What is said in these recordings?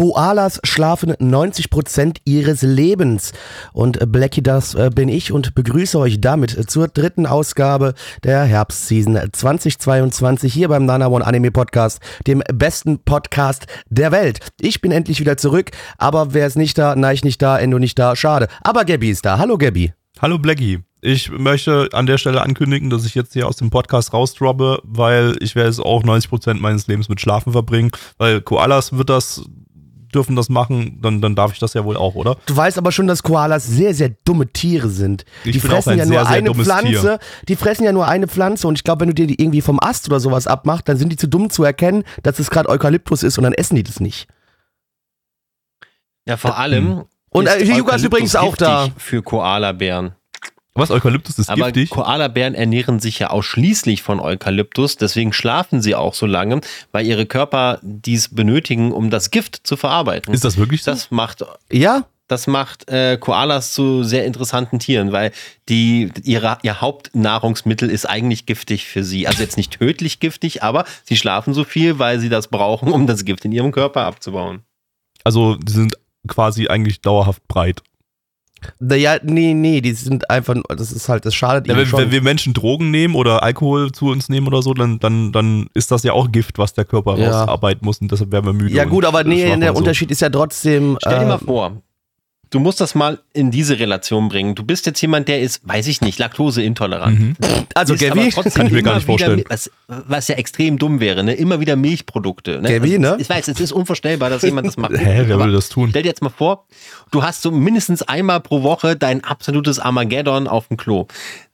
Koalas schlafen 90% ihres Lebens. Und Blackie, das äh, bin ich und begrüße euch damit zur dritten Ausgabe der Herbstseason 2022 hier beim Nana One Anime Podcast, dem besten Podcast der Welt. Ich bin endlich wieder zurück, aber wer ist nicht da? Nein, ich nicht da, Endo nicht da, schade. Aber Gabby ist da. Hallo Gabby. Hallo Blackie. Ich möchte an der Stelle ankündigen, dass ich jetzt hier aus dem Podcast rausdroppe, weil ich werde es auch 90% meines Lebens mit Schlafen verbringen, weil Koalas wird das dürfen das machen, dann, dann darf ich das ja wohl auch, oder? Du weißt aber schon, dass Koalas sehr, sehr dumme Tiere sind. Ich die fressen ja sehr, nur sehr eine Pflanze. Tier. Die fressen ja nur eine Pflanze und ich glaube, wenn du dir die irgendwie vom Ast oder sowas abmachst, dann sind die zu dumm zu erkennen, dass es gerade Eukalyptus ist und dann essen die das nicht. Ja, vor allem. Und, ist äh, Hyuga ist übrigens auch da. Für Koalabären. Was, Eukalyptus ist Aber giftig? Koalabären ernähren sich ja ausschließlich von Eukalyptus, deswegen schlafen sie auch so lange, weil ihre Körper dies benötigen, um das Gift zu verarbeiten. Ist das wirklich so? das macht Ja? das macht äh, Koalas zu sehr interessanten Tieren, weil die, ihre, ihr Hauptnahrungsmittel ist eigentlich giftig für sie. Also jetzt nicht tödlich giftig, aber sie schlafen so viel, weil sie das brauchen, um das Gift in ihrem Körper abzubauen. Also, die sind quasi eigentlich dauerhaft breit. Naja, nee, nee, die sind einfach, das ist halt, das schadet Ja, ihnen wenn, schon. wenn wir Menschen Drogen nehmen oder Alkohol zu uns nehmen oder so, dann, dann, dann ist das ja auch Gift, was der Körper Ja. rausarbeiten muss und deshalb werden wir müde. ja gut, aber nee, der so. Unterschied ist ja trotzdem. Stell dir äh, mal vor, du musst das mal in diese Relation bringen. Du bist jetzt jemand, der ist, weiß ich nicht, laktoseintolerant. Mhm. Also trotzdem Kann ich mir gar nicht vorstellen. Wieder, was, was ja extrem dumm wäre, ne? immer wieder Milchprodukte. Ne? Gabby, ne? Ich weiß, es ist unvorstellbar, dass jemand das macht. Hä, wer würde das tun? Stell dir jetzt mal vor, du hast so mindestens einmal pro Woche dein absolutes Armageddon auf dem Klo.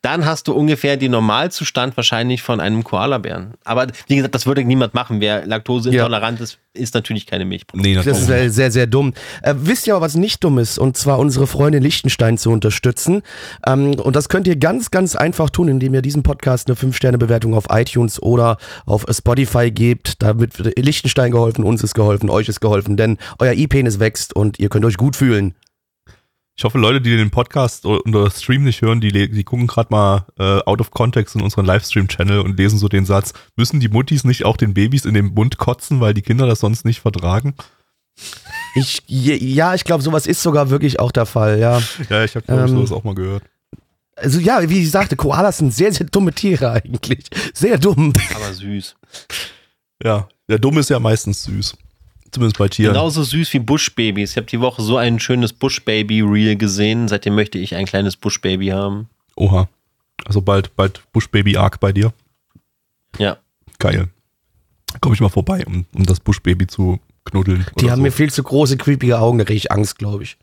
Dann hast du ungefähr den Normalzustand wahrscheinlich von einem Koalabären. Aber wie gesagt, das würde niemand machen. Wer laktoseintolerant ist, ist natürlich keine Milchprodukte. Nee, Das ist äh, sehr, sehr dumm. Äh, wisst ihr aber, was nicht dumm ist? Und zwar unsere Freunde Liechtenstein zu unterstützen. Ähm, und das könnt ihr ganz, ganz einfach tun, indem ihr diesem Podcast eine 5-Sterne-Bewertung auf iTunes oder auf Spotify gebt. Damit wird Liechtenstein geholfen, uns ist geholfen, euch ist geholfen, denn euer E-Penis wächst und ihr könnt euch gut fühlen. Ich hoffe, Leute, die den Podcast oder Stream nicht hören, die, die gucken gerade mal äh, out of context in unseren Livestream-Channel und lesen so den Satz, müssen die Muttis nicht auch den Babys in den Mund kotzen, weil die Kinder das sonst nicht vertragen? Ich, ja, ich glaube, sowas ist sogar wirklich auch der Fall, ja. Ja, ich habe glaube ich Ähm, sowas auch mal gehört. Also ja, wie ich sagte, Koalas sind sehr, sehr dumme Tiere eigentlich. Sehr dumm. Aber süß. Ja, der Dumme ist ja meistens süß. Zumindest bei Tieren. Genauso süß wie Buschbabys. Ich habe die Woche so ein schönes Buschbaby-Reel gesehen. Seitdem möchte ich ein kleines Buschbaby haben. Oha. Also bald, bald Buschbaby-Arc bei dir. Ja. Geil. Komme ich mal vorbei, um, um das Buschbaby zu knuddeln. Die oder haben so. mir viel zu große, creepige Augen, da kriege ich Angst, glaube ich.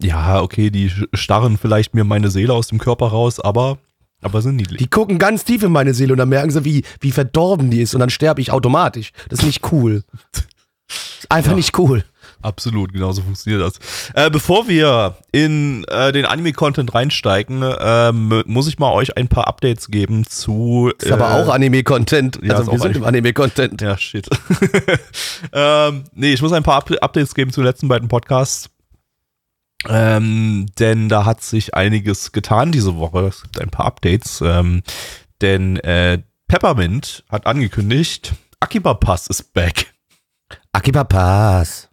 Ja, okay, die starren vielleicht mir meine Seele aus dem Körper raus, aber, aber sind niedlich. Die gucken ganz tief in meine Seele und dann merken sie, wie, wie verdorben die ist und dann sterbe ich automatisch. Das ist nicht cool. Einfach Ja. nicht cool. Absolut, genauso funktioniert das. Äh, bevor wir in äh, den Anime-Content reinsteigen, ähm, muss ich mal euch ein paar Updates geben zu. Ist aber äh, auch Anime-Content. ja, Also wir sind im Anime-Content. Ja, shit. ähm, nee, ich muss ein paar Up Updates geben zu den letzten beiden Podcasts. Ähm, denn da hat sich einiges getan diese Woche. Es gibt ein paar Updates. Ähm, denn äh, Peppermint hat angekündigt, Akiba Pass ist back. Akiba Pass.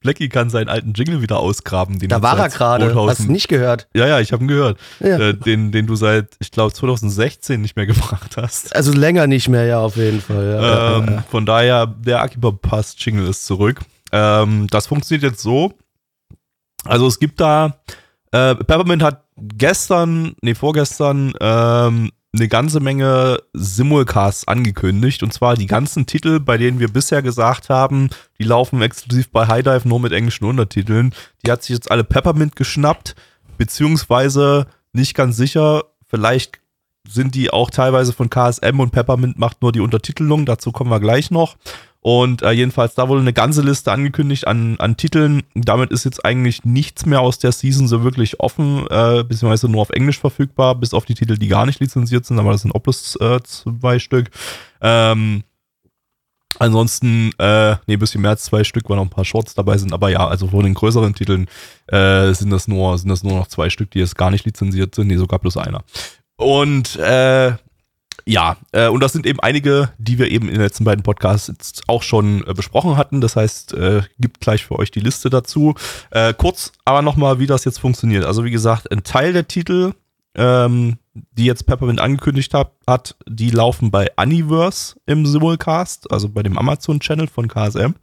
Blackie kann seinen alten Jingle wieder ausgraben. Den Da war er gerade. 2000 Hast du nicht gehört? Ja, ja, ich habe ihn gehört. Ja. Äh, den, den du seit, ich glaube, 2016 nicht mehr gebracht hast. Also länger nicht mehr, ja, auf jeden Fall. Ja. Ähm, Ja, Von daher, der Akiba Pass Jingle ist zurück. Ähm, das funktioniert jetzt so. Also es gibt da, äh, Peppermint hat gestern, nee, vorgestern, ähm, eine ganze Menge Simulcasts angekündigt. Und zwar die ganzen Titel, bei denen wir bisher gesagt haben, die laufen exklusiv bei High Dive nur mit englischen Untertiteln. Die hat sich jetzt alle Peppermint geschnappt, beziehungsweise nicht ganz sicher, vielleicht sind die auch teilweise von KSM und Peppermint macht nur die Untertitelung, dazu kommen wir gleich noch. Und äh, jedenfalls, da wurde eine ganze Liste angekündigt an, an Titeln. Damit ist jetzt eigentlich nichts mehr aus der Season so wirklich offen, äh, beziehungsweise nur auf Englisch verfügbar, bis auf die Titel, die gar nicht lizenziert sind, aber das sind auch bloß äh, zwei Stück. Ähm, Ansonsten, äh, nee, bisschen mehr als zwei Stück, weil noch ein paar Shorts dabei sind, aber ja, also von den größeren Titeln äh, sind das nur, sind das nur noch zwei Stück, die jetzt gar nicht lizenziert sind, nee, sogar plus einer. Und äh, ja, äh, und das sind eben einige, die wir eben in den letzten beiden Podcasts auch schon äh, besprochen hatten. Das heißt, äh, gibt gleich für euch die Liste dazu. Äh, kurz aber nochmal, wie das jetzt funktioniert. Also wie gesagt, ein Teil der Titel, ähm, die jetzt Peppermint angekündigt hat, hat, die laufen bei Universe im Simulcast, also bei dem Amazon-Channel von KSM.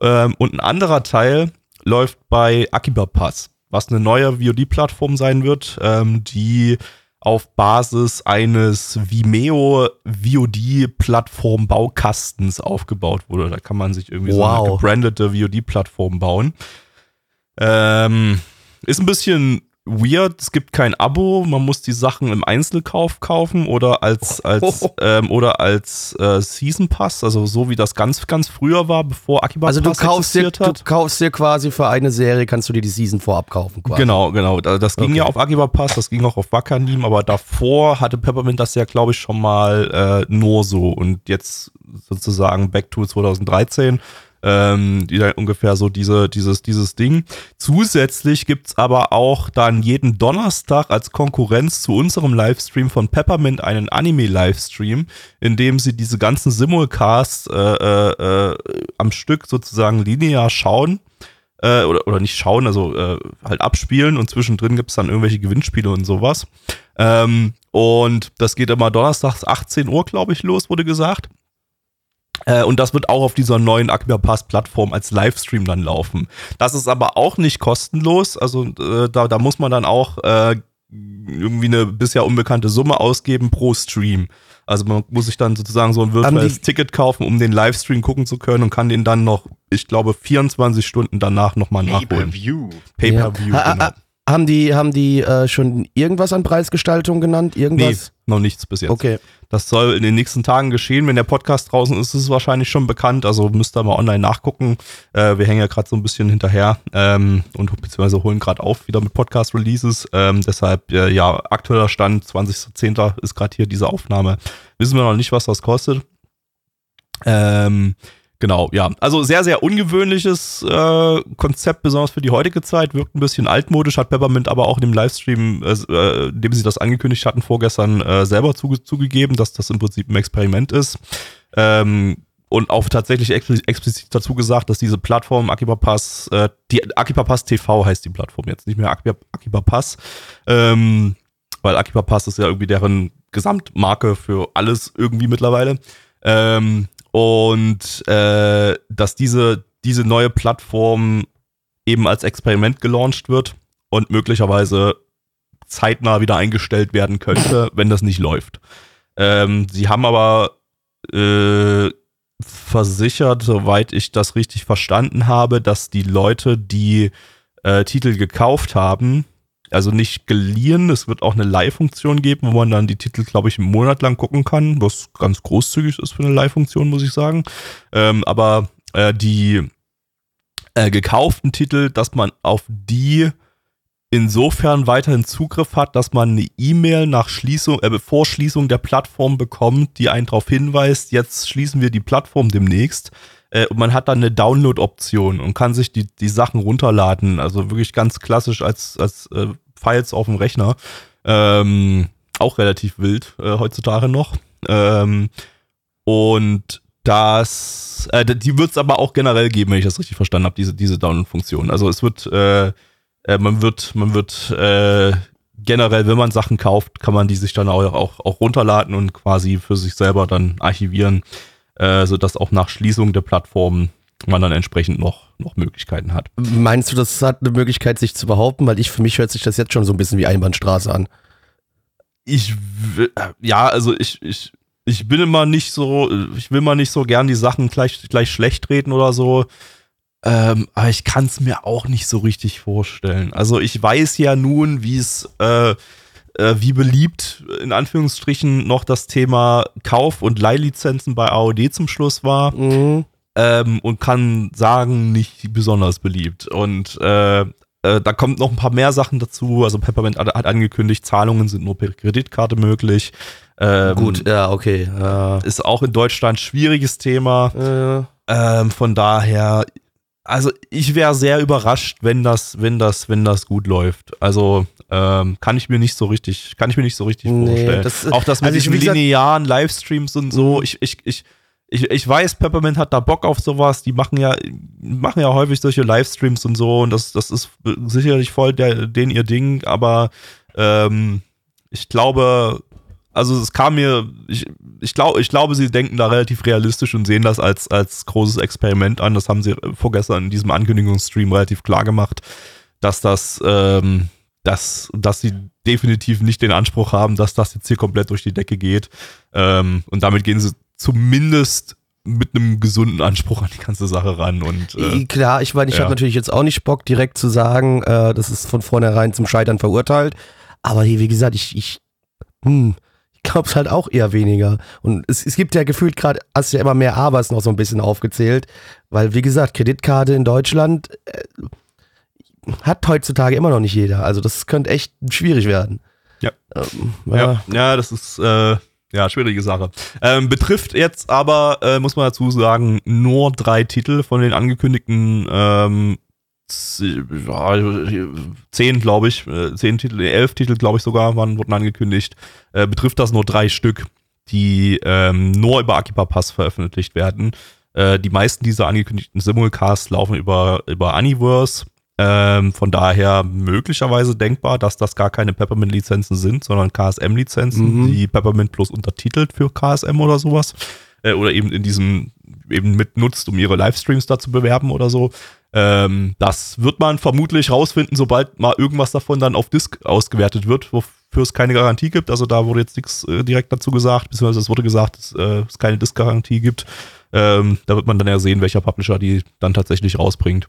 Ähm, und ein anderer Teil läuft bei Akiba Pass, was eine neue VOD-Plattform sein wird, ähm, die auf Basis eines Vimeo VOD-Plattform Baukastens aufgebaut wurde. Da kann man sich irgendwie wow. so eine gebrandete VOD-Plattform bauen. Ähm, ist ein bisschen weird. Es gibt kein Abo. Man muss die Sachen im Einzelkauf kaufen oder als, als, oh. ähm, oder als äh, Season Pass. Also so wie das ganz, ganz früher war, bevor Akiba also Pass du kaufst dir, hat. du kaufst dir quasi für eine Serie, kannst du dir die Season vorab kaufen. Quasi. Genau, genau. Das ging okay. ja auf Akiba Pass, das ging auch auf Wakanim, aber davor hatte Peppermint das ja, glaube ich, schon mal äh, nur so. Und jetzt sozusagen back to 2013 ähm, die da ungefähr so diese, dieses, dieses Ding. Zusätzlich gibt's aber auch dann jeden Donnerstag als Konkurrenz zu unserem Livestream von Peppermint einen Anime-Livestream, in dem sie diese ganzen Simulcasts äh, äh, äh, am Stück sozusagen linear schauen. Äh, oder, oder nicht schauen, also äh, halt abspielen und zwischendrin gibt's dann irgendwelche Gewinnspiele und sowas. Ähm, und das geht immer donnerstags 18 Uhr, glaube ich, los, wurde gesagt. Äh, und das wird auch auf dieser neuen Aqua Pass Plattform als Livestream dann laufen. Das ist aber auch nicht kostenlos. Also äh, da, da muss man dann auch äh, irgendwie eine bisher unbekannte Summe ausgeben pro Stream. Also man muss sich dann sozusagen so ein virtuelles Ticket kaufen, um den Livestream gucken zu können und kann den dann noch, ich glaube, 24 Stunden danach nochmal nachholen. Pay-per-view. Pay-per-view, ja. genau. Haben die, haben die äh, schon irgendwas an Preisgestaltung genannt? Irgendwas? Nee, noch nichts bis jetzt. Okay. Das soll in den nächsten Tagen geschehen. Wenn der Podcast draußen ist, ist es wahrscheinlich schon bekannt. Also müsst ihr mal online nachgucken. Äh, wir hängen ja gerade so ein bisschen hinterher ähm, und beziehungsweise holen gerade auf wieder mit Podcast-Releases. Ähm, deshalb, äh, ja, aktueller Stand, 20.10. ist gerade hier diese Aufnahme. Wissen wir noch nicht, was das kostet. Ähm, Genau, ja. Also sehr, sehr ungewöhnliches äh, Konzept, besonders für die heutige Zeit. Wirkt ein bisschen altmodisch, hat Peppermint aber auch in dem Livestream, äh, äh, in dem sie das angekündigt hatten, vorgestern äh, selber zuge zugegeben, dass das im Prinzip ein Experiment ist. Ähm, und auch tatsächlich explizit dazu gesagt, dass diese Plattform Akiba Pass, äh, die Akiba Pass TV heißt die Plattform jetzt, nicht mehr Akiba, Akiba Pass, ähm, weil Akiba Pass ist ja irgendwie deren Gesamtmarke für alles irgendwie mittlerweile. Ähm, und äh, dass diese, diese neue Plattform eben als Experiment gelauncht wird und möglicherweise zeitnah wieder eingestellt werden könnte, wenn das nicht läuft. Ähm, sie haben aber äh, versichert, soweit ich das richtig verstanden habe, dass die Leute, die äh, Titel gekauft haben, also nicht geliehen. Es wird auch eine Leihfunktion geben, wo man dann die Titel, glaube ich, einen Monat lang gucken kann, was ganz großzügig ist für eine Leihfunktion, muss ich sagen. Ähm, aber äh, die äh, gekauften Titel, dass man auf die insofern weiterhin Zugriff hat, dass man eine E-Mail nach Schließung, äh, vor Schließung der Plattform bekommt, die einen darauf hinweist, jetzt schließen wir die Plattform demnächst. Äh, und man hat dann eine Download-Option und kann sich die, die Sachen runterladen. Also wirklich ganz klassisch als, als äh, Files auf dem Rechner. Ähm, auch relativ wild äh, heutzutage noch. Ähm, und das, äh, die wird es aber auch generell geben, wenn ich das richtig verstanden habe, diese, diese Download-Funktion. Also es wird, äh, äh, man wird, man wird äh, generell, wenn man Sachen kauft, kann man die sich dann auch, auch, auch runterladen und quasi für sich selber dann archivieren äh, sodass auch nach Schließung der Plattform man dann entsprechend noch, noch Möglichkeiten hat. Meinst du, das hat eine Möglichkeit, sich zu behaupten? Weil ich, für mich hört sich das jetzt schon so ein bisschen wie Einbahnstraße an. Ich, ja, also ich, ich, ich bin immer nicht so, ich will mal nicht so gern die Sachen gleich, gleich schlecht reden oder so. Ähm, aber ich kann es mir auch nicht so richtig vorstellen. Also ich weiß ja nun, wie es äh, äh, wie beliebt in Anführungsstrichen noch das Thema Kauf- und Leihlizenzen bei AOD zum Schluss war. Mhm. ähm, und kann sagen, nicht besonders beliebt. Und äh, äh, da kommt noch ein paar mehr Sachen dazu. Also Peppermint hat, angekündigt, Zahlungen sind nur per Kreditkarte möglich. Ähm, Gut, ja, okay. Ja. Ist auch in Deutschland schwieriges Thema. Äh, Ähm, von daher, also ich wäre sehr überrascht, wenn das, wenn das, wenn das gut läuft. Also ähm, kann ich mir nicht so richtig, kann ich mir nicht so richtig Nee, vorstellen. das- auch das mit also diesen linearen Livestreams und so. Ich, ich, ich, ich, ich weiß, Peppermint hat da Bock auf sowas. Die machen ja, machen ja häufig solche Livestreams und so. Und das, das ist sicherlich voll der, den ihr Ding. Aber ähm, ich glaube, also es kam mir, ich, ich, glaub, ich glaube, sie denken da relativ realistisch und sehen das als, als großes Experiment an. Das haben sie vorgestern in diesem Ankündigungsstream relativ klar gemacht, dass das, ähm, dass, dass sie definitiv nicht den Anspruch haben, dass das jetzt hier komplett durch die Decke geht. Ähm, und damit gehen sie zumindest mit einem gesunden Anspruch an die ganze Sache ran. Und äh, Klar, ich meine, ich ja. habe natürlich jetzt auch nicht Bock, direkt zu sagen, äh, das ist von vornherein zum Scheitern verurteilt. Aber wie gesagt, ich, ich, hm, es halt auch eher weniger. Und es, es gibt ja gefühlt gerade, hast ja immer mehr Abers noch so ein bisschen aufgezählt. Weil, wie gesagt, Kreditkarte in Deutschland äh, hat heutzutage immer noch nicht jeder. Also das könnte echt schwierig werden. Ja. Ähm, Ja, ja, das ist äh, ja schwierige Sache. Ähm, betrifft jetzt aber, äh, muss man dazu sagen, nur drei Titel von den angekündigten ähm, zehn, glaube ich, äh, zehn Titel, elf Titel, glaube ich sogar, waren, wurden angekündigt. Äh, betrifft das nur drei Stück, die ähm, nur über Akiba Pass veröffentlicht werden. Äh, die meisten dieser angekündigten Simulcasts laufen über, über Aniverse. Ähm, von daher möglicherweise denkbar, dass das gar keine Peppermint-Lizenzen sind, sondern KSM-Lizenzen, Mhm. die Peppermint bloß untertitelt für KSM oder sowas. Äh, oder eben in diesem eben mitnutzt, um ihre Livestreams da zu bewerben oder so. Ähm, das wird man vermutlich rausfinden, sobald mal irgendwas davon dann auf Disk ausgewertet wird, wofür es keine Garantie gibt. Also da wurde jetzt nichts äh, direkt dazu gesagt, beziehungsweise es wurde gesagt, dass äh, es keine Disk-Garantie gibt. Ähm, da wird man dann ja sehen, welcher Publisher die dann tatsächlich rausbringt.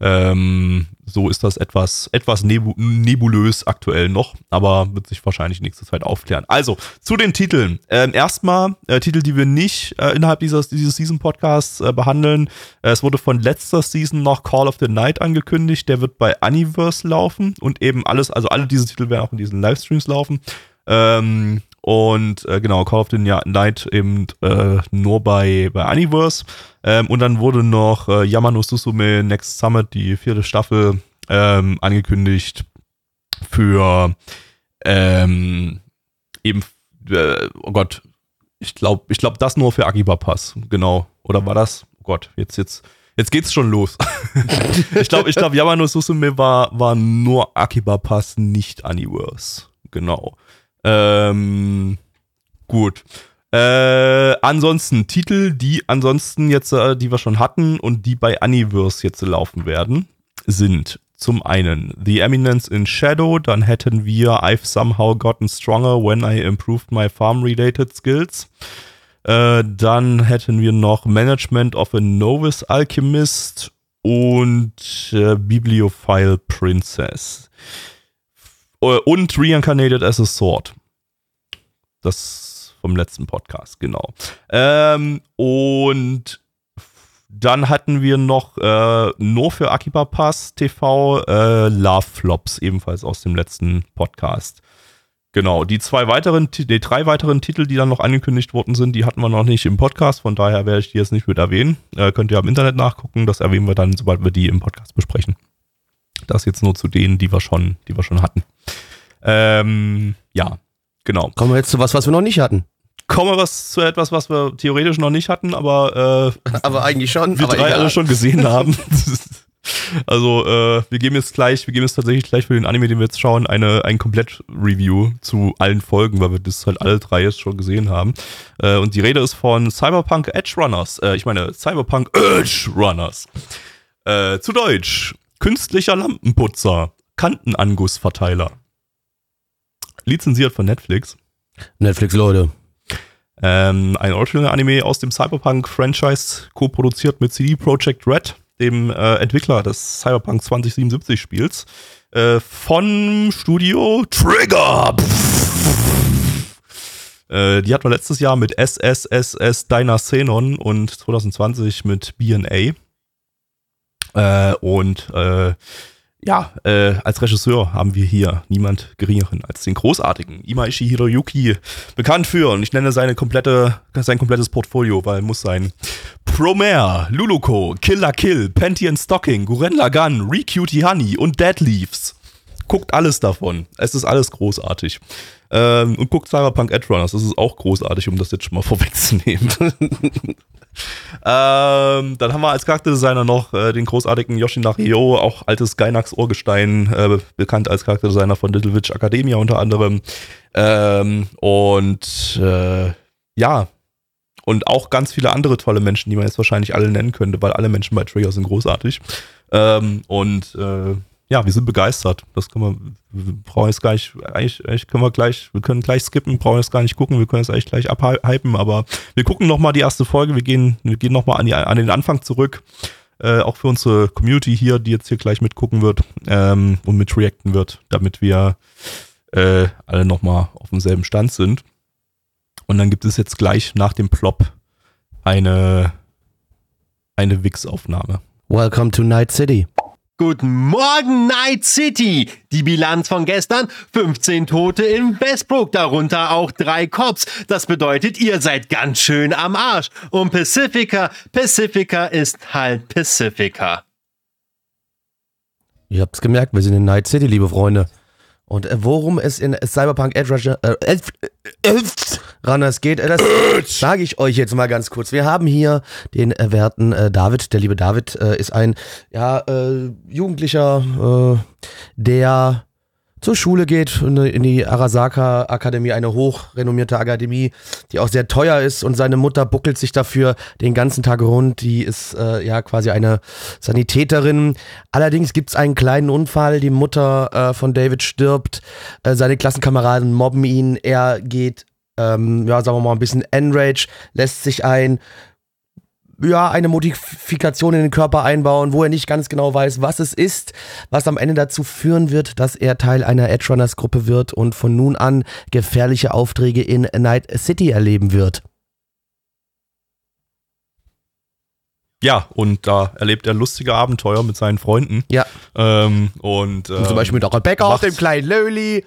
Ähm, so ist das etwas, etwas nebu nebulös aktuell noch, aber wird sich wahrscheinlich in nächster Zeit aufklären. Also, zu den Titeln. Ähm, erstmal äh, Titel, die wir nicht äh, innerhalb dieses, dieses Season-Podcasts äh, behandeln. Äh, es wurde von letzter Season noch Call of the Night angekündigt. Der wird bei Universe laufen und eben alles, also alle diese Titel werden auch in diesen Livestreams laufen. Ähm, und äh, genau, Call of the Night eben äh, nur bei, bei Universe. Ähm, und dann wurde noch äh, Yamano Susume Next Summit, die vierte Staffel, ähm, angekündigt für ähm, eben, äh, oh Gott, ich glaube, ich glaube, das nur für Akiba Pass, genau. Oder war das? Oh Gott, jetzt, jetzt, jetzt geht's schon los. ich glaube, ich glaube, Yamano Susume war, war nur Akiba Pass, nicht Universe. Genau. Ähm, gut. Äh, ansonsten Titel, die ansonsten jetzt, äh, die wir schon hatten und die bei Universe jetzt laufen werden, sind zum einen The Eminence in Shadow, dann hätten wir I've somehow gotten stronger when I improved my farm-related skills. Äh, dann hätten wir noch Management of a Novice Alchemist und äh, Bibliophile Princess. Äh, Und Reincarnated as a Sword. Das vom letzten Podcast, genau. Ähm, und dann hatten wir noch äh, nur für Akiba Pass TV äh, Love Flops, ebenfalls aus dem letzten Podcast. Genau, die zwei weiteren, die drei weiteren Titel, die dann noch angekündigt worden sind, die hatten wir noch nicht im Podcast, von daher werde ich die jetzt nicht mit erwähnen. Äh, könnt ihr am Internet nachgucken, das erwähnen wir dann, sobald wir die im Podcast besprechen. Das jetzt nur zu denen, die wir schon, die wir schon hatten. Ähm, ja, genau. Kommen wir jetzt zu was, was wir noch nicht hatten. Kommen wir was zu etwas, was wir theoretisch noch nicht hatten, aber äh, Aber eigentlich schon. wir drei egal. alle schon gesehen haben. also, äh, wir geben jetzt gleich, wir geben jetzt tatsächlich gleich für den Anime, den wir jetzt schauen, eine, ein Komplett-Review zu allen Folgen, weil wir das halt alle drei jetzt schon gesehen haben. Äh, und die Rede ist von Cyberpunk Edge Runners. Äh, ich meine, Cyberpunk Edge Runners. Äh, zu Deutsch. Künstlicher Lampenputzer. Kantenangussverteiler. Lizenziert von Netflix. Netflix, Leute. Ähm, ein Original-Anime aus dem Cyberpunk-Franchise, co-produziert mit CD Projekt Red, dem äh, Entwickler des Cyberpunk 2077-Spiels, äh, von Studio Trigger. Äh, die hatten wir letztes Jahr mit SSSS Dynacenon und 2020 mit BNA. Äh, und äh, ja, äh, als Regisseur haben wir hier niemand geringeren als den großartigen Imaishi Hiroyuki, bekannt für, und ich nenne seine komplette, sein komplettes Portfolio, weil muss sein. Promare, Luluko, Killer Kill, Panty and Stocking, Guren Lagan, Recutie Honey und Dead Leaves. Guckt alles davon. Es ist alles großartig. Ähm, und guckt Cyberpunk Edrunners. Das ist auch großartig, um das jetzt schon mal vorwegzunehmen. ähm, dann haben wir als Charakterdesigner noch äh, den großartigen Yoshinari Ryo, auch altes Gainax Urgestein, äh, bekannt als Charakterdesigner von Little Witch Academia unter anderem. Ähm, und äh, ja, und auch ganz viele andere tolle Menschen, die man jetzt wahrscheinlich alle nennen könnte, weil alle Menschen bei Trigger sind großartig. Ähm, und äh, ja, wir sind begeistert. Das können wir, wir brauchen jetzt gleich, eigentlich, eigentlich können wir gleich, wir können gleich skippen, brauchen jetzt gar nicht gucken, wir können jetzt eigentlich gleich abhypen, aber wir gucken nochmal die erste Folge, wir gehen, wir gehen nochmal an, an den Anfang zurück. Äh, auch für unsere Community hier, die jetzt hier gleich mitgucken wird ähm, und mit reacten wird, damit wir äh, alle nochmal auf demselben Stand sind. Und dann gibt es jetzt gleich nach dem Plop eine, eine Wix-Aufnahme. Welcome to Night City. Guten Morgen, Night City! Die Bilanz von gestern, 15 Tote in Westbrook, darunter auch drei Cops. Das bedeutet, ihr seid ganz schön am Arsch. Und Pacifica, Pacifica ist halt Pacifica. Ihr habt's gemerkt, wir sind in Night City, liebe Freunde. Und äh, worum es in Cyberpunk Edge Runner, äh, äh, äh, Runners geht, das sage ich euch jetzt mal ganz kurz. Wir haben hier den werten äh, David. Der liebe David äh, ist ein ja, äh, Jugendlicher, äh, der zur Schule geht, in die Arasaka Akademie, eine hochrenommierte Akademie, die auch sehr teuer ist. Und seine Mutter buckelt sich dafür den ganzen Tag rund. Die ist äh, ja quasi eine Sanitäterin. Allerdings gibt es einen kleinen Unfall, die Mutter äh, von David stirbt, äh, seine Klassenkameraden mobben ihn, er geht ähm, ja, sagen wir mal, ein bisschen Enrage, lässt sich ein, ja, eine Modifikation in den Körper einbauen, wo er nicht ganz genau weiß, was es ist, was am Ende dazu führen wird, dass er Teil einer Edge Runners Gruppe wird und von nun an gefährliche Aufträge in Night City erleben wird. Ja, und da erlebt er lustige Abenteuer mit seinen Freunden. Ja. Ähm, und, ähm, Zum Beispiel mit der Rebecca, macht- dem kleinen Löli.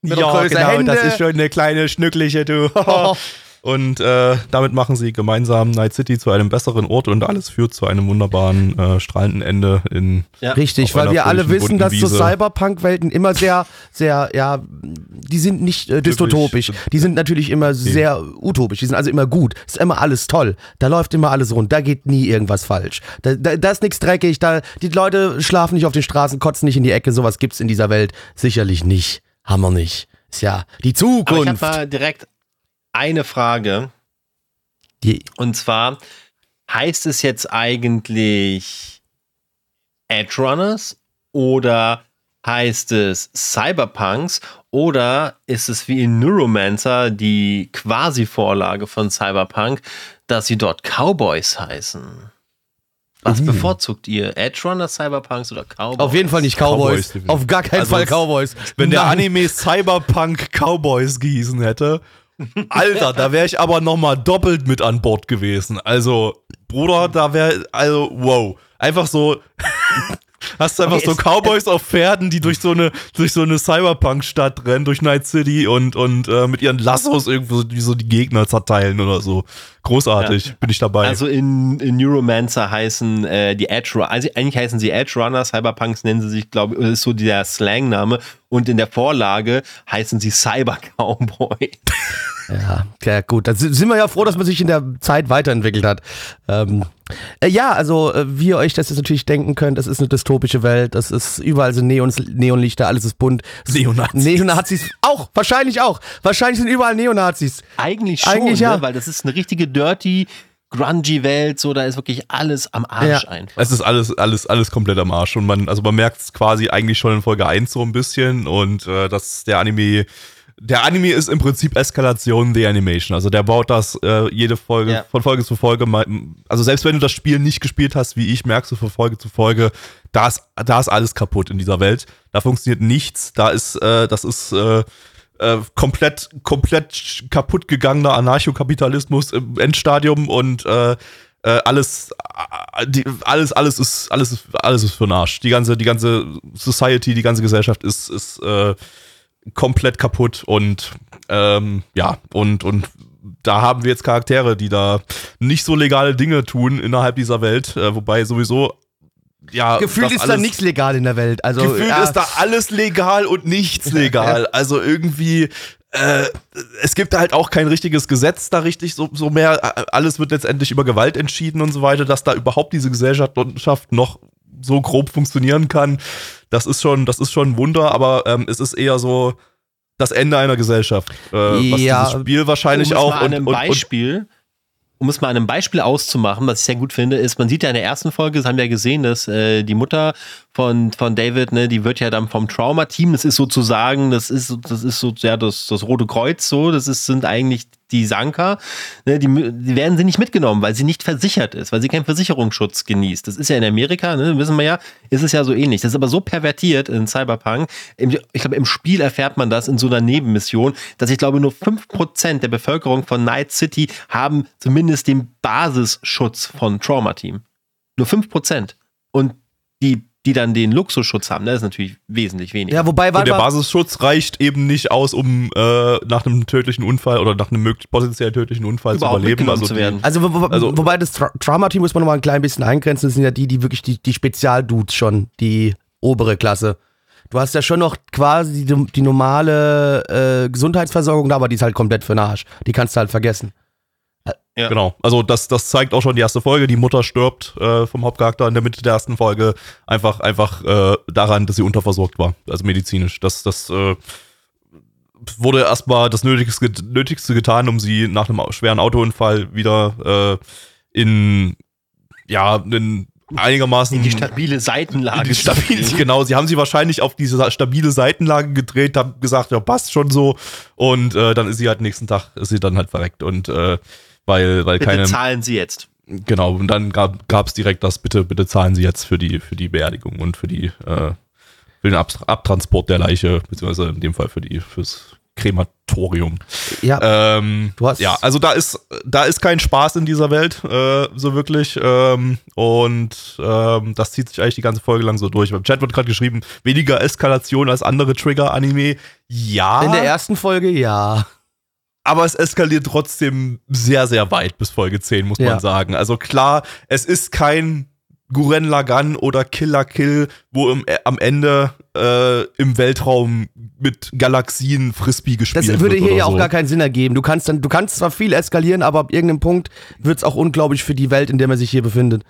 Mit ja, genau, das Hände. ist schon eine kleine Schnückliche, du. und äh, damit machen sie gemeinsam Night City zu einem besseren Ort und alles führt zu einem wunderbaren, äh, strahlenden Ende in Ja. Richtig, weil wir alle wissen, dass so. Cyberpunk-Welten immer sehr, sehr, ja, die sind nicht äh, dystopisch. Die sind natürlich immer sehr utopisch. Die sind also immer gut. Ist immer alles toll. Da läuft immer alles rund. Da geht nie irgendwas falsch. Da, da, da ist nichts dreckig. Da, die Leute schlafen nicht auf den Straßen, kotzen nicht in die Ecke. Sowas gibt's in dieser Welt sicherlich nicht. Hammer nicht. Ist ja die Aber ich Zukunft. habe mal direkt eine Frage. Die, Und zwar heißt es jetzt eigentlich Edge Runners oder heißt es Cyberpunks oder ist es wie in Neuromancer die Quasi-Vorlage von Cyberpunk, dass sie dort Cowboys heißen? Was bevorzugt ihr? Edge Runners, Cyberpunks oder Cowboys? auf jeden Fall nicht Cowboys. Cowboys. auf gar keinen Also Fall Cowboys. Wenn der Nein. Anime Cyberpunk Cowboys gehießen hätte, Alter, da wäre ich aber nochmal doppelt mit an Bord gewesen. Also, Bruder, da wäre, also, wow. Einfach so, hast du einfach Okay, so Cowboys auf Pferden, die durch so eine, durch so eine Cyberpunk-Stadt rennen, durch Night City und, und äh, mit ihren Lassos irgendwo die so die Gegner zerteilen oder so. Großartig, bin ich dabei. Also in, in Neuromancer heißen äh, die Edge Runner, also eigentlich heißen sie Edge Runner, Cyberpunks nennen sie sich, glaube ich, ist so der Slangname. Und in der Vorlage heißen sie Cyber Cowboy. Ja, ja, gut. Da si- sind wir ja froh, dass man sich in der Zeit weiterentwickelt hat. Ähm, äh, ja, also äh, wie ihr euch das jetzt natürlich denken könnt, es ist eine dystopische Welt, es ist überall sind Neons, Neonlichter, alles ist bunt. Neonazis. Neonazis auch, wahrscheinlich auch. Wahrscheinlich sind überall Neonazis. Eigentlich schon, Eigentlich ja. ne? weil das ist eine richtige dirty, grungy Welt, so da ist wirklich alles am Arsch Ja. einfach. Es ist alles, alles, alles komplett am Arsch. Und man, also man merkt es quasi eigentlich schon in Folge 1 so ein bisschen. Und äh, dass der Anime. Der Anime ist im Prinzip Eskalation the Animation. Also der baut das äh, jede Folge, Ja. von Folge zu Folge. Also selbst wenn du das Spiel nicht gespielt hast, wie ich, merkst du von Folge zu Folge, da ist, da ist alles kaputt in dieser Welt. Da funktioniert nichts. Da ist, äh, das ist, äh, äh, komplett, komplett kaputt gegangener Anarchokapitalismus im Endstadium und äh, äh, alles, äh, die, alles, alles ist, alles ist, alles ist für den Arsch. Die ganze, die ganze Society, die ganze Gesellschaft ist, ist äh, komplett kaputt und ähm, ja, und, und da haben wir jetzt Charaktere, die da nicht so legale Dinge tun innerhalb dieser Welt, äh, wobei sowieso ja, Gefühlt ist da nichts legal in der Welt. Also, Gefühlt ja, ist da alles legal und nichts legal. Also irgendwie, äh, es gibt halt auch kein richtiges Gesetz da richtig so, so mehr. Alles wird letztendlich über Gewalt entschieden und so weiter, dass da überhaupt diese Gesellschaft noch so grob funktionieren kann. Das ist schon, das ist schon ein Wunder, aber ähm, es ist eher so das Ende einer Gesellschaft. Äh, was Ja, dieses Spiel wahrscheinlich auch mal an einem und, und, und Beispiel, um es mal an einem Beispiel auszumachen, was ich sehr gut finde, ist, man sieht ja in der ersten Folge, das haben wir ja gesehen, dass äh, die Mutter von, von David, ne, die wird ja dann vom Trauma-Team, das ist sozusagen, das ist, das ist so, ja, das, das Rote Kreuz so, das ist, sind eigentlich die Sanka, ne, die, die werden sie nicht mitgenommen, weil sie nicht versichert ist, weil sie keinen Versicherungsschutz genießt. Das ist ja in Amerika, ne, wissen wir ja, ist es ja so ähnlich. Das ist aber so pervertiert in Cyberpunk. Ich glaube, im Spiel erfährt man das in so einer Nebenmission, dass ich glaube, nur 5% der Bevölkerung von Night City haben zumindest den Basisschutz von Trauma Team. Nur 5%. Und die, die dann den Luxusschutz haben, das ist natürlich wesentlich weniger. ja, wobei war, Und der Basisschutz reicht eben nicht aus, um äh, nach einem tödlichen Unfall oder nach einem potenziell tödlichen Unfall zu überleben. Also zu werden. also, wo, wo, Also- wobei das Tra Trauma-Team muss man noch mal ein klein bisschen eingrenzen, das sind ja die, die wirklich die, die Spezialdudes schon, die obere Klasse. Du hast ja schon noch quasi die, die normale äh, Gesundheitsversorgung da, aber die ist halt komplett für den Arsch. Die kannst du halt vergessen. Ja. Genau. Also das, das zeigt auch schon die erste Folge. Die Mutter stirbt äh, vom Hauptcharakter in der Mitte der ersten Folge einfach, einfach äh, daran, dass sie unterversorgt war, also medizinisch. Das, das äh, wurde erstmal das Nötigste, Nötigste getan, um sie nach einem schweren Autounfall wieder äh, in ja, in einigermaßen in die stabile Seitenlage. die zu stabile, genau, sie haben sie wahrscheinlich auf diese stabile Seitenlage gedreht, haben gesagt, ja, passt schon so. Und äh, dann ist sie halt nächsten Tag, ist sie dann halt verreckt. Und äh, weil, weil Bitte keine. zahlen Sie jetzt. Genau, und dann gab es direkt das, bitte, bitte zahlen Sie jetzt für die, für die Beerdigung und für die, äh, für den Ab Abtransport der Leiche, beziehungsweise in dem Fall für die, fürs Krematorium. Ja, Ähm, Du hast- ja, also da ist, da ist kein Spaß in dieser Welt, äh, so wirklich. Ähm, und ähm, das zieht sich eigentlich die ganze Folge lang so durch. Beim Chat wird gerade geschrieben, weniger Eskalation als andere Trigger-Anime. Ja, in der ersten Folge ja. Aber es eskaliert trotzdem sehr, sehr weit bis Folge 10, muss Ja. man sagen. Also klar, es ist kein Guren Lagan oder Killer Kill, wo im, äh, am Ende äh, im Weltraum mit Galaxien Frisbee gespielt Das wird. würde hier oder ja auch so. gar keinen Sinn ergeben. Du kannst dann, du kannst zwar viel eskalieren, aber ab irgendeinem Punkt wird es auch unglaublich für die Welt, in der man sich hier befindet.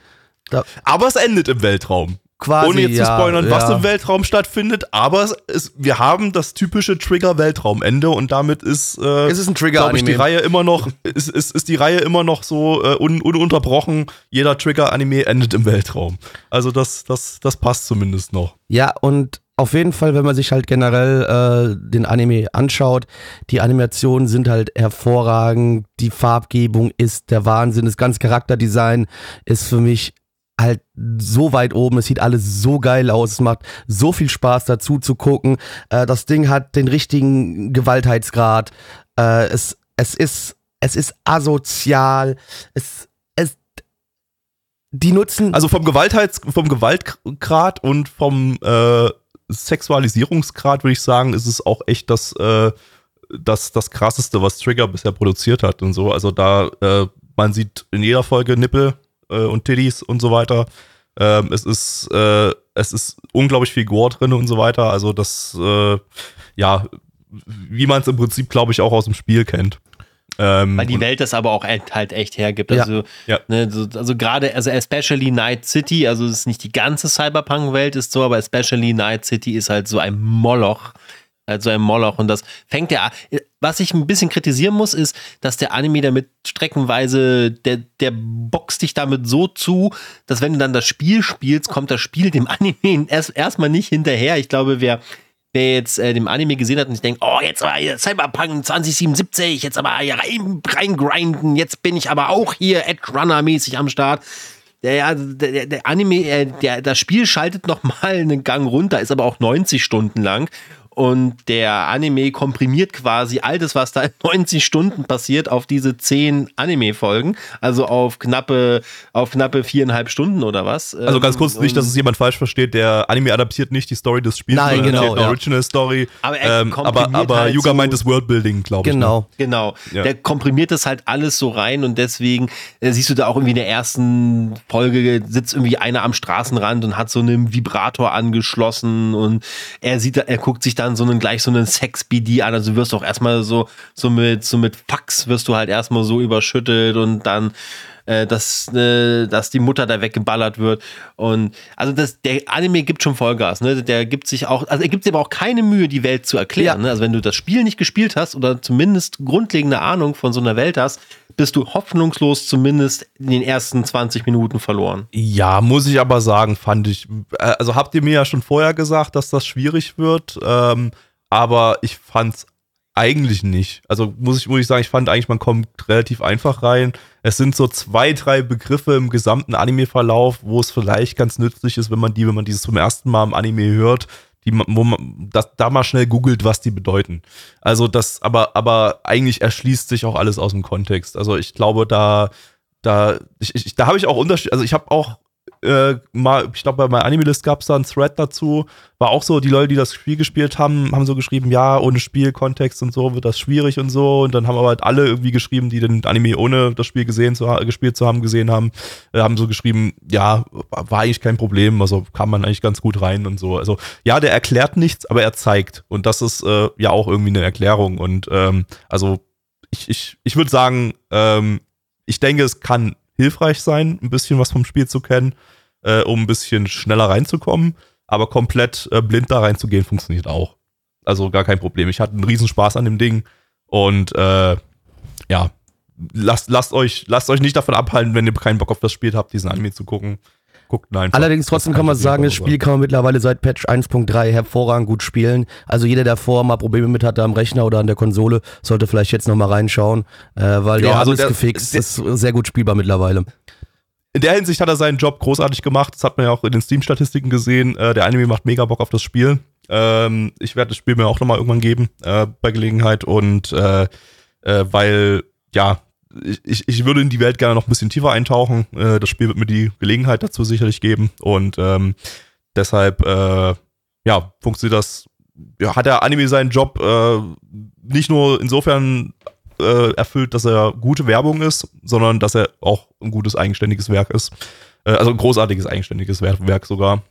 Da, Aber es endet im Weltraum. Quasi, Ohne jetzt ja, zu spoilern, was ja. im Weltraum stattfindet, aber es wir haben das typische Trigger-Weltraumende und damit ist, äh, Es ist ein glaube ich, die Reihe immer noch, ist, ist, ist die Reihe immer noch so äh, un, ununterbrochen. Jeder Trigger-Anime endet im Weltraum. Also das, das, das passt zumindest noch. Ja, und auf jeden Fall, wenn man sich halt generell äh, den Anime anschaut, die Animationen sind halt hervorragend, die Farbgebung ist der Wahnsinn, das ganze Charakterdesign ist für mich halt so weit oben, es sieht alles so geil aus, es macht so viel Spaß dazu zu gucken. Äh, das Ding hat den richtigen Gewaltheitsgrad. Äh, es, es ist, es ist asozial. Es, es, die nutzen. Also vom Gewaltheits, vom Gewaltgrad und vom äh, Sexualisierungsgrad würde ich sagen, ist es auch echt das, äh, das, das krasseste, was Trigger bisher produziert hat und so. Also da, äh, man sieht in jeder Folge Nippel äh, und Titties und so weiter. Ähm, es ist, äh, es ist unglaublich viel Gore drin und so weiter. Also das, äh, ja, wie man es im Prinzip, glaube ich, auch aus dem Spiel kennt. Ähm, Weil die Welt das aber auch echt- halt echt hergibt. Ja. Also, Ja. ne, so, also gerade, also especially Night City, also es ist nicht die ganze Cyberpunk-Welt ist so, aber especially Night City ist halt so ein Moloch. Halt so ein Moloch. Und das fängt ja, was ich ein bisschen kritisieren muss, ist, dass der Anime damit streckenweise, der, der boxt dich damit so zu, dass wenn du dann das Spiel spielst, kommt das Spiel dem Anime erst erstmal nicht hinterher. Ich glaube, wer wer jetzt äh, dem Anime gesehen hat und sich denkt, oh, jetzt aber hier Cyberpunk 2077, jetzt aber hier rein, reingrinden, jetzt bin ich aber auch hier Edge Runner mäßig am Start. Der, der, der- Anime, äh, der, das Spiel schaltet noch mal einen Gang runter, ist aber auch 90 Stunden lang. Und der Anime komprimiert quasi all das, was da in 90 Stunden passiert, auf diese 10 Anime-Folgen, also auf knappe, auf knappe viereinhalb Stunden oder was. Also ganz kurz, Ähm, nicht, dass es jemand falsch versteht, der Anime adaptiert nicht die Story des Spiels, Nein, sondern genau, eine ja. Original Story. Aber er ähm, aber, aber halt Yuga so- meint das Worldbuilding, glaube ich. ne? Genau. Genau. Ja. Der komprimiert das halt alles so rein und deswegen äh, siehst du da auch irgendwie in der ersten Folge sitzt irgendwie einer am Straßenrand und hat so einen Vibrator angeschlossen und er sieht, er guckt sich dann so einen gleich so einen Sex-BD an. Also du wirst auch erstmal so, so mit, so mit Fax wirst du halt erstmal so überschüttet und dann äh, dass, äh, dass die Mutter da weggeballert wird. Und also das, der Anime gibt schon Vollgas, ne? Der gibt sich auch, also er gibt sich aber auch keine Mühe, die Welt zu erklären. Ja. Ne? Also wenn du das Spiel nicht gespielt hast oder zumindest grundlegende Ahnung von so einer Welt hast, bist du hoffnungslos zumindest in den ersten 20 Minuten verloren. Ja, muss ich aber sagen, fand ich. äh, Also habt ihr mir ja schon vorher gesagt, dass das schwierig wird, ähm, aber ich fand's eigentlich nicht. Also muss ich, muss ich sagen, ich fand eigentlich, man kommt relativ einfach rein. Es sind so zwei, drei Begriffe im gesamten Anime-Verlauf, wo es vielleicht ganz nützlich ist, wenn man die, wenn man dieses zum ersten Mal im Anime hört, die, wo man das, da mal schnell googelt, was die bedeuten. Also das, aber, aber eigentlich erschließt sich auch alles aus dem Kontext. Also ich glaube, da, da, ich, ich, da habe ich auch Unterschied, also ich habe auch äh, mal, ich glaube, bei meiner Anime-List gab es da einen Thread dazu. War auch so, die Leute, die das Spiel gespielt haben, haben so geschrieben, ja, ohne Spielkontext und so wird das schwierig und so. Und dann haben aber halt alle irgendwie geschrieben, die den Anime ohne das Spiel gesehen zu, gespielt zu haben, gesehen haben, äh, haben so geschrieben, ja, war eigentlich kein Problem, also kam man eigentlich ganz gut rein und so. Also ja, der erklärt nichts, aber er zeigt. Und das ist äh, ja auch irgendwie eine Erklärung. Und ähm, also ich, ich, ich würde sagen, ähm, ich denke, es kann hilfreich sein, ein bisschen was vom Spiel zu kennen, äh, um ein bisschen schneller reinzukommen. Aber komplett äh, blind da reinzugehen, funktioniert auch. Also gar kein Problem. Ich hatte einen Riesenspaß an dem Ding. Und äh, ja, lasst, lasst, euch, lasst euch nicht davon abhalten, wenn ihr keinen Bock auf das Spiel habt, diesen Anime zu gucken. Guckt nein. Allerdings trotzdem kann man sagen, das Spiel kann man mittlerweile seit Patch 1.3 hervorragend gut spielen. Also jeder, der vorher mal Probleme mit hatte am Rechner oder an der Konsole, sollte vielleicht jetzt nochmal reinschauen, äh, weil Ja, der also alles der- gefixt. der- ist sehr gut spielbar mittlerweile. in der Hinsicht hat er seinen Job großartig gemacht. Das hat man ja auch in den Steam-Statistiken gesehen. Äh, der Anime macht mega Bock auf das Spiel. Ähm, ich werde das Spiel mir auch nochmal irgendwann geben, äh, bei Gelegenheit. Und äh, äh, weil, ja, ich- ich, würde in die Welt gerne noch ein bisschen tiefer eintauchen. Äh, das Spiel wird mir die Gelegenheit dazu sicherlich geben. Und ähm, deshalb, äh, ja, funktioniert das, ja, hat der Anime seinen Job äh, nicht nur insofern äh, erfüllt, dass er gute Werbung ist, sondern dass er auch ein gutes eigenständiges Werk ist. Äh, also ein großartiges eigenständiges Werk, sogar.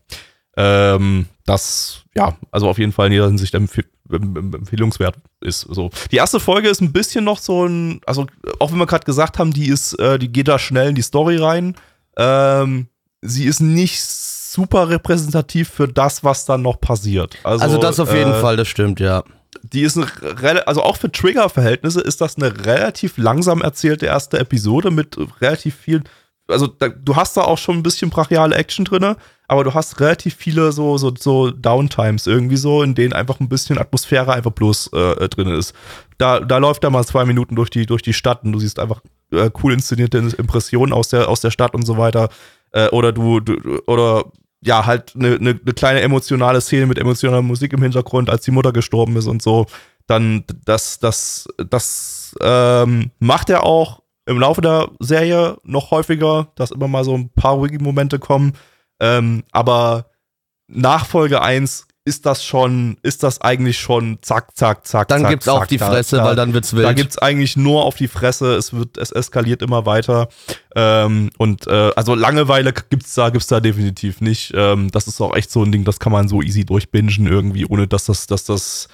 Ähm, das, ja, also auf jeden Fall in jeder Hinsicht empf em- empfehlungswert ist. So. Die erste Folge ist ein bisschen noch so ein, also auch wenn wir gerade gesagt haben, die ist, äh, die geht da schnell in die Story rein. Ähm, sie ist nicht super repräsentativ für das, was dann noch passiert. Also, Also, das auf jeden äh, Fall, das stimmt, ja. die ist eine, also auch für Trigger-Verhältnisse ist das eine relativ langsam erzählte erste Episode mit relativ viel, also da, du hast da auch schon ein bisschen brachiale Action drinne, aber du hast relativ viele so, so, so Downtimes irgendwie so, in denen einfach ein bisschen Atmosphäre einfach bloß äh, drin ist. Da, da läuft er mal zwei Minuten durch die, durch die Stadt und du siehst einfach äh, cool inszenierte Impressionen aus der, aus der Stadt und so weiter. Äh, oder du, du, oder ja, halt eine, eine, eine kleine emotionale Szene mit emotionaler Musik im Hintergrund, als die Mutter gestorben ist und so. Dann das, das, das ähm, macht er auch im Laufe der Serie noch häufiger, dass immer mal so ein paar Wiki-Momente kommen. Ähm, aber nach Folge 1 ist das schon, ist das eigentlich schon zack, zack, zack, Dann zack, gibt's auf zack, die da- Fresse, da, weil dann wird's wild. da gibt's eigentlich nur auf die Fresse. Es wird, es eskaliert immer weiter. Ähm, und äh, also Langeweile gibt's da, gibt's da definitiv nicht. Ähm, das ist auch echt so ein Ding, das kann man so easy durchbingen irgendwie, ohne dass das, dass das.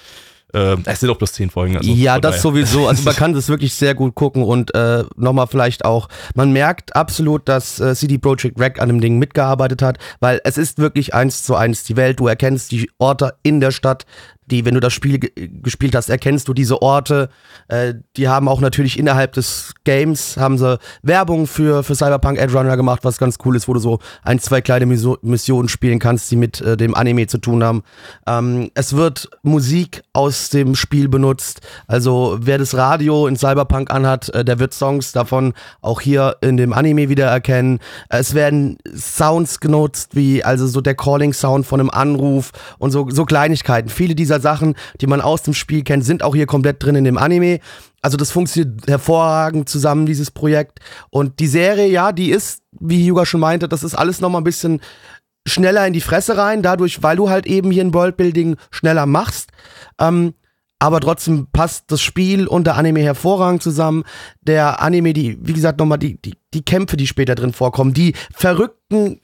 Äh, es sind auch bloß zehn Folgen. Also ja, das sowieso. Also man kann das wirklich sehr gut gucken und äh, nochmal vielleicht auch, man merkt absolut, dass äh, CD Projekt Red an dem Ding mitgearbeitet hat, weil es ist wirklich eins zu eins die Welt. Du erkennst die Orte in der Stadt, die, wenn du das Spiel ge gespielt hast, erkennst du diese Orte. Äh, die haben auch natürlich innerhalb des Games haben sie Werbung für, für Cyberpunk Edge Runner gemacht, was ganz cool ist, wo du so ein, zwei kleine Missionen spielen kannst, die mit äh, dem Anime zu tun haben. Ähm, es wird Musik aus dem Spiel benutzt. Also wer das Radio in Cyberpunk anhat, äh, der wird Songs davon auch hier in dem Anime wieder erkennen. Es werden Sounds genutzt, wie also so der Calling-Sound von einem Anruf und so, so Kleinigkeiten. Viele dieser Sachen, die man aus dem Spiel kennt, sind auch hier komplett drin in dem Anime. Also das funktioniert hervorragend zusammen, dieses Projekt. Und die Serie, ja, die ist, wie Hyuga schon meinte, das ist alles nochmal ein bisschen schneller in die Fresse rein, dadurch, weil du halt eben hier ein Worldbuilding schneller machst. Ähm, aber trotzdem passt das Spiel und der Anime hervorragend zusammen. Der Anime, die, wie gesagt, nochmal die, die, die Kämpfe, die später drin vorkommen, die verrückten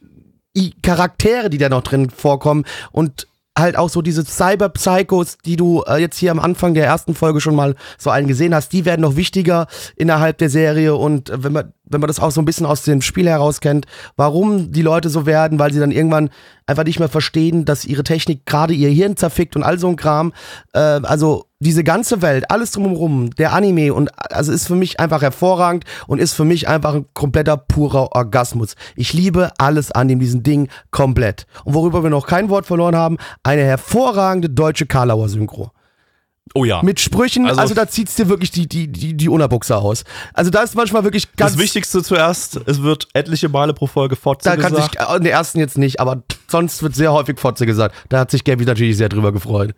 Charaktere, die da noch drin vorkommen und halt auch so diese Cyber-Psychos, die du äh, jetzt hier am Anfang der ersten Folge schon mal so einen gesehen hast, die werden noch wichtiger innerhalb der Serie. Und äh, wenn man wenn man das auch so ein bisschen aus dem Spiel heraus kennt, warum die Leute so werden, weil sie dann irgendwann einfach nicht mehr verstehen, dass ihre Technik gerade ihr Hirn zerfickt und all so ein Kram. Äh, also diese ganze Welt, alles drumherum, der Anime und also ist für mich einfach hervorragend und ist für mich einfach ein kompletter purer Orgasmus. Ich liebe alles an dem diesen Ding komplett. Und worüber wir noch kein Wort verloren haben, eine hervorragende deutsche Karlauer Synchro. Oh ja. Mit Sprüchen, also, also da zieht's dir wirklich die, die, die, die Unterbuchse aus. Also da ist manchmal wirklich ganz. Das Wichtigste zuerst, es wird etliche Male pro Folge Fotze da gesagt. kann sich, in der ersten jetzt nicht, aber sonst wird sehr häufig Fotze gesagt. Da hat sich Gabby natürlich sehr drüber gefreut.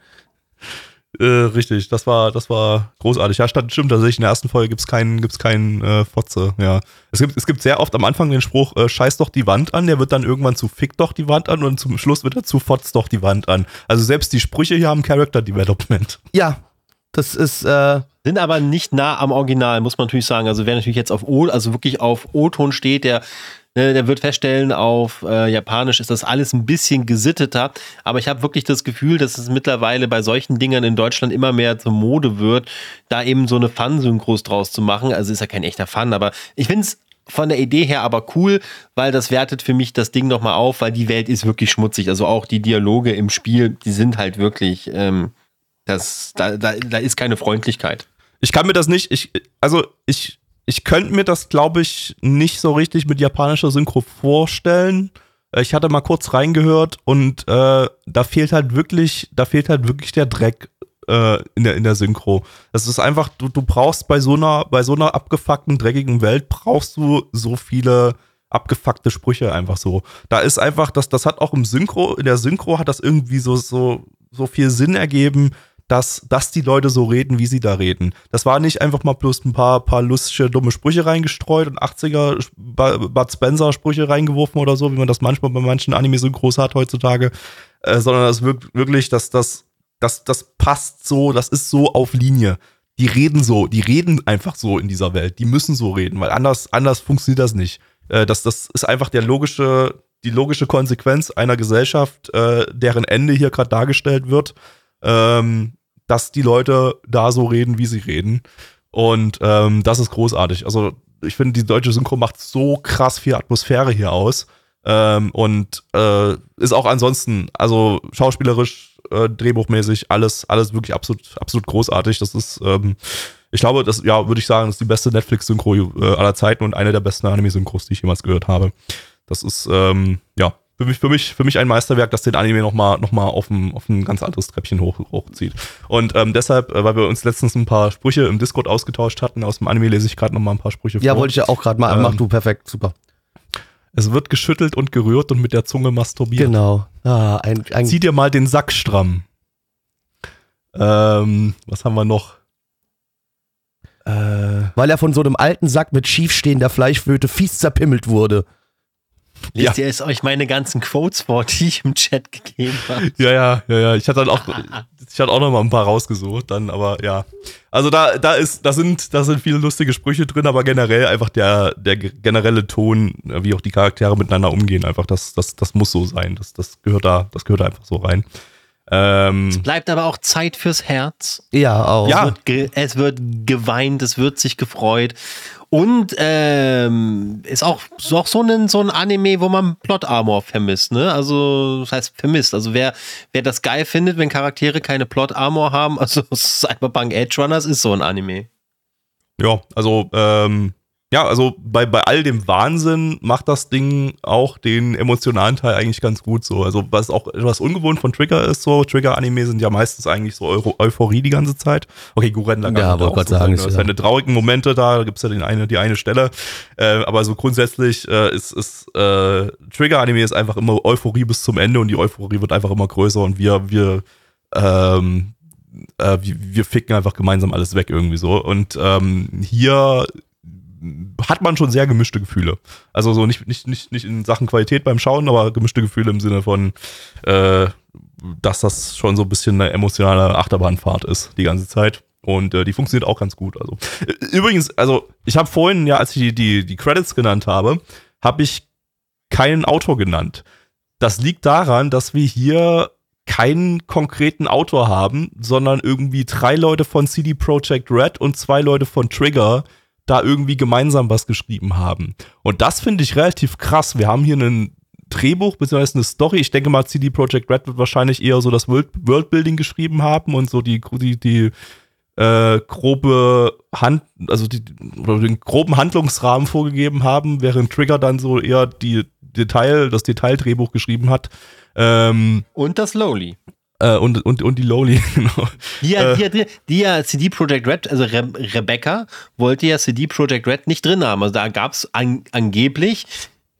Äh, richtig, das war, das war großartig. Ja, stimmt, stimmt tatsächlich. In der ersten Folge gibt's keinen, gibt's keinen äh, Fotze. Ja, es gibt, es gibt sehr oft am Anfang den Spruch: äh, Scheiß doch die Wand an. Der wird dann irgendwann zu Fick doch die Wand an und zum Schluss wird er zu Fotz doch die Wand an. Also selbst die Sprüche hier haben Character Development. Ja, das ist. Äh sind aber nicht nah am Original, muss man natürlich sagen. Also wer natürlich jetzt auf O, also wirklich auf O-Ton steht, der, ne, der wird feststellen, auf äh, Japanisch ist das alles ein bisschen gesitteter. Aber ich habe wirklich das Gefühl, dass es mittlerweile bei solchen Dingern in Deutschland immer mehr zur Mode wird, da eben so eine Fun-Synchros draus zu machen. Also ist ja kein echter Fun, aber ich finde es von der Idee her aber cool, weil das wertet für mich das Ding nochmal auf, weil die Welt ist wirklich schmutzig. Also auch die Dialoge im Spiel, die sind halt wirklich. Ähm, das, da, da, da ist keine Freundlichkeit. Ich kann mir das nicht, ich, also ich, ich könnte mir das, glaube ich, nicht so richtig mit japanischer Synchro vorstellen. Äh, ich hatte mal kurz reingehört und äh, da fehlt halt wirklich, da fehlt halt wirklich der Dreck äh, in, der, in der Synchro. Das ist einfach, du, du brauchst bei so einer, bei so einer abgefuckten, dreckigen Welt, brauchst du so viele abgefuckte Sprüche einfach so. Da ist einfach, das, das hat auch im Synchro, in der Synchro hat das irgendwie so, so, so viel Sinn ergeben, dass, dass die Leute so reden, wie sie da reden. Das war nicht einfach mal bloß ein paar, paar lustige, dumme Sprüche reingestreut und 80er Bud Spencer Sprüche reingeworfen oder so, wie man das manchmal bei manchen Anime-Synchros hat heutzutage, äh, sondern das wirkt wirklich, dass das, das, das passt so, das ist so auf Linie. Die reden so, die reden einfach so in dieser Welt. Die müssen so reden, weil anders, anders funktioniert das nicht. Äh, das, das ist einfach der logische, die logische Konsequenz einer Gesellschaft, äh, deren Ende hier gerade dargestellt wird. Ähm, dass die Leute da so reden, wie sie reden. Und ähm, das ist großartig. Also ich finde, die deutsche Synchro macht so krass viel Atmosphäre hier aus. Ähm, und äh, ist auch ansonsten, also schauspielerisch, äh, drehbuchmäßig, alles, alles wirklich absolut, absolut großartig. Das ist, ähm, ich glaube, das, ja, würde ich sagen, das ist die beste Netflix-Synchro äh, aller Zeiten und eine der besten Anime-Synchros, die ich jemals gehört habe. Das ist, ähm, ja, für mich, für mich, für mich ein Meisterwerk, das den Anime nochmal noch mal auf, ein, auf ein ganz anderes Treppchen hoch, hochzieht. Und ähm, deshalb, äh, weil wir uns letztens ein paar Sprüche im Discord ausgetauscht hatten, aus dem Anime lese ich gerade nochmal ein paar Sprüche vor. Ja, wollte ich ja auch gerade mal. Ähm, mach du, perfekt, super. Es wird geschüttelt und gerührt und mit der Zunge masturbiert. Genau. Ah, ein, ein Zieh dir mal den Sack stramm. Ähm, was haben wir noch? Äh, Weil er von so einem alten Sack mit schiefstehender Fleischwöte fies zerpimmelt wurde. Lest ja. ihr es euch meine ganzen Quotes vor, die ich im Chat gegeben habe? Ja, ja, ja, ja. Ich hatte dann auch, ich hatte auch noch mal ein paar rausgesucht, dann, aber ja. Also da, da ist, da sind, da sind viele lustige Sprüche drin, aber generell einfach der, der generelle Ton, wie auch die Charaktere miteinander umgehen, einfach das, das, das muss so sein. Das, das gehört da, das gehört da einfach so rein. Ähm, es bleibt aber auch Zeit fürs Herz. Ja, auch. Ja. Es wird, es wird geweint, es wird sich gefreut. Und ähm, ist auch, ist auch so, ein, so ein Anime, wo man Plot Armor vermisst, ne? Also, das heißt vermisst. Also wer, wer das geil findet, wenn Charaktere keine Plot Armor haben, also Cyberpunk Edge Runners ist so ein Anime. Ja, also ähm, ja, also bei, bei all dem Wahnsinn macht das Ding auch den emotionalen Teil eigentlich ganz gut so. Also was auch etwas ungewohnt von Trigger ist, so Trigger-Anime sind ja meistens eigentlich so Euro Euphorie die ganze Zeit. Okay, Guren Lagann ja, aber Gott so sagen, es ja. seine traurigen Momente da, da gibt's ja den eine, die eine Stelle. Äh, aber so grundsätzlich äh, ist, ist äh, Trigger-Anime ist einfach immer Euphorie bis zum Ende und die Euphorie wird einfach immer größer und wir, wir ähm, äh, wir, wir ficken einfach gemeinsam alles weg irgendwie so. Und ähm, hier hat man schon sehr gemischte Gefühle. Also so nicht, nicht, nicht, nicht in Sachen Qualität beim Schauen, aber gemischte Gefühle im Sinne von, äh, dass das schon so ein bisschen eine emotionale Achterbahnfahrt ist die ganze Zeit. Und äh, die funktioniert auch ganz gut. Also äh, übrigens, also ich habe vorhin ja, als ich die, die, die Credits genannt habe, habe ich keinen Autor genannt. Das liegt daran, dass wir hier keinen konkreten Autor haben, sondern irgendwie drei Leute von CD Projekt Red und zwei Leute von Trigger da irgendwie gemeinsam was geschrieben haben. Und das finde ich relativ krass. Wir haben hier ein Drehbuch bzw. eine Story. Ich denke mal, CD Projekt Red wird wahrscheinlich eher so das World Worldbuilding geschrieben haben und so die, die, die äh, grobe Hand, also die, oder den groben Handlungsrahmen vorgegeben haben, während Trigger dann so eher die Detail, das Detaildrehbuch geschrieben hat. Ähm, und das Lowly. Äh, und, und, und die Lowly, genau. Die ja, äh, die, die ja CD Projekt Red, also Re Rebecca, wollte ja CD Projekt Red nicht drin haben. Also da gab es an, angeblich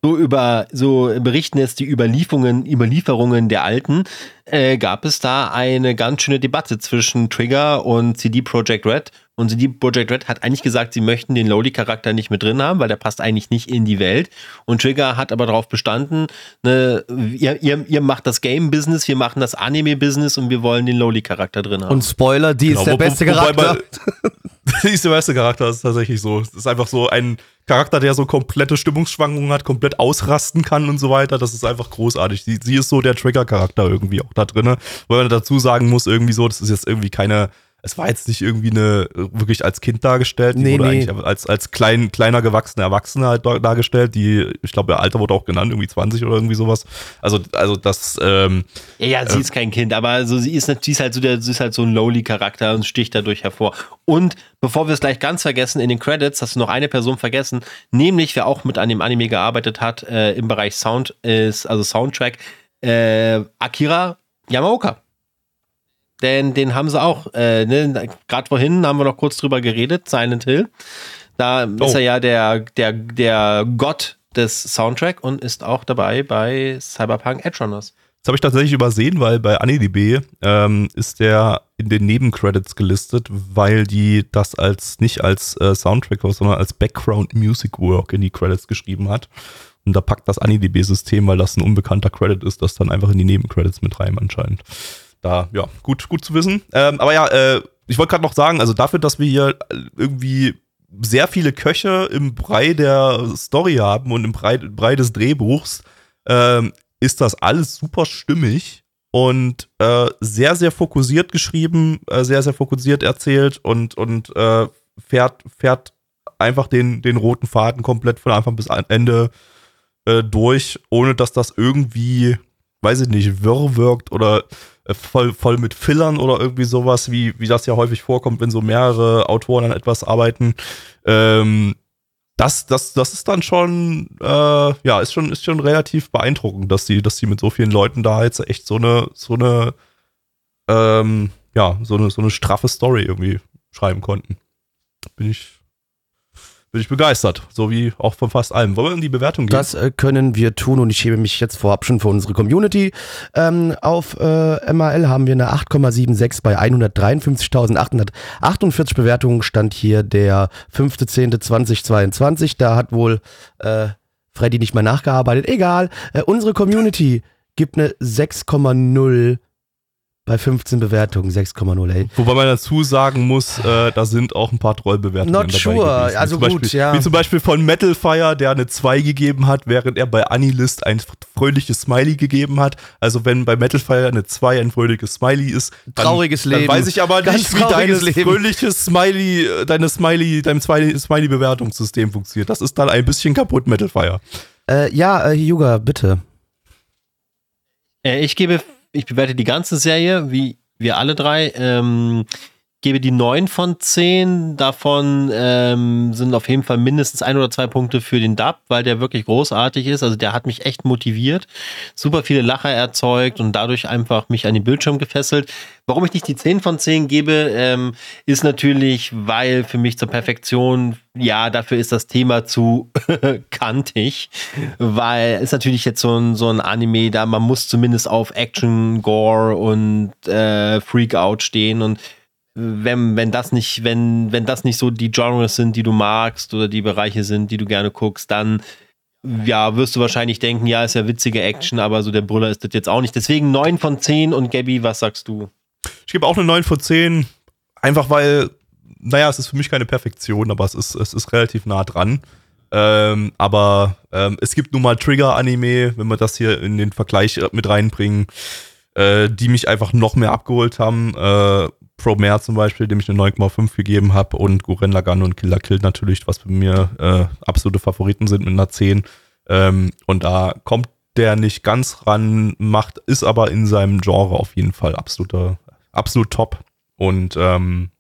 so über so berichten jetzt die Überlieferungen, Überlieferungen der Alten, äh, gab es da eine ganz schöne Debatte zwischen Trigger und CD Projekt Red. Und CD Projekt Red hat eigentlich gesagt, sie möchten den Lowly-Charakter nicht mit drin haben, weil der passt eigentlich nicht in die Welt. Und Trigger hat aber darauf bestanden, ne, ihr, ihr, ihr macht das Game-Business, wir machen das Anime-Business und wir wollen den Lowly-Charakter drin haben. Und Spoiler, die genau, ist der beste Charakter. die ist der beste Charakter, das ist tatsächlich so. Das ist einfach so ein Charakter, der so komplette Stimmungsschwankungen hat, komplett ausrasten kann und so weiter. Das ist einfach großartig. Sie, sie ist so der Trigger-Charakter irgendwie auch da drin. Weil man dazu sagen muss, irgendwie so, das ist jetzt irgendwie keine es war jetzt nicht irgendwie eine wirklich als Kind dargestellt, die nee, wurde nee. eigentlich als, als klein, kleiner gewachsener Erwachsener halt dargestellt, die, ich glaube, ihr Alter wurde auch genannt, irgendwie 20 oder irgendwie sowas. Also, also das, ähm, Ja, ja, sie äh, ist kein Kind, aber also sie ist, sie ist halt so der, sie ist halt so ein Lowly-Charakter und sticht dadurch hervor. Und bevor wir es gleich ganz vergessen, in den Credits hast du noch eine Person vergessen, nämlich wer auch mit an dem Anime gearbeitet hat, äh, im Bereich Sound ist, also Soundtrack, äh, Akira Yamaoka. Denn den haben sie auch, äh, ne, gerade vorhin haben wir noch kurz drüber geredet, Silent Hill. Da oh. ist er ja der, der, der Gott des Soundtrack und ist auch dabei bei Cyberpunk Edgerunners. Das habe ich tatsächlich übersehen, weil bei AniDB ähm, ist der in den Nebencredits gelistet, weil die das als nicht als äh, Soundtrack, sondern als Background Music Work in die Credits geschrieben hat. Und da packt das AniDB-System, weil das ein unbekannter Credit ist, das dann einfach in die Nebencredits mit rein anscheinend da, ja, gut, gut zu wissen. Ähm, aber ja, äh, ich wollte gerade noch sagen, also dafür, dass wir hier irgendwie sehr viele Köche im Brei der Story haben und im Brei, Brei des Drehbuchs, ähm, ist das alles super stimmig und äh, sehr, sehr fokussiert geschrieben, äh, sehr, sehr fokussiert erzählt und, und äh, fährt, fährt einfach den, den roten Faden komplett von Anfang bis Ende äh, durch, ohne dass das irgendwie, weiß ich nicht, wirr wirkt oder äh, voll, voll mit Fillern oder irgendwie sowas, wie, wie das ja häufig vorkommt, wenn so mehrere Autoren an etwas arbeiten. Ähm, das, das, das ist dann schon, äh, ja, ist schon, ist schon relativ beeindruckend, dass sie, dass sie mit so vielen Leuten da jetzt echt so eine, so eine, ähm, ja, so eine, so eine straffe Story irgendwie schreiben konnten. Bin ich, bin ich begeistert, so wie auch von fast allem. Wollen wir in die Bewertung gehen? Das äh, können wir tun und ich hebe mich jetzt vorab schon für unsere Community. Ähm, auf äh, MAL haben wir eine 8,76 bei 153.848 Bewertungen. Stand hier der 5.10.2022. Da hat wohl äh, Freddy nicht mehr nachgearbeitet. Egal. Äh, unsere Community gibt eine 6,0 bei 15 Bewertungen 6,0, ey. Wobei man dazu sagen muss, äh, da sind auch ein paar Trollbewertungen Not dabei sure, gewesen. also gut, Beispiel, ja. Wie zum Beispiel von Metalfire, der eine 2 gegeben hat, während er bei Anilist ein fröhliches Smiley gegeben hat. Also wenn bei Metalfire eine 2 ein fröhliches Smiley ist, dann, Trauriges Leben. dann weiß ich aber Ganz nicht, wie dein fröhliches Smiley, äh, deine Smiley, dein Smiley-Bewertungssystem funktioniert. Das ist dann ein bisschen kaputt, Metalfire. Äh, ja, äh, Yuga, bitte. Äh, ich gebe ich bewerte die ganze Serie, wie wir alle drei, ähm, gebe die 9 von 10. Davon ähm, sind auf jeden Fall mindestens ein oder zwei Punkte für den Dub, weil der wirklich großartig ist. Also der hat mich echt motiviert, super viele Lacher erzeugt und dadurch einfach mich an den Bildschirm gefesselt. Warum ich nicht die 10 von 10 gebe, ähm, ist natürlich, weil für mich zur Perfektion, ja, dafür ist das Thema zu kantig, weil es natürlich jetzt so ein, so ein Anime, da man muss zumindest auf Action, Gore und äh, Freakout stehen und wenn, wenn das nicht, wenn, wenn das nicht so die Genres sind, die du magst oder die Bereiche sind, die du gerne guckst, dann ja, wirst du wahrscheinlich denken, ja, ist ja witzige Action, aber so der Brüller ist das jetzt auch nicht. Deswegen 9 von 10 und Gabby, was sagst du? Ich gebe auch eine 9 von 10, einfach weil, naja, es ist für mich keine Perfektion, aber es ist, es ist relativ nah dran. Ähm, aber ähm, es gibt nun mal Trigger-Anime, wenn wir das hier in den Vergleich mit reinbringen, äh, die mich einfach noch mehr abgeholt haben. Äh, Promare zum Beispiel, dem ich eine 9,5 gegeben habe und Guren Lagann und Killer Kill natürlich, was bei mir äh, absolute Favoriten sind mit einer 10. Ähm, und da kommt der nicht ganz ran, macht, ist aber in seinem Genre auf jeden Fall absoluter, absolut top. Und ähm,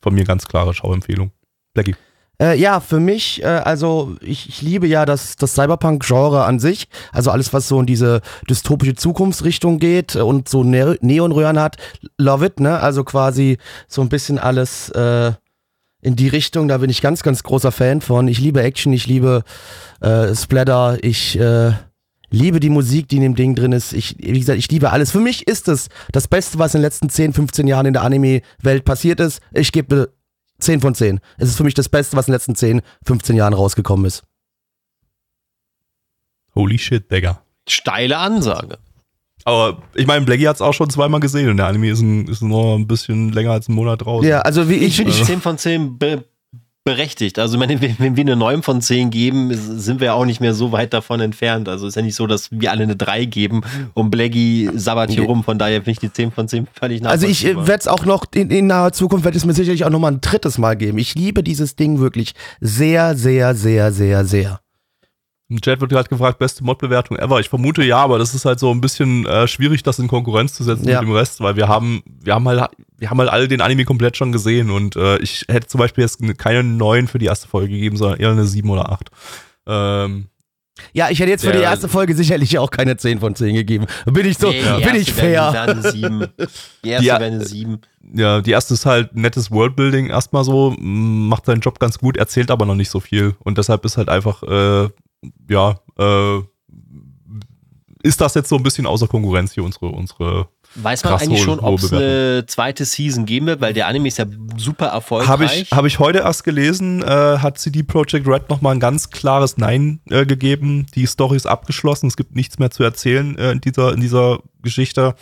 von mir ganz klare Schauempfehlung. Blackie. Äh, ja, für mich, äh, also ich, ich liebe ja das, das Cyberpunk-Genre an sich. Also alles, was so in diese dystopische Zukunftsrichtung geht und so ne Neonröhren hat. Love it, ne? Also quasi so ein bisschen alles äh, in die Richtung. Da bin ich ganz, ganz großer Fan von. Ich liebe Action, ich liebe äh, Splatter, ich äh, liebe die Musik, die in dem Ding drin ist. Ich, wie gesagt, ich liebe alles. Für mich ist es das Beste, was in den letzten 10, 15 Jahren in der Anime-Welt passiert ist. Ich gebe 10 von 10. Es ist für mich das Beste, was in den letzten 10, 15 Jahren rausgekommen ist. Holy shit, Digga. Steile Ansage. Aber ich meine, Blackie hat es auch schon zweimal gesehen und der Anime ist, ein, ist nur ein bisschen länger als ein Monat draußen. Ja, also wie Ich ich, ich 10 von 10 be berechtigt. Also, wenn, wenn wir eine 9 von 10 geben, sind wir auch nicht mehr so weit davon entfernt. Also, ist ja nicht so, dass wir alle eine 3 geben und Blackie sabbert hier rum. Von daher finde ich die 10 von 10 völlig Also ich nachvollziehbar. werde es auch noch in, in naher Zukunft werde es mir sicherlich auch noch mal ein drittes Mal geben. Ich liebe dieses Ding wirklich sehr, sehr, sehr, sehr, sehr. Im Chat wird gerade gefragt, beste Mod-Bewertung ever. Ich vermute ja, aber das ist halt so ein bisschen äh, schwierig, das in Konkurrenz zu setzen Ja. mit dem Rest, weil wir haben, wir haben halt, wir haben halt alle den Anime komplett schon gesehen und äh, ich hätte zum Beispiel jetzt keine 9 für die erste Folge gegeben, sondern eher eine 7 oder 8. Ähm, Ja, ich hätte jetzt für die erste Folge sicherlich auch keine 10 von 10 gegeben. Bin ich so, Nee, bin ich fair. eine 7. Die erste wäre eine 7. ja, die erste ist halt nettes Worldbuilding erstmal so, macht seinen Job ganz gut, erzählt aber noch nicht so viel und deshalb ist halt einfach, äh, ja, äh, ist das jetzt so ein bisschen außer Konkurrenz hier unsere, unsere Weiß man Krass eigentlich schon, ob es eine zweite Season geben wird? Weil der Anime ist ja super erfolgreich. Habe ich, hab ich heute erst gelesen, äh, hat CD Projekt Red nochmal ein ganz klares Nein äh, gegeben. Die Story ist abgeschlossen, es gibt nichts mehr zu erzählen äh, in, dieser, in dieser Geschichte.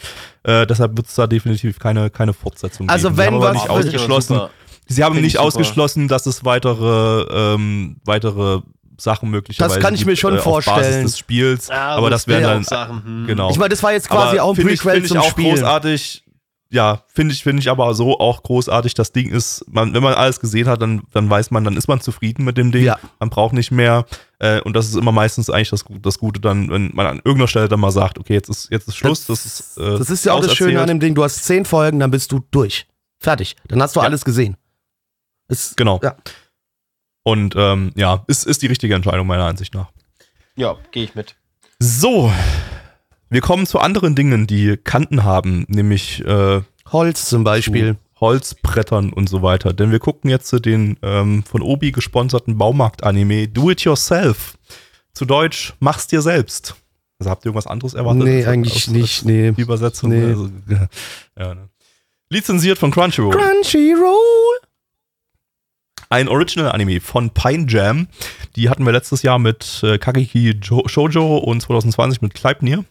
Äh, deshalb wird es da definitiv keine, keine Fortsetzung Also geben. wenn Sie haben aber was- nicht ausgeschlossen. Sie haben nicht ausgeschlossen, dass es weitere, ähm, weitere Sachen möglicherweise Das kann ich mir gibt, schon äh, auf Basis vorstellen. des Spiels. Ja, aber das wären ja dann Sachen. Hm. genau. Ich meine, das war jetzt quasi Aber auch ein ich, Prequel ich zum auch Spiel. großartig. Ja, finde ich, finde ich aber so auch großartig. Das Ding ist, man, wenn man alles gesehen hat, dann, dann weiß man, dann ist man zufrieden mit dem Ding. Ja. Man braucht nicht mehr. Äh, und das ist immer meistens eigentlich das, das Gute dann, wenn man an irgendeiner Stelle dann mal sagt, okay, jetzt ist, jetzt ist Schluss. Das, ist, äh, Das ist ja auch das Schöne an dem Ding. Du hast 10 Folgen, dann bist du durch. Fertig. Dann hast du Ja. alles gesehen. Ist, Genau. Ja. Und ähm, ja, ist, ist die richtige Entscheidung meiner Ansicht nach. Ja, gehe ich mit. So, wir kommen zu anderen Dingen, die Kanten haben, nämlich äh, Holz zum Beispiel. Holzbrettern und so weiter. Denn wir gucken jetzt zu den ähm, von Obi gesponserten Baumarkt-Anime Do It Yourself. Zu Deutsch, mach's dir selbst. Also habt ihr irgendwas anderes erwartet? Nee, eigentlich nicht. Nee. Die Übersetzung. Nee. Also, ja, ne. Lizenziert von Crunchyroll. Crunchyroll. Ein Original-Anime von Pine Jam. Die hatten wir letztes Jahr mit äh, Kageki jo Shoujo und 2020 mit Kleipnir.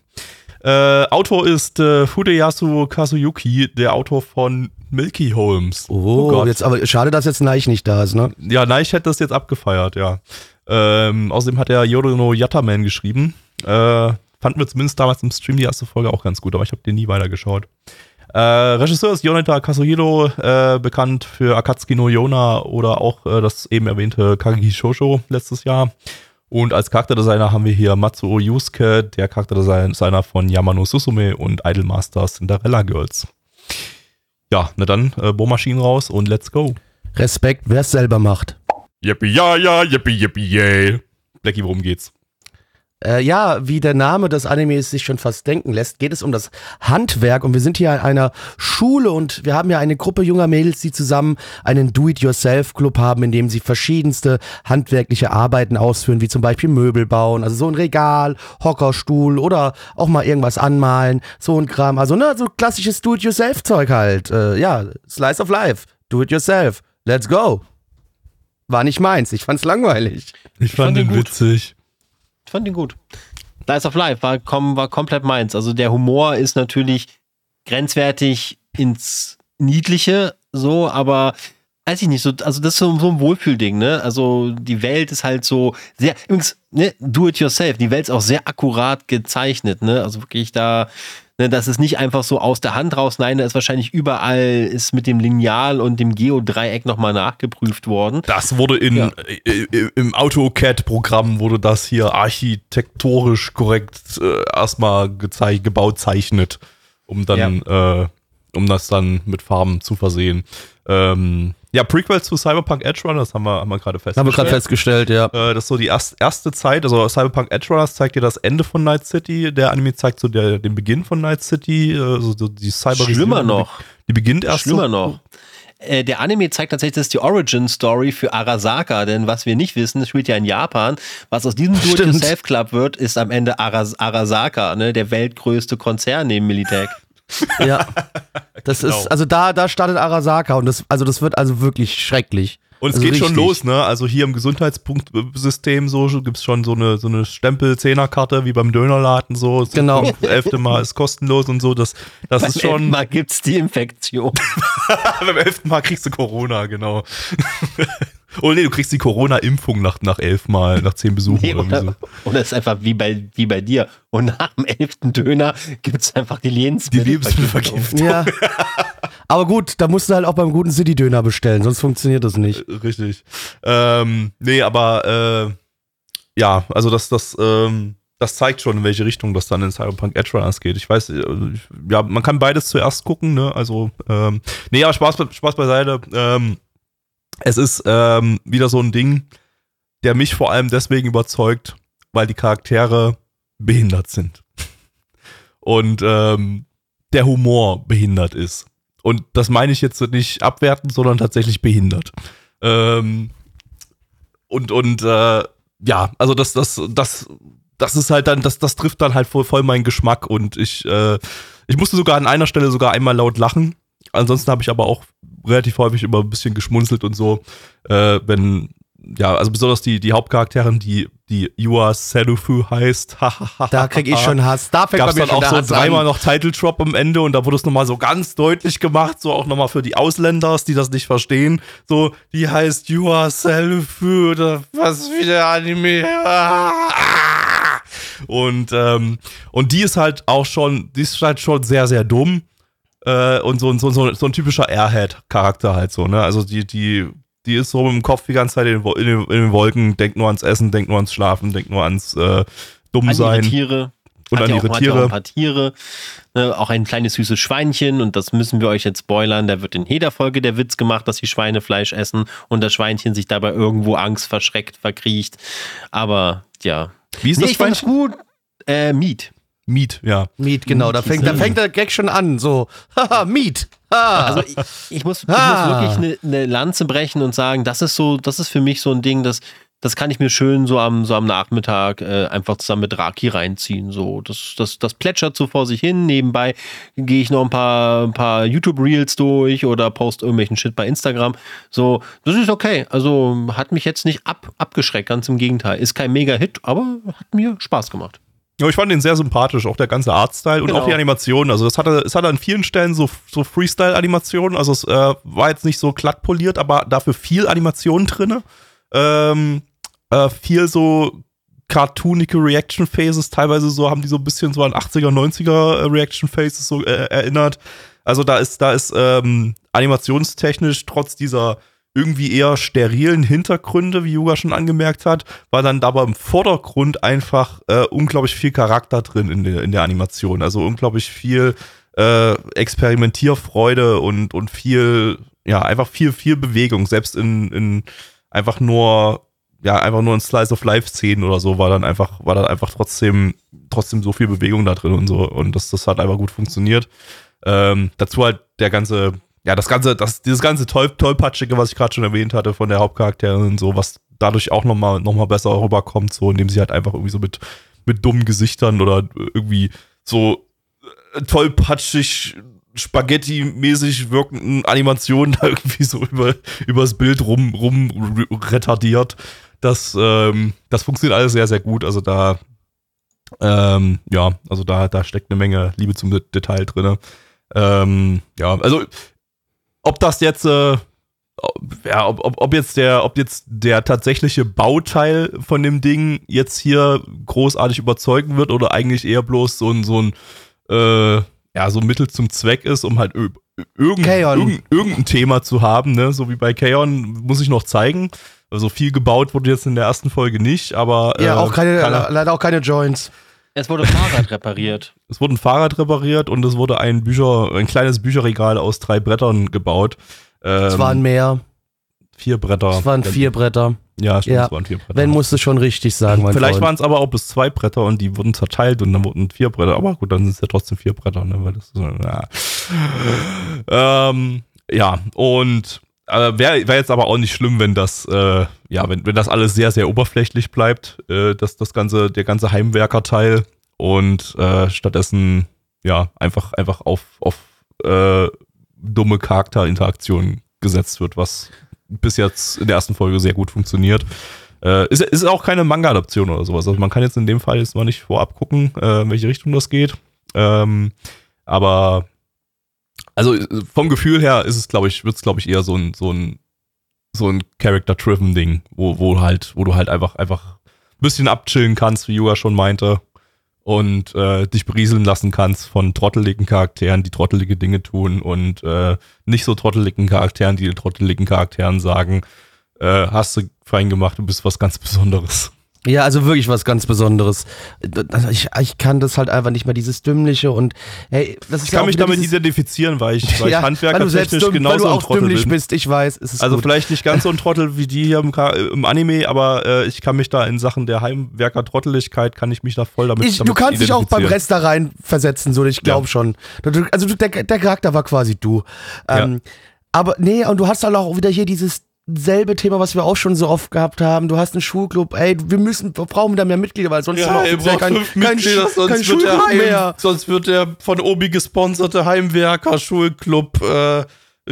Äh, Autor ist äh, Fudeyasu Kazuyuki, der Autor von Milky Holmes. Oh, Gott. jetzt aber schade, dass jetzt Neich nicht da ist, ne? Ja, Neich hätte das jetzt abgefeiert, ja. Ähm, außerdem hat er Yorono Yataman geschrieben. Äh, fanden wir zumindest damals im Stream die erste Folge auch ganz gut, aber ich habe den nie weitergeschaut. Äh, Regisseur ist Yoneta Kazuhiro, äh, bekannt für Akatsuki no Yona oder auch äh, das eben erwähnte Kageki Shoujo letztes Jahr. Und als Charakterdesigner haben wir hier Matsuo Yusuke, der Charakterdesigner von Yamano Susume und Idolmaster Cinderella Girls. ja, na dann, äh, Bohrmaschinen raus und let's go. Respekt, wer es selber macht. Yippie, ja, ja, yippie, yippie, yay. Blackie, worum geht's? Äh, ja, wie der Name des Animes sich schon fast denken lässt, geht es um das Handwerk und wir sind hier an einer Schule und wir haben ja eine Gruppe junger Mädels, die zusammen einen Do-it-yourself-Club haben, in dem sie verschiedenste handwerkliche Arbeiten ausführen, wie zum Beispiel Möbel bauen, also so ein Regal, Hockerstuhl oder auch mal irgendwas anmalen, so ein Kram, also ne, so klassisches Do-it-yourself-Zeug halt, äh, ja, Slice of Life, Do-it-yourself, let's go. War nicht meins, ich fand's langweilig. Ich fand fand ihn den gut. witzig. Fand ihn gut. Dice of Life war, kom war komplett meins. Also der Humor ist natürlich grenzwertig ins Niedliche, so, aber weiß ich nicht, so, also das ist so, so ein Wohlfühlding, ne? Also die Welt ist halt so sehr, übrigens, ne, do it yourself, die Welt ist auch sehr akkurat gezeichnet, ne? Also wirklich da, ne, das ist nicht einfach so aus der Hand raus, nein, da ist wahrscheinlich überall, ist mit dem Lineal und dem Geodreieck nochmal nachgeprüft worden. Das wurde in, Ja. äh, äh, im AutoCAD-Programm wurde das hier architektonisch korrekt äh, erstmal gebaut, zeichnet, um dann, äh, um das dann mit Farben zu versehen. Ähm, ja, Prequel zu Cyberpunk Edge Runner, das haben wir, haben wir gerade Haben wir gerade festgestellt. festgestellt, ja. Äh, das ist so die erst, erste Zeit, also Cyberpunk Edge Runners zeigt dir das Ende von Night City, der Anime zeigt so der, den Beginn von Night City, äh, so, so die Cyber Schlimmer noch. Die beginnt erst Schlimmer so, noch. Äh, Der Anime zeigt tatsächlich, das ist die Origin-Story für Arasaka, denn was wir nicht wissen, es spielt ja in Japan. Was aus diesem Stimmt. Do-it-yourself-Club wird, ist am Ende Aras Arasaka, ne, der weltgrößte Konzern neben Militech. Ja. Das Genau. ist, also da, da startet Arasaka und das, also das wird also wirklich schrecklich. Und es Also geht schon richtig. los, ne? Also hier im Gesundheitspunktsystem so gibt's schon so eine, so eine Stempel-Zehnerkarte wie beim Dönerladen so. Es Genau. kommt, Elfte Mal ist kostenlos und so. Das, das ist schon. Mal gibt's die Infektion. beim elften Mal kriegst du Corona, genau. oh nee, du kriegst die Corona-Impfung nach, nach elf Mal, nach zehn Besuchen Nee, oder oder, so. oder es ist einfach wie bei, wie bei dir. Und nach dem elften Döner gibt's einfach die Die Lebensmittel. Lebensmittelvergiftung. Ja. Aber gut, da musst du halt auch beim guten City-Döner bestellen, sonst funktioniert das nicht. Richtig. Ähm, nee, aber äh, ja, also das, das, ähm, das zeigt schon, in welche Richtung das dann in Cyberpunk Edge Runners geht. Ich weiß, äh, ja, man kann beides zuerst gucken, ne? Also, ähm, nee, aber Spaß, Spaß beiseite. Ähm, es ist ähm, wieder so ein Ding, der mich vor allem deswegen überzeugt, weil die Charaktere behindert sind. Und ähm, der Humor behindert ist. Und das meine ich jetzt nicht abwertend, sondern tatsächlich behindert. Ähm, und und äh, ja, also das, das, das, das ist halt dann, das, das trifft dann halt voll, voll meinen Geschmack und ich, äh, ich musste sogar an einer Stelle sogar einmal laut lachen. Ansonsten habe ich aber auch relativ häufig immer ein bisschen geschmunzelt und so, äh, wenn, ja, also besonders die, die Hauptcharakterin, die, die Yua Serufu heißt, Da krieg ich schon Hass. Da fängt gab es bei mir dann auch so dreimal noch Title Drop am Ende und da wurde es nochmal so ganz deutlich gemacht, so auch nochmal für die Ausländers, die das nicht verstehen. So, die heißt You Are Self oder was wie der Anime. Und, ähm, und die ist halt auch schon, die ist halt schon sehr, sehr dumm. Äh, und so, ein- so, so, so ein typischer Airhead-Charakter halt so, ne? Also die, die, die ist so im Kopf die ganze Zeit in den, in den, in den Wolken, denkt nur ans Essen, denkt nur ans Schlafen, denkt nur ans äh, dumm An ihre sein. Tiere. Und Hat an ihre auch, ja auch Tiere. ein paar Tiere. Ne, auch ein kleines süßes Schweinchen. Und das müssen wir euch jetzt spoilern. Da wird in jeder Folge der Witz gemacht, dass die Schweine Fleisch essen und das Schweinchen sich dabei irgendwo Angst verschreckt, verkriecht. Aber ja. Wie ist Nee, das Schweinchen? gut. Äh, Meat. Meat, ja. Miet, genau. Da fängt, da fängt der Gag schon an. So, haha, Miet. Ha. Also ich, ich, muss, ich Ah. muss wirklich eine, eine Lanze brechen und sagen, das ist so, das ist für mich so ein Ding, das, das kann ich mir schön so am, so am Nachmittag äh, einfach zusammen mit Raki reinziehen. So, das, das, das plätschert so vor sich hin. Nebenbei gehe ich noch ein paar, ein paar YouTube-Reels durch oder post irgendwelchen Shit bei Instagram. So, das ist okay. Also hat mich jetzt nicht ab, abgeschreckt, ganz im Gegenteil. Ist kein Mega-Hit, aber hat mir Spaß gemacht. Ja, ich fand den sehr sympathisch, auch der ganze Artstyle und Genau. auch die Animation. Also es hatte, es hatte an vielen Stellen so, so Freestyle-Animationen. Also es äh, war jetzt nicht so glatt poliert, aber dafür viel Animation drinne. Ähm, äh, viel so cartoonige Reaction Phases, teilweise so haben die so ein bisschen so an 80er, 90er äh, Reaction Phases so äh, erinnert. Also da ist, da ist ähm, animationstechnisch trotz dieser irgendwie eher sterilen Hintergründe, wie Yuga schon angemerkt hat, war dann dabei im Vordergrund einfach äh, unglaublich viel Charakter drin in der, in der Animation. Also unglaublich viel äh, Experimentierfreude und, und viel, ja, einfach viel, viel Bewegung. Selbst in, in einfach nur, ja, einfach nur in Slice of Life-Szenen oder so war dann einfach, war dann einfach trotzdem, trotzdem so viel Bewegung da drin und so. Und das, das hat einfach gut funktioniert. Ähm, dazu halt der ganze, ja, das ganze, das, dieses ganze Toll, Tollpatschige, was ich gerade schon erwähnt hatte von der Hauptcharakterin und so, was dadurch auch nochmal noch mal besser rüberkommt, so, indem sie halt einfach irgendwie so mit, mit dummen Gesichtern oder irgendwie so äh, tollpatschig Spaghetti-mäßig wirkenden Animationen da irgendwie so über übers Bild rum, rum retardiert. Das, ähm, das funktioniert alles sehr, sehr gut. Also da, ähm, ja, also da, da steckt eine Menge Liebe zum Detail drin. Ähm, ja, also ob das jetzt, äh, ja, ob, ob, ob jetzt der, ob jetzt der tatsächliche Bauteil von dem Ding jetzt hier großartig überzeugen wird oder eigentlich eher bloß so ein, so ein, äh, ja, so Mittel zum Zweck ist, um halt irgend, irgend, irgendein Thema zu haben, ne? So wie bei Kaon muss ich noch zeigen. Also viel gebaut wurde jetzt in der ersten Folge nicht, aber. Ja, äh, auch keine, leider auch keine Joints. Es wurde Fahrrad repariert. Es wurde ein Fahrrad repariert und es wurde ein Bücher, ein kleines Bücherregal aus drei Brettern gebaut. Ähm, es waren mehr. Vier Bretter. Es waren vier Bretter. Ja, stimmt, ja. es waren vier Bretter. Wenn musst du schon richtig sagen, mein Vielleicht waren es aber auch bis zwei Bretter und die wurden zerteilt und dann wurden vier Bretter. Aber gut, dann sind es ja trotzdem vier Bretter, ne? Weil das ist, ja. ähm, ja, und wäre wär jetzt aber auch nicht schlimm, wenn das, äh, ja, wenn, wenn das alles sehr, sehr oberflächlich bleibt, äh, das, das ganze, der ganze Heimwerker-Teil und äh, stattdessen, ja, einfach, einfach auf, auf äh, dumme Charakterinteraktionen gesetzt wird, was bis jetzt in der ersten Folge sehr gut funktioniert. Äh, ist, ist auch keine Manga-Adaption oder sowas. Also man kann jetzt in dem Fall jetzt mal nicht vorab gucken, äh, in welche Richtung das geht. Ähm, aber also vom Gefühl her ist es, glaube ich, wird es, glaube ich, eher so ein, so ein, so ein Character-driven Ding, wo, wo halt, wo du halt einfach, einfach ein bisschen abchillen kannst, wie Yuga schon meinte und äh, dich berieseln lassen kannst von trotteligen Charakteren, die trottelige Dinge tun und äh, nicht so trotteligen Charakteren, die den trotteligen Charakteren sagen, äh, hast du fein gemacht, du bist was ganz Besonderes. Ja, also wirklich was ganz Besonderes. Ich, ich kann das halt einfach nicht mehr, dieses Dümmliche und hey, das ist Ich kann ja mich damit identifizieren, weil ich, weil ja, ich handwerkertechnisch genauso weil du auch ein Trottel dümmlich bin. bist, ich weiß. Es ist also gut. vielleicht nicht ganz so ein Trottel wie die hier im, im Anime, aber äh, ich kann mich da in Sachen der Heimwerker-Trotteligkeit, kann ich mich da voll damit, ich, damit Du kannst dich auch beim Rest da rein versetzen, so ich glaube Ja. schon. Also der, der Charakter war quasi du. Ähm, Aber nee, und du hast halt auch wieder hier dieses selbe Thema, was wir auch schon so oft gehabt haben. Du hast einen Schulclub, ey, wir müssen, wir brauchen wieder mehr Mitglieder, weil sonst wir offiziell kein, kein, Sch- kein Schulclub mehr. sonst wird der von Obi gesponserte Heimwerker-Schulclub äh,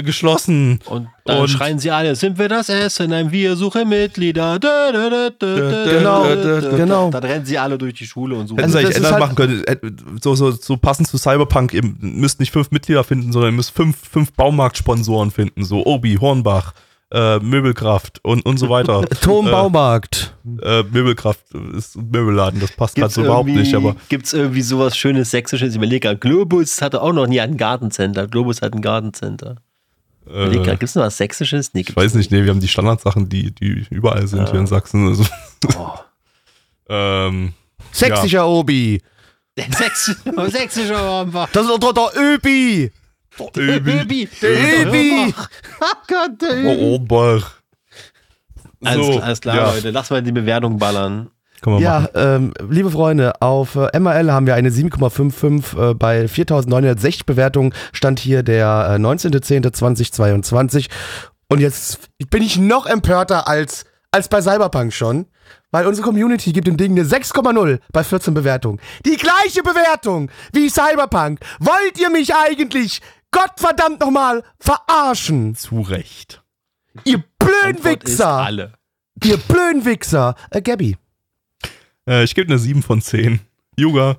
geschlossen. Und dann Und- schreien sie alle, sind wir das Essen? Nein, wir suchen Mitglieder. Da, da, da, da, da, Genau, da, da, da. genau. Dann rennen sie alle durch die Schule und suchen. Hätten sie Also ist ändern halt- machen können. Äh, So, so, so passend zu Cyberpunk, ihr müsst nicht fünf Mitglieder finden, sondern ihr müsst fünf, fünf Baumarktsponsoren finden. So Obi, Hornbach, äh, Möbelkraft und, und so weiter. Tom Äh, Baumarkt. Äh, Möbelkraft ist ein Möbelladen, das passt gerade Gibt's so überhaupt nicht, aber Gibt's irgendwie sowas schönes Sächsisches? Ich überlege Globus hatte auch noch nie ein Gartencenter. Globus hat ein Gartencenter. Äh, gerade, gibt's noch was Sächsisches? Nee, ich weiß nicht, nee, wir haben die Standardsachen, die, die überall sind hier in Sachsen. Also, Oh. ähm, Sächsischer Obi. Sächsisch, sächsischer einfach. Das ist doch der Öbi. Öbi. Öbi. Der Öbi. Oh Gott, der Öbi. Oh, Ober. Alles, So, klar, alles klar, ja. Leute. Lass mal die Bewertung ballern. Ja, ähm, liebe Freunde, auf äh, MRL haben wir eine 7,55 äh, bei 4.960 Bewertungen. Stand hier der äh, 19.10.2022. Und jetzt bin ich noch empörter als, als bei Cyberpunk schon, weil unsere Community gibt dem Ding eine 6,0 bei 14 Bewertungen. Die gleiche Bewertung wie Cyberpunk. Wollt ihr mich eigentlich, Gottverdammt nochmal, verarschen? Zu Recht. Ihr blöden Wichser! alle. Ihr blöden Wichser! Äh, Gabby. Äh, ich gebe eine 7 von 10. Yuga.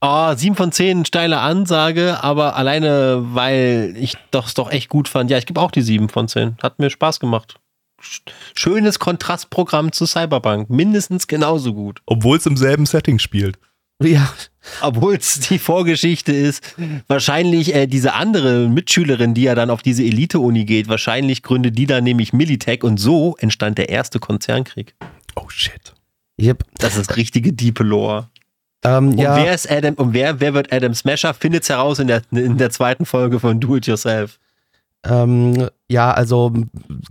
Oh, 7 von 10, steile Ansage, aber alleine, weil ich das doch echt gut fand. Ja, ich gebe auch die 7 von 10. Hat mir Spaß gemacht. Sch- Schönes Kontrastprogramm zu Cyberpunk. Mindestens genauso gut. Obwohl es im selben Setting spielt. Ja, Obwohl es die Vorgeschichte ist, wahrscheinlich äh, diese andere Mitschülerin, die ja dann auf diese Elite-Uni geht, wahrscheinlich gründet die dann nämlich Militech und so entstand der erste Konzernkrieg. Oh shit. yep. Das ist richtige diepe Lore. Ähm, Und ja, wer ist Adam und wer, wer wird Adam Smasher? Findet's heraus in der, in der zweiten Folge von Do It Yourself. ähm, ja, also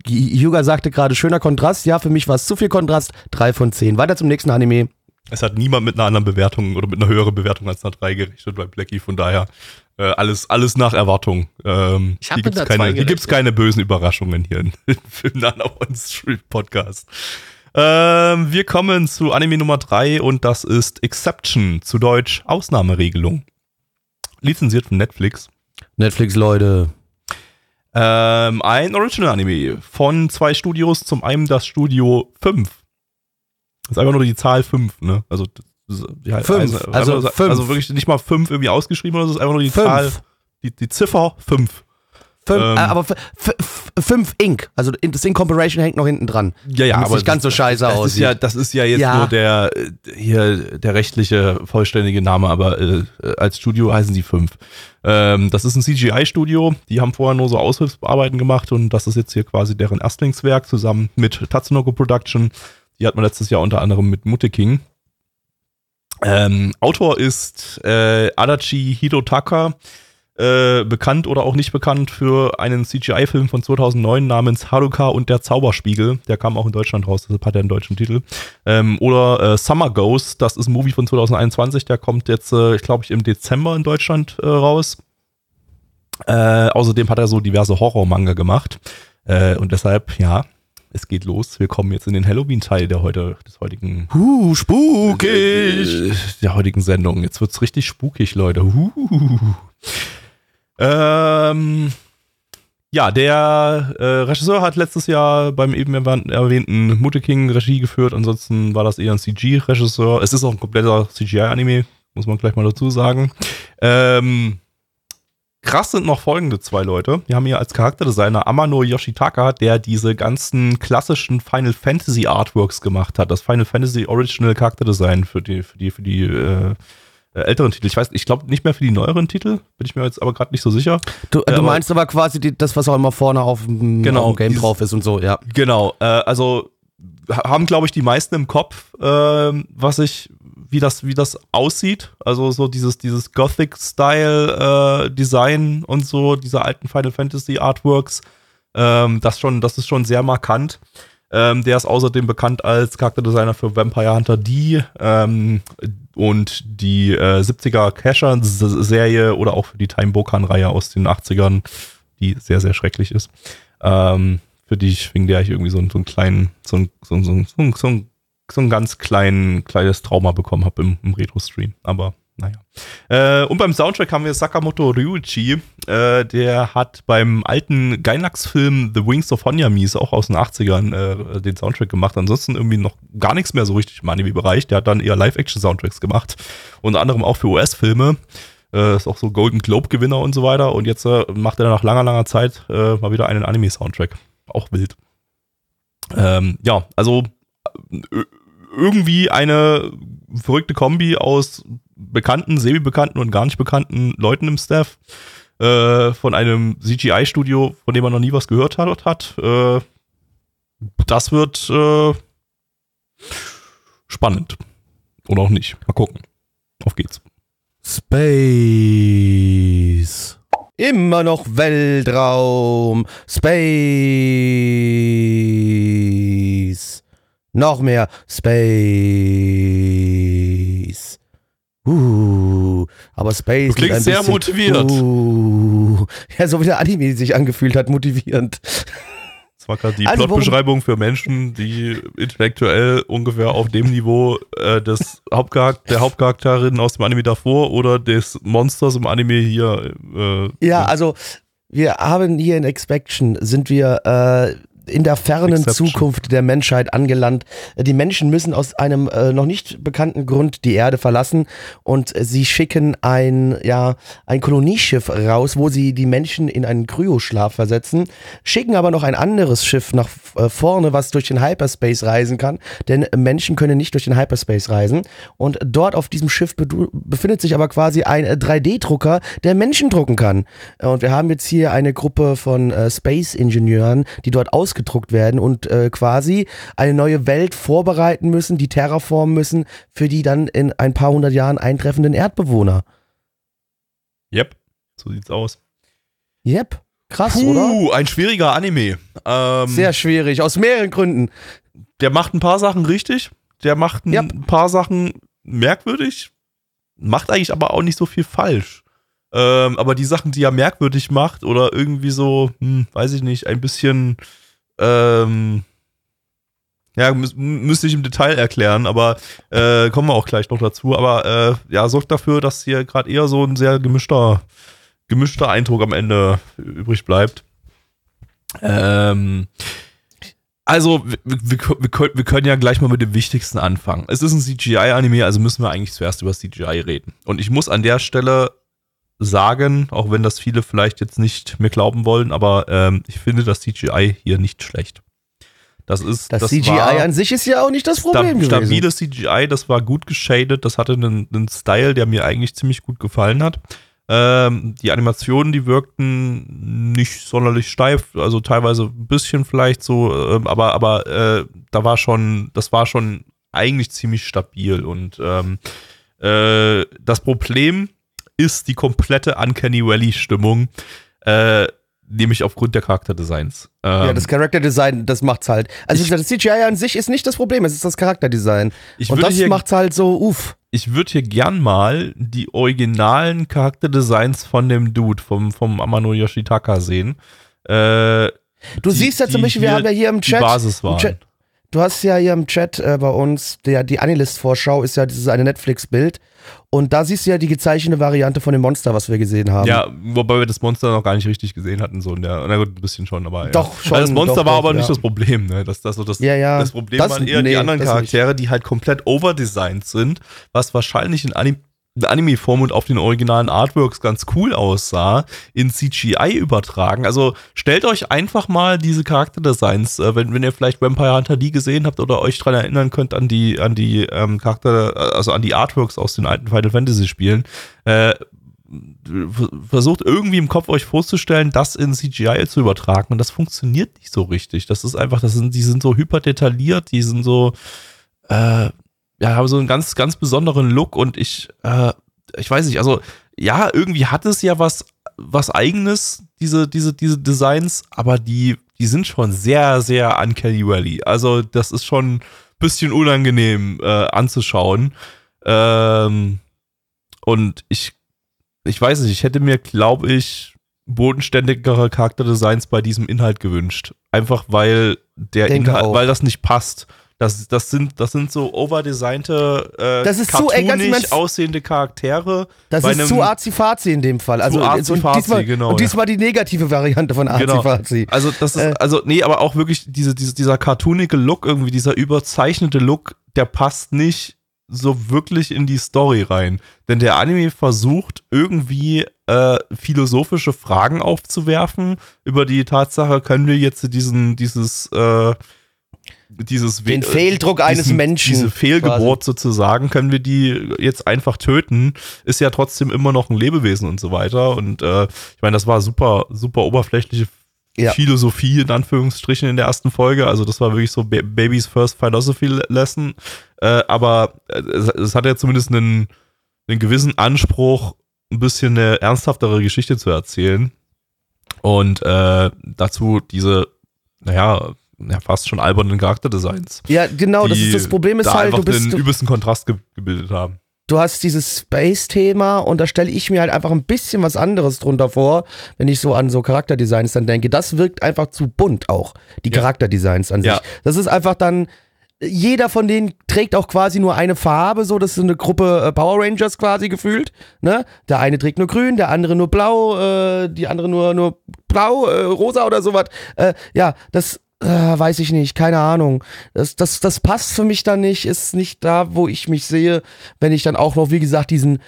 Yuga sagte gerade, schöner Kontrast. Ja, für mich war es zu viel Kontrast. Drei von zehn. Weiter zum nächsten Anime. Es hat niemand mit einer anderen Bewertung oder mit einer höheren Bewertung als einer 3 gerechnet bei Blackie, von daher äh, alles, alles nach Erwartung. Ähm, Ich hier einer 2 keine, hier gibt's keine bösen Überraschungen hier in- im Nana One Street Podcast. Ähm, wir kommen zu Anime Nummer 3 und das ist Exception, zu Deutsch Ausnahmeregelung. Lizenziert von Netflix. Netflix, Leute. Ähm, ein Original-Anime von zwei Studios, zum einen das Studio 5. Das ist einfach nur die Zahl 5, ne? Also, ja, Fünf, einfach- also einfach- fünf. also wirklich nicht mal 5 irgendwie ausgeschrieben, oder so, es ist einfach nur die Fünf. Zahl, die, die Ziffer 5. Fünf, Ähm. äh, aber f- f- f- fünf Ink. Also das Incorporation hängt noch hinten dran. Ja, ja, aber nicht ganz so scheiße das aussieht. ist ja, das ist ja jetzt Ja. nur der hier der rechtliche vollständige Name, aber äh, als Studio heißen sie 5. Ähm, das ist ein CGI-Studio. Die haben vorher nur so Aushilfsarbeiten gemacht und das ist jetzt hier quasi deren Erstlingswerk zusammen mit Tatsunoko Production. Die hat man letztes Jahr unter anderem mit Mutte King. Ähm, Autor ist äh, Adachi Hidotaka, äh, bekannt oder auch nicht bekannt für einen CGI-Film von 2009 namens Haruka und der Zauberspiegel. Der kam auch in Deutschland raus, deshalb hat er einen deutschen Titel. Ähm, oder äh, Summer Ghost, das ist ein Movie von 2021, der kommt jetzt, äh, ich glaube, ich im Dezember in Deutschland äh, raus. Äh, außerdem hat er so diverse Horror-Manga gemacht. Äh, und deshalb, ja, es geht los. Wir kommen jetzt in den Halloween-Teil der heute, des heutigen Huh, spukig. äh, der heutigen Sendung. Jetzt wird's richtig spukig, Leute. Huh. Ähm, ja, der äh, Regisseur hat letztes Jahr beim eben erwähnt- erwähnten Mutte King Regie geführt. Ansonsten war das eher ein CG-Regisseur. Es ist auch ein kompletter CGI-Anime, muss man gleich mal dazu sagen. Ähm, krass sind noch folgende zwei Leute. Wir haben hier als Charakterdesigner Amano Yoshitaka, der diese ganzen klassischen Final Fantasy Artworks gemacht hat. Das Final Fantasy Original Charakterdesign für die, für die, für die äh, äh, älteren Titel. Ich weiß, ich glaube nicht mehr für die neueren Titel, bin ich mir jetzt aber gerade nicht so sicher. Du, Ja, du meinst aber quasi die, das, was auch immer vorne auf dem, Genau, auf dem Game dieses- drauf ist und so, ja. Genau, äh, also ha- haben, glaube ich, die meisten im Kopf, ähm, was ich, wie das, wie das aussieht. Also so dieses, dieses Gothic-Style-Design und so, diese alten Final Fantasy Artworks. Ähm, das schon, das ist schon sehr markant. Ähm, der ist außerdem bekannt als Charakterdesigner für Vampire Hunter D ähm, und die äh, 70er Casher-Serie oder auch für die Time Bokan-Reihe aus den 80ern, die sehr, sehr schrecklich ist. Ähm, für die ich, wegen der ich irgendwie so, so einen kleinen, so einen, so, einen- so, so, einen- so, einen ganz kleinen, kleines Trauma bekommen habe im, im Retro-Stream. Aber naja. Äh, und beim Soundtrack haben wir Sakamoto Ryuichi. Äh, der hat beim alten Gainax-Film The Wings of Honyamis, auch aus den 80ern, äh, den Soundtrack gemacht. Ansonsten irgendwie noch gar nichts mehr so richtig im Anime-Bereich. Der hat dann eher Live-Action-Soundtracks gemacht. Unter anderem auch für US-Filme. Äh, ist auch so Golden Globe-Gewinner und so weiter. Und jetzt äh, macht er nach langer, langer Zeit äh, mal wieder einen Anime-Soundtrack. Auch wild. Ähm, ja, also irgendwie eine verrückte Kombi aus bekannten, semi-bekannten und gar nicht bekannten Leuten im Staff. Äh, von einem CGI-Studio, von dem man noch nie was gehört hat. hat. Äh, das wird äh, spannend. Oder auch nicht. Mal gucken. Auf geht's. Space. Immer noch Weltraum. Space. Noch mehr Space. Uh, aber Space. Du klingst sehr bisschen, motiviert. Uh, ja, so wie der Anime sich angefühlt hat, motivierend. Das war gerade die Also, Plotbeschreibung für Menschen, die intellektuell ungefähr auf dem Niveau äh, des Hauptcharak der Hauptcharakterin aus dem Anime davor oder des Monsters im Anime hier. Äh, Ja, also wir haben hier in Expectation sind wir äh, in der fernen Exception. Zukunft der Menschheit angelangt. Die Menschen müssen aus einem äh, noch nicht bekannten Grund die Erde verlassen und äh, sie schicken ein ja ein Kolonieschiff raus, wo sie die Menschen in einen Kryoschlaf versetzen, schicken aber noch ein anderes Schiff nach äh, vorne, was durch den Hyperspace reisen kann, denn Menschen können nicht durch den Hyperspace reisen und dort auf diesem Schiff bedu- befindet sich aber quasi ein äh, 3D-Drucker, der Menschen drucken kann. Und wir haben jetzt hier eine Gruppe von äh, Space-Ingenieuren, die dort ausgebildet ausgedruckt werden und äh, quasi eine neue Welt vorbereiten müssen, die terraformen müssen für die dann in ein paar hundert Jahren eintreffenden Erdbewohner. Yep, so sieht's aus. Yep. Krass, Puh, oder? ein schwieriger Anime. Ähm, Sehr schwierig, aus mehreren Gründen. der macht ein paar Sachen richtig, der macht ein Yep. paar Sachen merkwürdig, macht eigentlich aber auch nicht so viel falsch. Ähm, aber die Sachen, die er merkwürdig macht oder irgendwie so, hm, weiß ich nicht, ein bisschen, ähm, ja, mü müsste ich im Detail erklären, aber äh, kommen wir auch gleich noch dazu. Aber äh, ja, sorgt dafür, dass hier gerade eher so ein sehr gemischter, gemischter Eindruck am Ende übrig bleibt. Ähm, also, wir, wir, wir können ja gleich mal mit dem Wichtigsten anfangen. Es ist ein CGI-Anime, also müssen wir eigentlich zuerst über CGI reden. Und ich muss an der Stelle sagen, auch wenn das viele vielleicht jetzt nicht mehr glauben wollen, aber ähm, ich finde das CGI hier nicht schlecht. Das ist Das, CGI war an sich ist ja auch nicht das Problem gewesen. stabiles CGI, das war gut geshadet, das hatte einen, einen Style, der mir eigentlich ziemlich gut gefallen hat. Ähm, die Animationen, die wirkten nicht sonderlich steif, also teilweise ein bisschen vielleicht so, ähm, aber, aber äh, da war schon, das war schon eigentlich ziemlich stabil und ähm, äh, das Problem ist die komplette Uncanny Valley-Stimmung, äh, nämlich aufgrund der Charakterdesigns. Ja, Ähm, das Charakterdesign, das macht's halt. Also Ich- das CGI an sich ist nicht das Problem, es ist das Charakterdesign. Und das hier macht's halt so, uff. ich würde hier gern mal die originalen Charakterdesigns von dem Dude, vom, vom Amano Yoshitaka sehen. Äh, Du die- siehst ja zum die Beispiel, wir haben ja hier im die Chat, Basis im waren. Chat du hast ja hier im Chat äh, bei uns, der, die Anilist-Vorschau ist ja dieses eine Netflix-Bild. Und da siehst du ja die gezeichnete Variante von dem Monster, was wir gesehen haben. Ja, wobei wir das Monster noch gar nicht richtig gesehen hatten, so in der, na gut, ein bisschen schon, aber Doch, ja. schon, Weil das Monster doch, war doch, aber nicht ja. das Problem, ne? Das, das, das, Ja, ja. das Problem Das- waren eher nee, die anderen das nicht. Charaktere, die halt komplett overdesigned sind, was wahrscheinlich in Anim in Anime-Form und auf den originalen Artworks ganz cool aussah, in CGI übertragen. Also stellt euch einfach mal diese Charakterdesigns, äh, wenn, wenn ihr vielleicht Vampire Hunter D gesehen habt oder euch dran erinnern könnt an die, an die ähm, Charakter, also an die Artworks aus den alten Final Fantasy Spielen, äh, versucht irgendwie im Kopf euch vorzustellen, das in CGI zu übertragen und das funktioniert nicht so richtig. Das ist einfach, das sind, die sind so hyper detailliert, die sind so, äh, ja, haben so einen ganz, ganz besonderen Look und ich, äh, ich weiß nicht, also ja, irgendwie hat es ja was, was eigenes, diese, diese, diese Designs, aber die, die sind schon sehr, sehr uncanny valley. Also das ist schon ein bisschen unangenehm äh, anzuschauen. Ähm, und ich, ich weiß nicht, ich hätte mir, glaube ich, bodenständigere Charakterdesigns bei diesem Inhalt gewünscht. Einfach weil der Denke Inhalt, auch. weil das nicht passt. Das, das, sind, das sind so overdesignte, äh, Das ist ganz im cartoonig Ernst. aussehende Charaktere. Das ist zu arzi-fazi in dem Fall. Also, Zu und arzi-fazi, diesmal, genau, und ja. diesmal die negative Variante von Genau. arzi-fazi. Also das ist, Äh. also nee, aber auch wirklich diese, diese, dieser cartoonige Look irgendwie, dieser überzeichnete Look, der passt nicht so wirklich in die Story rein. Denn der Anime versucht irgendwie äh, philosophische Fragen aufzuwerfen über die Tatsache, können wir jetzt diesen, dieses, äh, dieses Den We- Fehldruck eines diesen, Menschen Diese Fehlgeburt sozusagen, können wir die jetzt einfach töten, ist ja trotzdem immer noch ein Lebewesen und so weiter. Und äh, ich meine, das war super, super oberflächliche Ja. Philosophie in Anführungsstrichen in der ersten Folge. Also das war wirklich so Ba- Baby's First Philosophy Lesson. Äh, aber äh, es, es hat ja zumindest einen, einen gewissen Anspruch, ein bisschen eine ernsthaftere Geschichte zu erzählen. Und äh, dazu diese, naja, ja, fast schon albernen Charakterdesigns. Ja, genau, das ist das Problem ist da halt, du bist, den du, übelsten Kontrast ge gebildet haben. du hast dieses Space-Thema und da stelle ich mir halt einfach ein bisschen was anderes drunter vor, wenn ich so an so Charakterdesigns dann denke. Das wirkt einfach zu bunt auch, die Ja. Charakterdesigns an sich. Ja. Das ist einfach dann, jeder von denen trägt auch quasi nur eine Farbe, so das ist eine Gruppe äh, Power Rangers quasi gefühlt. Ne? Der eine trägt nur grün, der andere nur blau, äh, die andere nur, nur blau, äh, rosa oder sowas. Äh, ja, das äh, weiß ich nicht, keine Ahnung. Das, das, das passt für mich dann nicht, ist nicht da, wo ich mich sehe, wenn ich dann auch noch, wie gesagt, diesen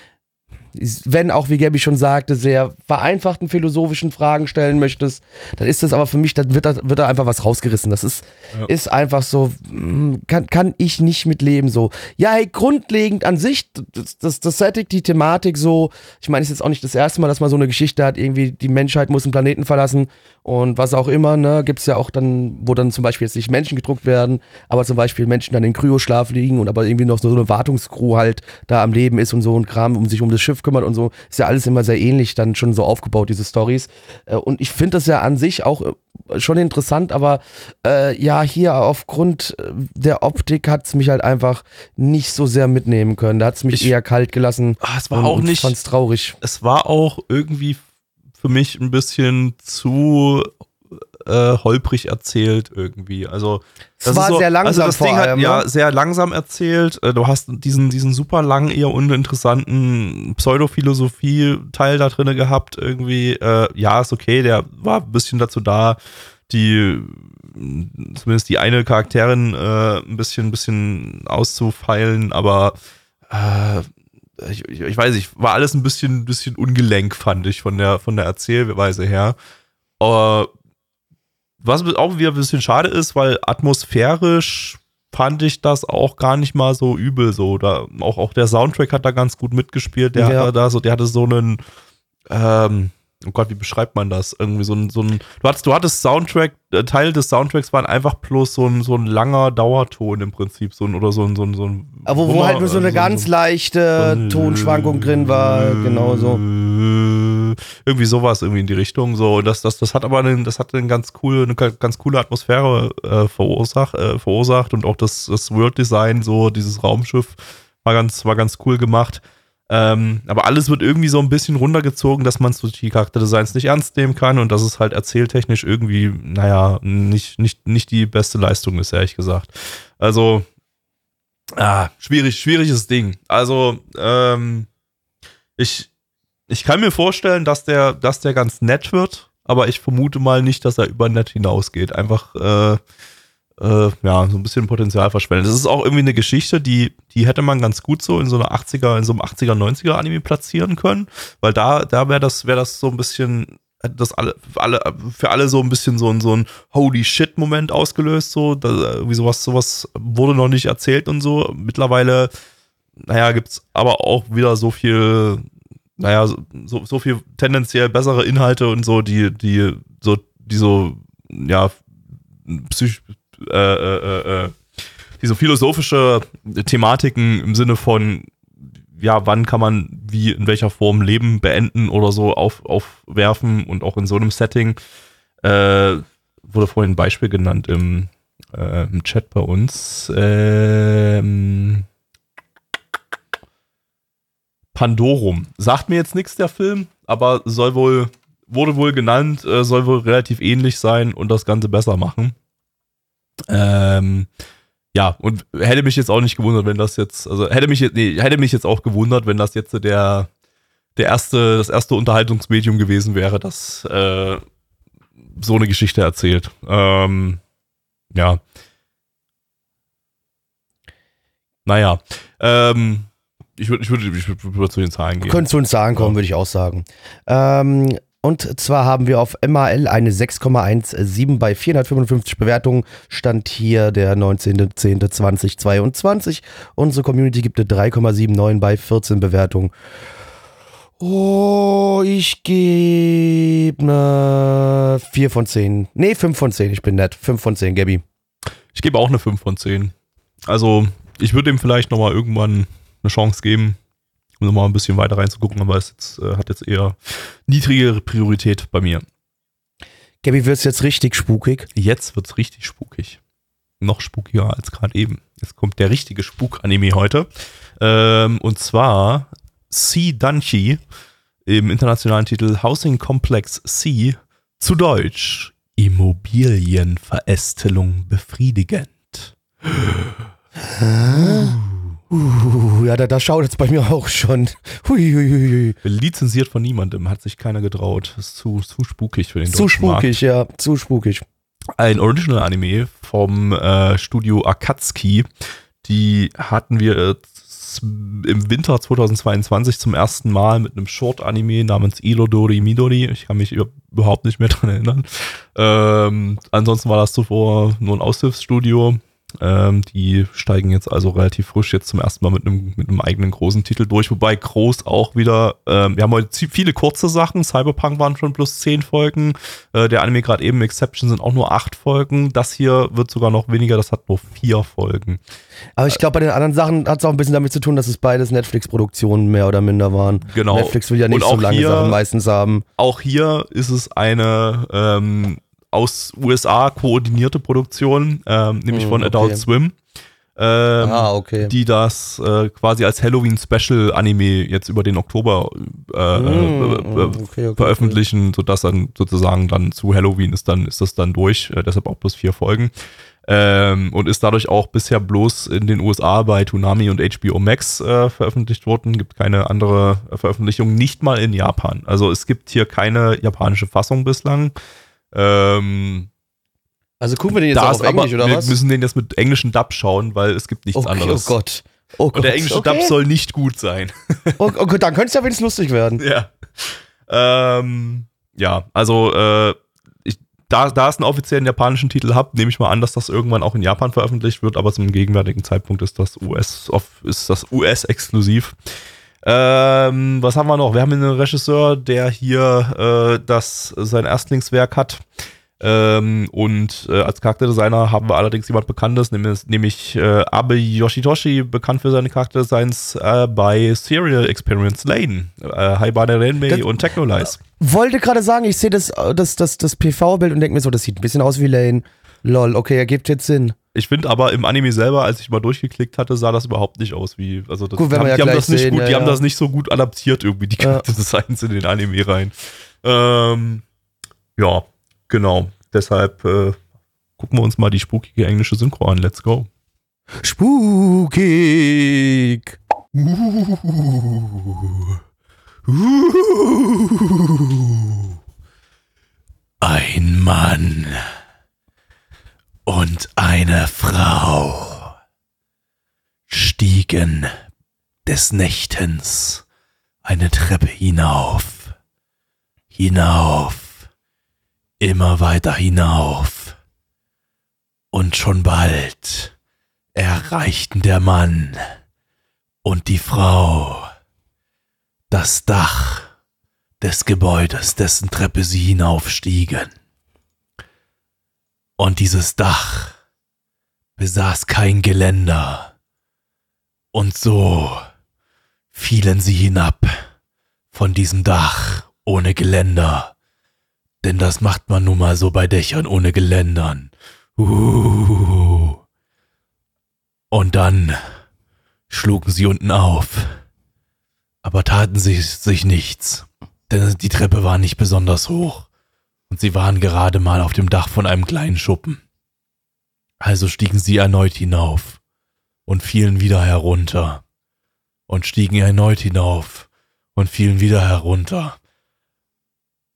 wenn auch, wie Gabby schon sagte, sehr vereinfachten philosophischen Fragen stellen möchtest, dann ist das aber für mich, dann wird da, wird da einfach was rausgerissen. Das ist, Ja. ist einfach so, mm, kann, kann ich nicht mitleben so. Ja, hey, grundlegend an sich, das, das, das Setting, die Thematik so, ich meine, es ist jetzt auch nicht das erste Mal, dass man so eine Geschichte hat, irgendwie die Menschheit muss den Planeten verlassen und was auch immer, ne, gibt's ja auch dann, wo dann zum Beispiel jetzt nicht Menschen gedruckt werden, aber zum Beispiel Menschen dann in Kryoschlaf liegen und aber irgendwie noch so eine Wartungscrew halt da am Leben ist und so ein Kram, um sich um das Schiff kümmert und so, ist ja alles immer sehr ähnlich dann schon so aufgebaut, diese Stories. Äh, Und ich finde das ja an sich auch äh, schon interessant, aber äh, ja, hier aufgrund äh, der Optik hat's mich halt einfach nicht so sehr mitnehmen können. Da hat's mich Ich- eher kalt gelassen. Ah, es war und, auch nicht. fand's traurig. es war auch irgendwie für mich ein bisschen zu äh, holprig erzählt irgendwie. Also Es das war ist so, sehr langsam also das Ding allem, hat ja ne? sehr langsam erzählt. Äh, Du hast diesen diesen super langen eher uninteressanten Pseudophilosophie-Teil da drinne gehabt irgendwie. Äh, ja, ist okay. Der war ein bisschen dazu da, die zumindest die eine Charakterin äh, ein bisschen ein bisschen auszufeilen, aber äh, ich, ich, ich weiß nicht, war alles ein bisschen, bisschen ungelenk, fand ich, von der, von der Erzählweise her. Aber was auch wieder ein bisschen schade ist, weil atmosphärisch fand ich das auch gar nicht mal so übel. So, da, auch, auch der Soundtrack hat da ganz gut mitgespielt. Der Ja. hatte da so, der hatte so einen, ähm, oh Gott, wie beschreibt man das? Irgendwie so ein, so ein, du hattest, du hattest Soundtrack, äh, Teil des Soundtracks waren einfach bloß so ein, so ein langer Dauerton im Prinzip, so ein, oder so ein, so ein, so ein Aber wo Wummer- halt nur so eine äh, ganz leichte so Tonschwankung drin war, genau so. Irgendwie sowas irgendwie in die Richtung. So, das, das, das hat aber einen, das hat eine ganz coole, eine ganz coole Atmosphäre äh, verursacht, äh, verursacht und auch das, das World Design, so dieses Raumschiff war ganz, war ganz cool gemacht. Ähm, aber alles wird irgendwie so ein bisschen runtergezogen, dass man so die Charakterdesigns nicht ernst nehmen kann und dass es halt erzähltechnisch irgendwie, naja, nicht, nicht, nicht die beste Leistung ist, ehrlich gesagt. Also, ah, schwierig, schwieriges Ding. Also, ähm, ich, ich kann mir vorstellen, dass der, dass der ganz nett wird, aber ich vermute mal nicht, dass er über nett hinausgeht. Einfach, äh, äh, ja, so ein bisschen Potenzial verschwenden. Das ist auch irgendwie eine Geschichte, die, die hätte man ganz gut so in so einer 80er, in so einem 80er, 90er Anime platzieren können, weil da, da wäre das, wäre das so ein bisschen, das alle, für alle, für alle so ein bisschen so ein, so ein Holy Shit Moment ausgelöst, so, da, irgendwie sowas, sowas wurde noch nicht erzählt und so. Mittlerweile, naja, gibt's aber auch wieder so viel, naja, so, so viel tendenziell bessere Inhalte und so, die, die, so, die so, ja, psych, äh, äh, äh, diese philosophische Thematiken im Sinne von, ja, wann kann man wie in welcher Form Leben beenden oder so auf, aufwerfen und auch in so einem Setting. Äh, wurde vorhin ein Beispiel genannt im, äh, im Chat bei uns. Ähm, Pandorum. Sagt mir jetzt nichts der Film, aber soll wohl, wurde wohl genannt, äh, soll wohl relativ ähnlich sein und das Ganze besser machen. Ähm, ja, und hätte mich jetzt auch nicht gewundert, wenn das jetzt, also hätte mich jetzt, nee, hätte mich jetzt auch gewundert, wenn das jetzt der, der erste, das erste Unterhaltungsmedium gewesen wäre, das äh, so eine Geschichte erzählt. Ähm, ja. Naja. Ähm, ich würde ich würd, ich würd, zu den Zahlen gehen. Könnte zu uns sagen kommen, Ja. würde ich auch sagen. Ähm, und zwar haben wir auf MAL eine 6,17 bei 455 Bewertungen. Stand hier der 19.10.2022. Unsere Community gibt eine 3,79 bei 14 Bewertungen. Oh, ich gebe eine 4 von 10. Nee, 5 von 10. Ich bin nett. 5 von 10, Gabby. Ich gebe auch eine 5 von 10. Also, ich würde ihm vielleicht nochmal irgendwann eine Chance geben, um nochmal ein bisschen weiter reinzugucken, aber es jetzt, äh, hat jetzt eher niedrigere Priorität bei mir. Gabby, wird's jetzt richtig spukig? Jetzt wird's richtig spukig. Noch spukiger als gerade eben. Jetzt kommt der richtige Spuk-Anime heute. Ähm, und zwar C Danchi im internationalen Titel Housing Complex C zu Deutsch Immobilienverästelung befriedigend. Uh, ja, da, da schaut es bei mir auch schon. Hui, hui, hui. Lizenziert von niemandem, hat sich keiner getraut. Ist zu, zu spukig für den Zu deutschen Markt. spukig, ja, zu spukig. ein Original-Anime vom äh, Studio Akatsuki. Die hatten wir äh, jetzt im Winter 2022 zum ersten Mal mit einem Short-Anime namens Ilodori Midori. Ich kann mich überhaupt nicht mehr dran erinnern. Ähm, ansonsten war das zuvor nur ein Aushilfsstudio. Ähm, die steigen jetzt also relativ frisch jetzt zum ersten Mal mit einem, mit einem eigenen großen Titel durch, wobei groß auch wieder, ähm, wir haben heute viele kurze Sachen, Cyberpunk waren schon plus zehn Folgen, äh, der Anime gerade eben Exception sind auch nur acht Folgen, das hier wird sogar noch weniger, das hat nur vier Folgen. Aber ich glaube, bei den anderen Sachen hat es auch ein bisschen damit zu tun, dass es beides Netflix-Produktionen mehr oder minder waren. Genau. Netflix will ja nicht so lange hier- Sachen meistens haben. Auch hier ist es eine ähm, aus USA koordinierte Produktion, ähm, nämlich Hm, von okay. Adult Swim. Ähm, ah, okay. die das äh, quasi als Halloween-Special-Anime jetzt über den Oktober äh, Mm, äh, mm, okay, okay, veröffentlichen, sodass dann sozusagen dann zu Halloween ist dann ist das dann durch, äh, deshalb auch bloß vier Folgen. Ähm, und ist dadurch auch bisher bloß in den USA bei Toonami und HBO Max äh, veröffentlicht worden. Gibt keine andere Veröffentlichung, nicht mal in Japan. Also es gibt hier keine japanische Fassung bislang. Ähm, Also gucken wir den jetzt auf Englisch, aber, oder wir was? müssen den jetzt mit englischen Dub schauen, weil es gibt nichts okay, anderes. Oh Gott. Oh Gott. Und der englische okay. Dub soll nicht gut sein. Oh, oh Gott, dann könnte es ja wenigstens lustig werden. ja. Ähm, ja, also äh, ich, da, da es einen offiziellen japanischen Titel habt, nehme ich mal an, dass das irgendwann auch in Japan veröffentlicht wird, aber zum gegenwärtigen Zeitpunkt ist das US ist das US exklusiv. Ähm, was haben wir noch? Wir haben einen Regisseur, der hier äh, das sein Erstlingswerk hat. Ähm, und äh, als Charakterdesigner haben wir allerdings jemand Bekanntes, nämlich, nämlich äh, Abe Yoshitoshi, bekannt für seine Charakterdesigns äh, bei Serial Experience Lane, äh, Haibane Renmei Das- und Technolize. Wollte gerade sagen, ich sehe das, das, das, das PV-Bild und denke mir so, das sieht ein bisschen aus wie Lane. Lol, okay, ergibt jetzt Sinn. Ich finde aber im Anime selber, als ich mal durchgeklickt hatte, sah das überhaupt nicht aus wie. Also das, Gut, haben, ja die haben das nicht sehen, gut, ja, die haben das nicht so gut adaptiert irgendwie die. Charakterdesigns in den Anime rein. Ähm, ja, genau. Deshalb äh, gucken wir uns mal die spukige englische Synchro an. Let's go. Spukig. Ein Mann und eine Frau stiegen des Nächtens eine Treppe hinauf, hinauf, immer weiter hinauf. Und schon bald erreichten der Mann und die Frau das Dach des Gebäudes, dessen Treppe sie hinaufstiegen. Und dieses Dach besaß kein Geländer. Und so fielen sie hinab von diesem Dach ohne Geländer. Denn das macht man nun mal so bei Dächern ohne Geländern. Uh. Und dann schlugen sie unten auf, aber taten sie sich nichts denn die Treppe war nicht besonders hoch und sie waren gerade mal auf dem Dach von einem kleinen Schuppen. Also stiegen sie erneut hinauf und fielen wieder herunter und stiegen erneut hinauf und fielen wieder herunter.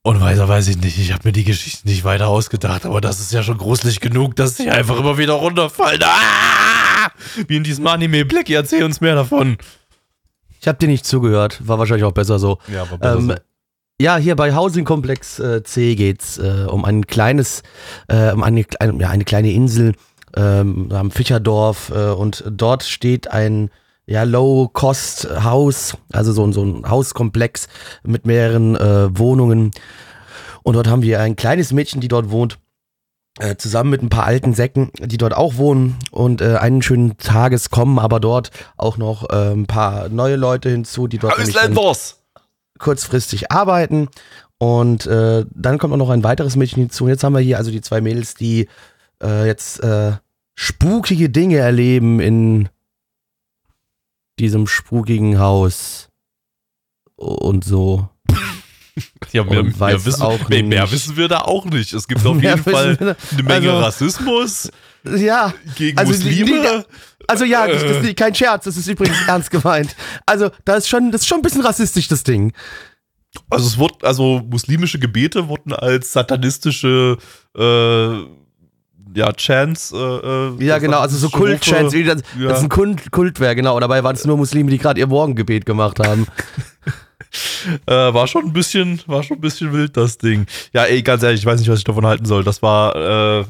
Und weiter weiß ich nicht, ich habe mir die Geschichte nicht weiter ausgedacht, aber das ist ja schon gruselig genug, dass sie einfach immer wieder runterfallen. Ah! Wie in diesem Anime Black, erzähl uns mehr davon. Ich habe dir nicht zugehört, war wahrscheinlich auch besser so. Ja, aber Ähm, ja, hier bei Housing Komplex äh, C geht's äh, um ein kleines, äh, um eine, eine, ja, eine kleine Insel ähm, am Fischerdorf äh, und dort steht ein ja, Low-Cost-Haus, also so, ein- so ein Hauskomplex mit mehreren äh, Wohnungen. Und dort haben wir ein kleines Mädchen, die dort wohnt, äh, zusammen mit ein paar alten Säcken, die dort auch wohnen. Und einen schönen Tages kommen aber dort auch noch ein paar neue Leute hinzu, die dort dann kurzfristig arbeiten. Und äh, dann kommt auch noch ein weiteres Mädchen hinzu. Jetzt haben wir hier also die zwei Mädels, die äh, jetzt äh, spukige Dinge erleben in diesem spukigen Haus. Und so. Ja, mehr, mehr, wissen, auch mehr, mehr wissen wir da auch nicht. Es gibt auf jeden Fall eine Menge also- Rassismus Ja, gegen Also die- Muslime. also ja, das, Äh. ist kein Scherz, das ist übrigens ernst gemeint. Also, da ist schon, das ist schon ein bisschen rassistisch, das Ding. also es wurde, also muslimische Gebete wurden als satanistische äh, ja, Chance. Äh, Ja, genau, also so Kult-Chants, wie das, Ja. das ist ein Kult, Kultwerk, genau. Und dabei waren es nur Muslime, die gerade ihr Morgengebet gemacht haben. Äh, war schon ein bisschen, war schon ein bisschen wild, das Ding. Ja, ey, ganz ehrlich, ich weiß nicht, was ich davon halten soll. Das war, äh,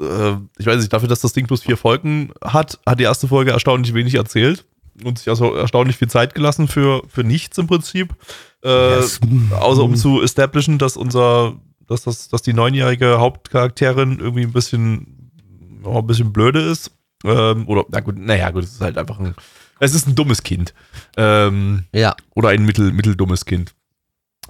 äh, ich weiß nicht, dafür, dass das Ding bloß vier Folgen hat, hat die erste Folge erstaunlich wenig erzählt und sich also erstaunlich viel Zeit gelassen für, für nichts im Prinzip. Äh, Yes. Außer um zu establishen, dass unser, dass das, dass die neunjährige Hauptcharakterin irgendwie ein bisschen, auch ein bisschen blöde ist. Ähm, oder, na gut, naja, gut, es ist halt einfach ein, es ist ein dummes Kind. Ähm, Ja, oder ein mittel, mitteldummes Kind.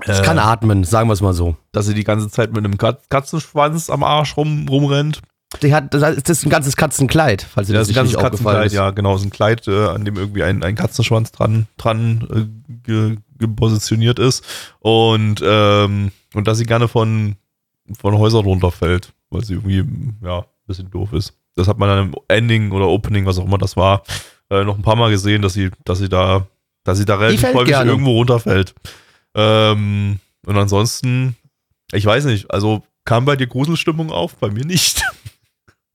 es Äh, kann atmen, sagen wir es mal so. dass sie die ganze Zeit mit einem Kat Katzenschwanz am Arsch rum, rumrennt. Die hat, das ist ein ganzes Katzenkleid, falls dir Ja, das ist ein ganzes Katzenkleid, ist. ja, genau, so ein Kleid, äh, an dem irgendwie ein, ein Katzenschwanz dran, dran äh, ge, gepositioniert ist. Und, ähm, und dass sie gerne von, von Häusern runterfällt, weil sie irgendwie, ja, ein bisschen doof ist. Das hat man dann im Ending oder Opening, was auch immer das war, äh, noch ein paar Mal gesehen, dass sie, dass sie da, dass sie da relativ häufig gerne. irgendwo runterfällt. Ähm, und ansonsten, ich weiß nicht, also kam bei dir Gruselstimmung auf? Bei mir nicht.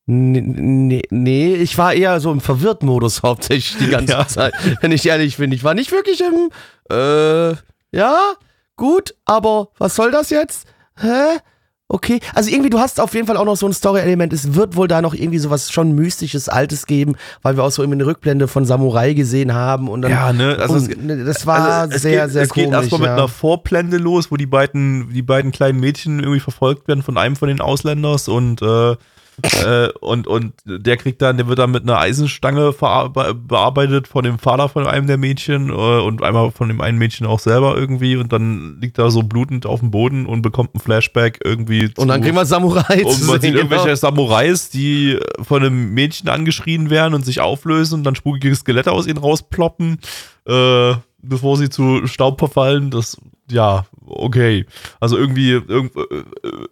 Nee, nee, ich war eher so im Verwirrt-Modus hauptsächlich die ganze Ja. Zeit, wenn ich ehrlich bin. Ich war nicht wirklich im, äh, ja, gut, aber was soll das jetzt? Hä? Okay, also irgendwie, du hast auf jeden Fall auch noch so ein Story-Element. Es wird wohl da noch irgendwie sowas schon mystisches, Altes geben, weil wir auch so immer eine Rückblende von Samurai gesehen haben und dann. Ja, ne, also es- ne, das war Also es sehr, geht, sehr es geht komisch. erstmal mit ja. einer Vorblende los, wo die beiden, die beiden kleinen Mädchen irgendwie verfolgt werden von einem von den Ausländers und äh, äh, und, und der kriegt dann, der wird dann mit einer Eisenstange bearbeitet von dem Vater von einem der Mädchen äh, und einmal von dem einen Mädchen auch selber irgendwie und dann liegt er so blutend auf dem Boden und bekommt ein Flashback irgendwie und dann kriegen wir Samurai und zu man sehen, sieht irgendwelche genau. Samurais, die von einem Mädchen angeschrien werden und sich auflösen und dann spukige Skelette aus ihnen rausploppen, äh, bevor sie zu Staub verfallen. Das, ja, okay. Also irgendwie irgend, äh,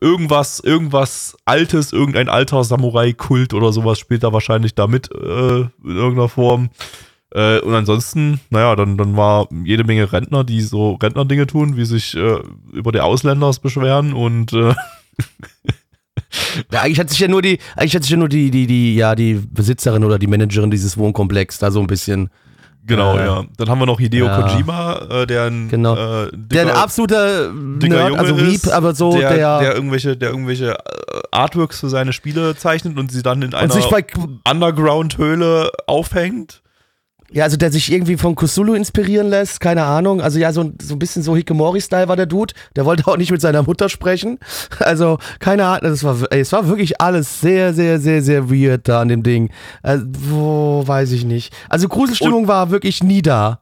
irgendwas, irgendwas Altes, irgendein alter Samurai-Kult oder sowas spielt da wahrscheinlich da mit äh, in irgendeiner Form. Äh, und ansonsten, naja, dann, dann war jede Menge Rentner, die so Rentner-Dinge tun, wie sich äh, über die Ausländers beschweren und äh, Ja, eigentlich hat sich ja nur die, eigentlich hat sich ja nur die, die, die, ja, die Besitzerin oder die Managerin dieses Wohnkomplex da so ein bisschen. Genau, Äh, ja. Dann haben wir noch Hideo ja. Kojima, äh, der ein, Genau. äh, Der ein dicker, absoluter dicker Nerd, Junge also ist, Reap, aber so der, der, der irgendwelche, der irgendwelche äh, Artworks für seine Spiele zeichnet und sie dann in einer Underground-Höhle aufhängt. Ja, also der sich irgendwie von Kusulu inspirieren lässt, keine Ahnung. Also ja, so, so ein bisschen so Hikomori-Style war der Dude. Der wollte auch nicht mit seiner Mutter sprechen. Also, keine Ahnung, das war, ey, es war wirklich alles sehr, sehr, sehr, sehr weird da an dem Ding. Also, wo, weiß ich nicht. Also Gruselstimmung war wirklich nie da.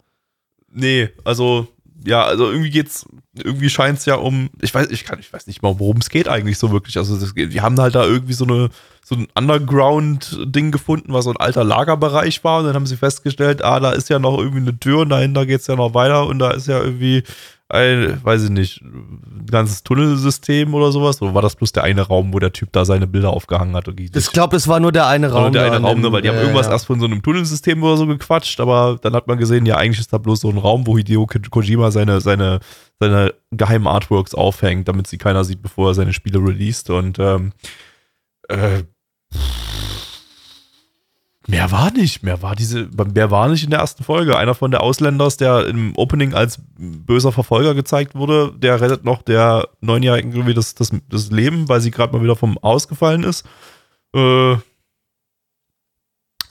Nee, also, ja, also irgendwie geht's, irgendwie scheint's ja um, ich weiß, ich kann, ich weiß nicht mal, worum es geht eigentlich so wirklich. Also, das geht, wir haben halt da irgendwie so eine, so ein Underground-Ding gefunden, was so ein alter Lagerbereich war. Und dann haben sie festgestellt, ah, da ist ja noch irgendwie eine Tür und dahinter geht's ja noch weiter und da ist ja irgendwie ein, weiß ich nicht, ein ganzes Tunnelsystem oder sowas. Oder war das bloß der eine Raum, wo der Typ da seine Bilder aufgehangen hat? Ich glaube, das war nur der eine Raum Raum. der eine Raum, ne, weil die haben ja, irgendwas ja. erst von so einem Tunnelsystem oder so gequatscht, aber dann hat man gesehen, ja, eigentlich ist da bloß so ein Raum, wo Hideo Ko- Kojima seine, seine, seine geheimen Artworks aufhängt, damit sie keiner sieht, bevor er seine Spiele released und ähm, äh, mehr war nicht, mehr war diese, mehr war nicht in der ersten Folge. Einer von der Ausländers, der im Opening als böser Verfolger gezeigt wurde, der rettet noch der Neunjährigen irgendwie das, das, das Leben, weil sie gerade mal wieder vom Haus gefallen ist. Äh,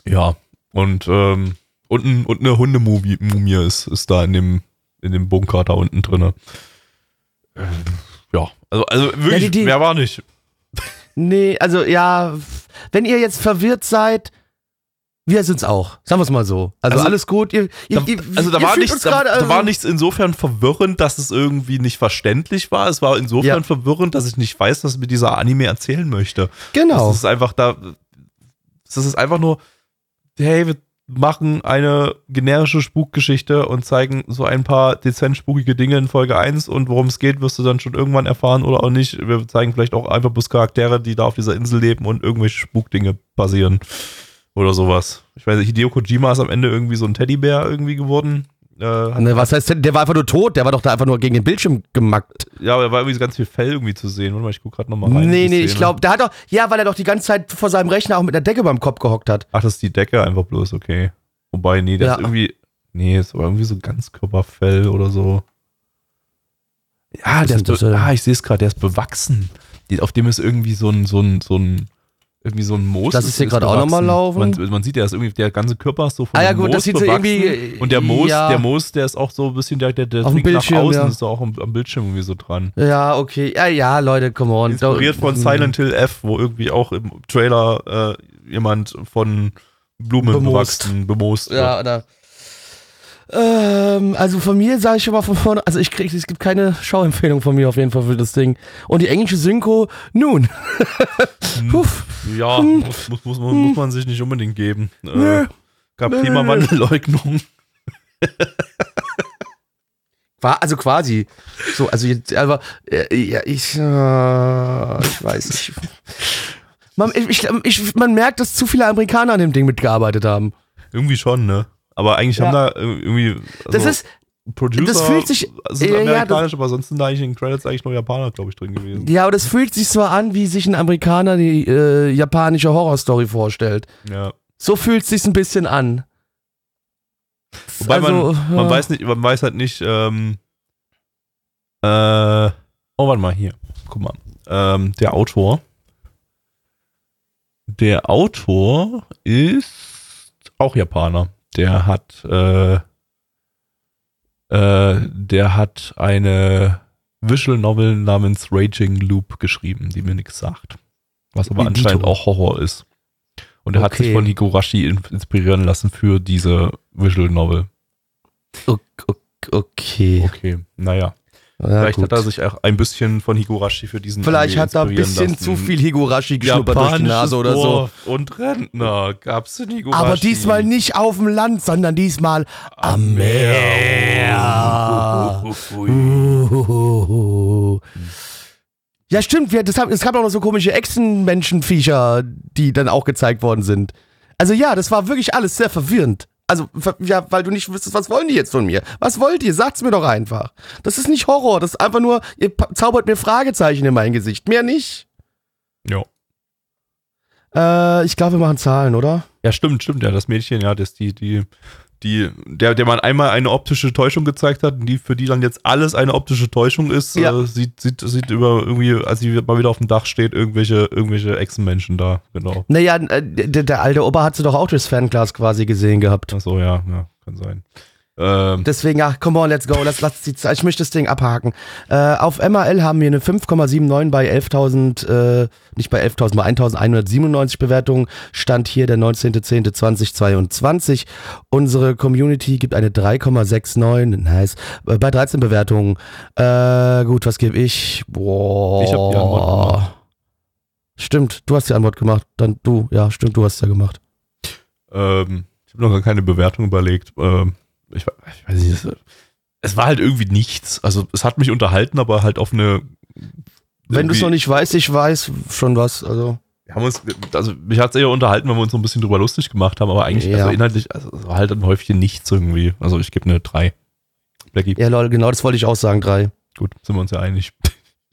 ja, und, ähm, und, ein, und eine Hundemumie Mumie ist, ist da in dem, in dem Bunker da unten drinne. Ähm, ja, also, also wirklich, die- die- mehr war nicht. Nee, also ja, wenn ihr jetzt verwirrt seid, wir sind's auch. Sagen wir es mal so. Also, Also, alles gut. Ihr, Da, ihr, also da war, nichts, da, gerade, da also- war nichts insofern verwirrend, dass es irgendwie nicht verständlich war. Es war insofern Ja. verwirrend, dass ich nicht weiß, was mir dieser Anime erzählen möchte. Genau. Das ist einfach da. Das ist einfach nur, hey, wir machen eine generische Spukgeschichte und zeigen so ein paar dezent spukige Dinge in Folge 1 und worum es geht, wirst du dann schon irgendwann erfahren oder auch nicht. Wir zeigen vielleicht auch einfach bloß Charaktere, die da auf dieser Insel leben und irgendwelche Spukdinge passieren oder sowas. Ich weiß nicht, Hideo Kojima ist am Ende irgendwie so ein Teddybär irgendwie geworden. Äh, Ne, was heißt der war einfach nur tot, der war doch da einfach nur gegen den Bildschirm gemackt. ja, aber da war irgendwie so ganz viel Fell irgendwie zu sehen. Warte mal, ich guck gerade nochmal rein. in nee, nee, ich glaube, der hat doch, ja, weil er doch die ganze Zeit vor seinem Rechner auch mit der Decke beim Kopf gehockt hat. Ach, das ist die Decke einfach bloß, okay. Wobei, nee, der Ja. ist irgendwie. Nee, ist aber irgendwie so Ganzkörperfell oder so. Ja, der ist das, äh, ah, ich sehe es gerade, der ist bewachsen. Auf dem ist irgendwie so ein, so ein, so ein. Irgendwie so ein Moos. Lass es hier gerade auch noch mal bewachsen. laufen. Man, man sieht, der ist irgendwie, der ganze Körper ist so von Ah ja, gut, Moos das sieht so bewachsen. irgendwie, Und der Moos, ja. der Moos, der ist auch so ein bisschen, der, der, der dringt nach außen, ja. ist auch am, am Bildschirm irgendwie so dran. Ja, okay. Ja, ja, Leute, come on. Inspiriert von Hm. Silent Hill F, wo irgendwie auch im Trailer äh, jemand von Blumen bewachsen, bemoost. Ja, oder. Ähm, also von mir sage ich schon mal von vorne, also ich krieg, es gibt keine Schauempfehlung von mir auf jeden Fall für das Ding. Und die englische Synchro, nun. Puff. Ja, muss, muss, muss, man, muss man sich nicht unbedingt geben. Äh, gab Nö. Klimawandelleugnung. War also quasi. So, also jetzt, aber äh, ja, ich, äh, ich weiß nicht. Man, ich, ich, man merkt, dass zu viele Amerikaner an dem Ding mitgearbeitet haben. Irgendwie schon, ne? Aber eigentlich Ja. haben da äh, irgendwie. Also Das ist, Producer das fühlt sich- sind ja, ja, amerikanisch, aber sonst sind da eigentlich in den Credits eigentlich nur Japaner, glaube ich, drin gewesen. ja, aber das fühlt sich so an, wie sich ein Amerikaner die äh, japanische Horrorstory vorstellt. Ja. So fühlt es sich ein bisschen an. Wobei Also, man, man ja. weiß nicht, man weiß halt nicht, ähm, äh, oh, warte mal, hier, guck mal, ähm, der Autor, der Autor ist auch Japaner, der hat, äh, äh, der hat eine Visual Novel namens Raging Loop geschrieben, die mir nichts sagt, was aber anscheinend auch Horror ist. Und er hat sich Okay. von Higurashi in- inspirieren lassen für diese Visual Novel. Okay. Okay, naja. Vielleicht gut. hat er sich auch ein bisschen von Higurashi für diesen Vielleicht Anime hat er ein bisschen lassen. zu viel Higurashi geschnuppert durch die Nase oder so. Und Rentner gab's in Higurashi. Aber diesmal nicht auf dem Land, sondern diesmal am Meer. Ja, stimmt. Wir, das haben, es gab auch noch so komische Echsenmenschenviecher, die dann auch gezeigt worden sind. Also ja, das war wirklich alles sehr verwirrend. Also, ja, weil du nicht wüsstest, was wollen die jetzt von mir? Was wollt ihr? Sagt's mir doch einfach. Das ist nicht Horror, das ist einfach nur, ihr zaubert mir Fragezeichen in mein Gesicht. Mehr nicht. Ja. Äh, ich glaube, wir machen Zahlen, oder? ja, stimmt, stimmt. Ja, das Mädchen, ja, das die, die, die, der, der man einmal eine optische Täuschung gezeigt hat, die für die dann jetzt alles eine optische Täuschung ist, Ja. äh, sieht, sieht, sieht über irgendwie, als sie mal wieder auf dem Dach steht, irgendwelche, irgendwelche Echsenmenschen da, genau. Naja, äh, der, der alte Opa hat sie doch auch durchs Fernglas quasi gesehen gehabt. Achso, ja, ja, kann sein. Ähm, Deswegen, ach, come on, let's go. Lass, lass die Zeit. Ich möchte das Ding abhaken. Äh, auf MRL haben wir eine 5,79 bei 11.000, äh, nicht bei 11.000, bei 1.197 Bewertungen. Stand hier der 19.10.2022. Unsere Community gibt eine 3,69. Nice. Äh, Bei 13 Bewertungen. Äh, gut, was gebe ich? Boah. Ich hab die Antwort gemacht. Stimmt, du hast die Antwort gemacht. Dann du, ja, stimmt, du hast ja gemacht. Ähm, ich habe noch gar keine Bewertung überlegt. Ähm, ich, ich weiß nicht, es, war halt irgendwie nichts. Also es hat mich unterhalten, aber halt auf eine. Wenn du es noch nicht weißt, ich weiß schon was. Also. Wir haben uns, also mich hat es eher unterhalten, weil wir uns so ein bisschen drüber lustig gemacht haben, aber eigentlich, Ja. also inhaltlich, also es war halt ein Häufchen nichts irgendwie. Also ich gebe eine 3. Blackie, Ja, lol, genau das wollte ich auch sagen, drei. gut, sind wir uns ja einig.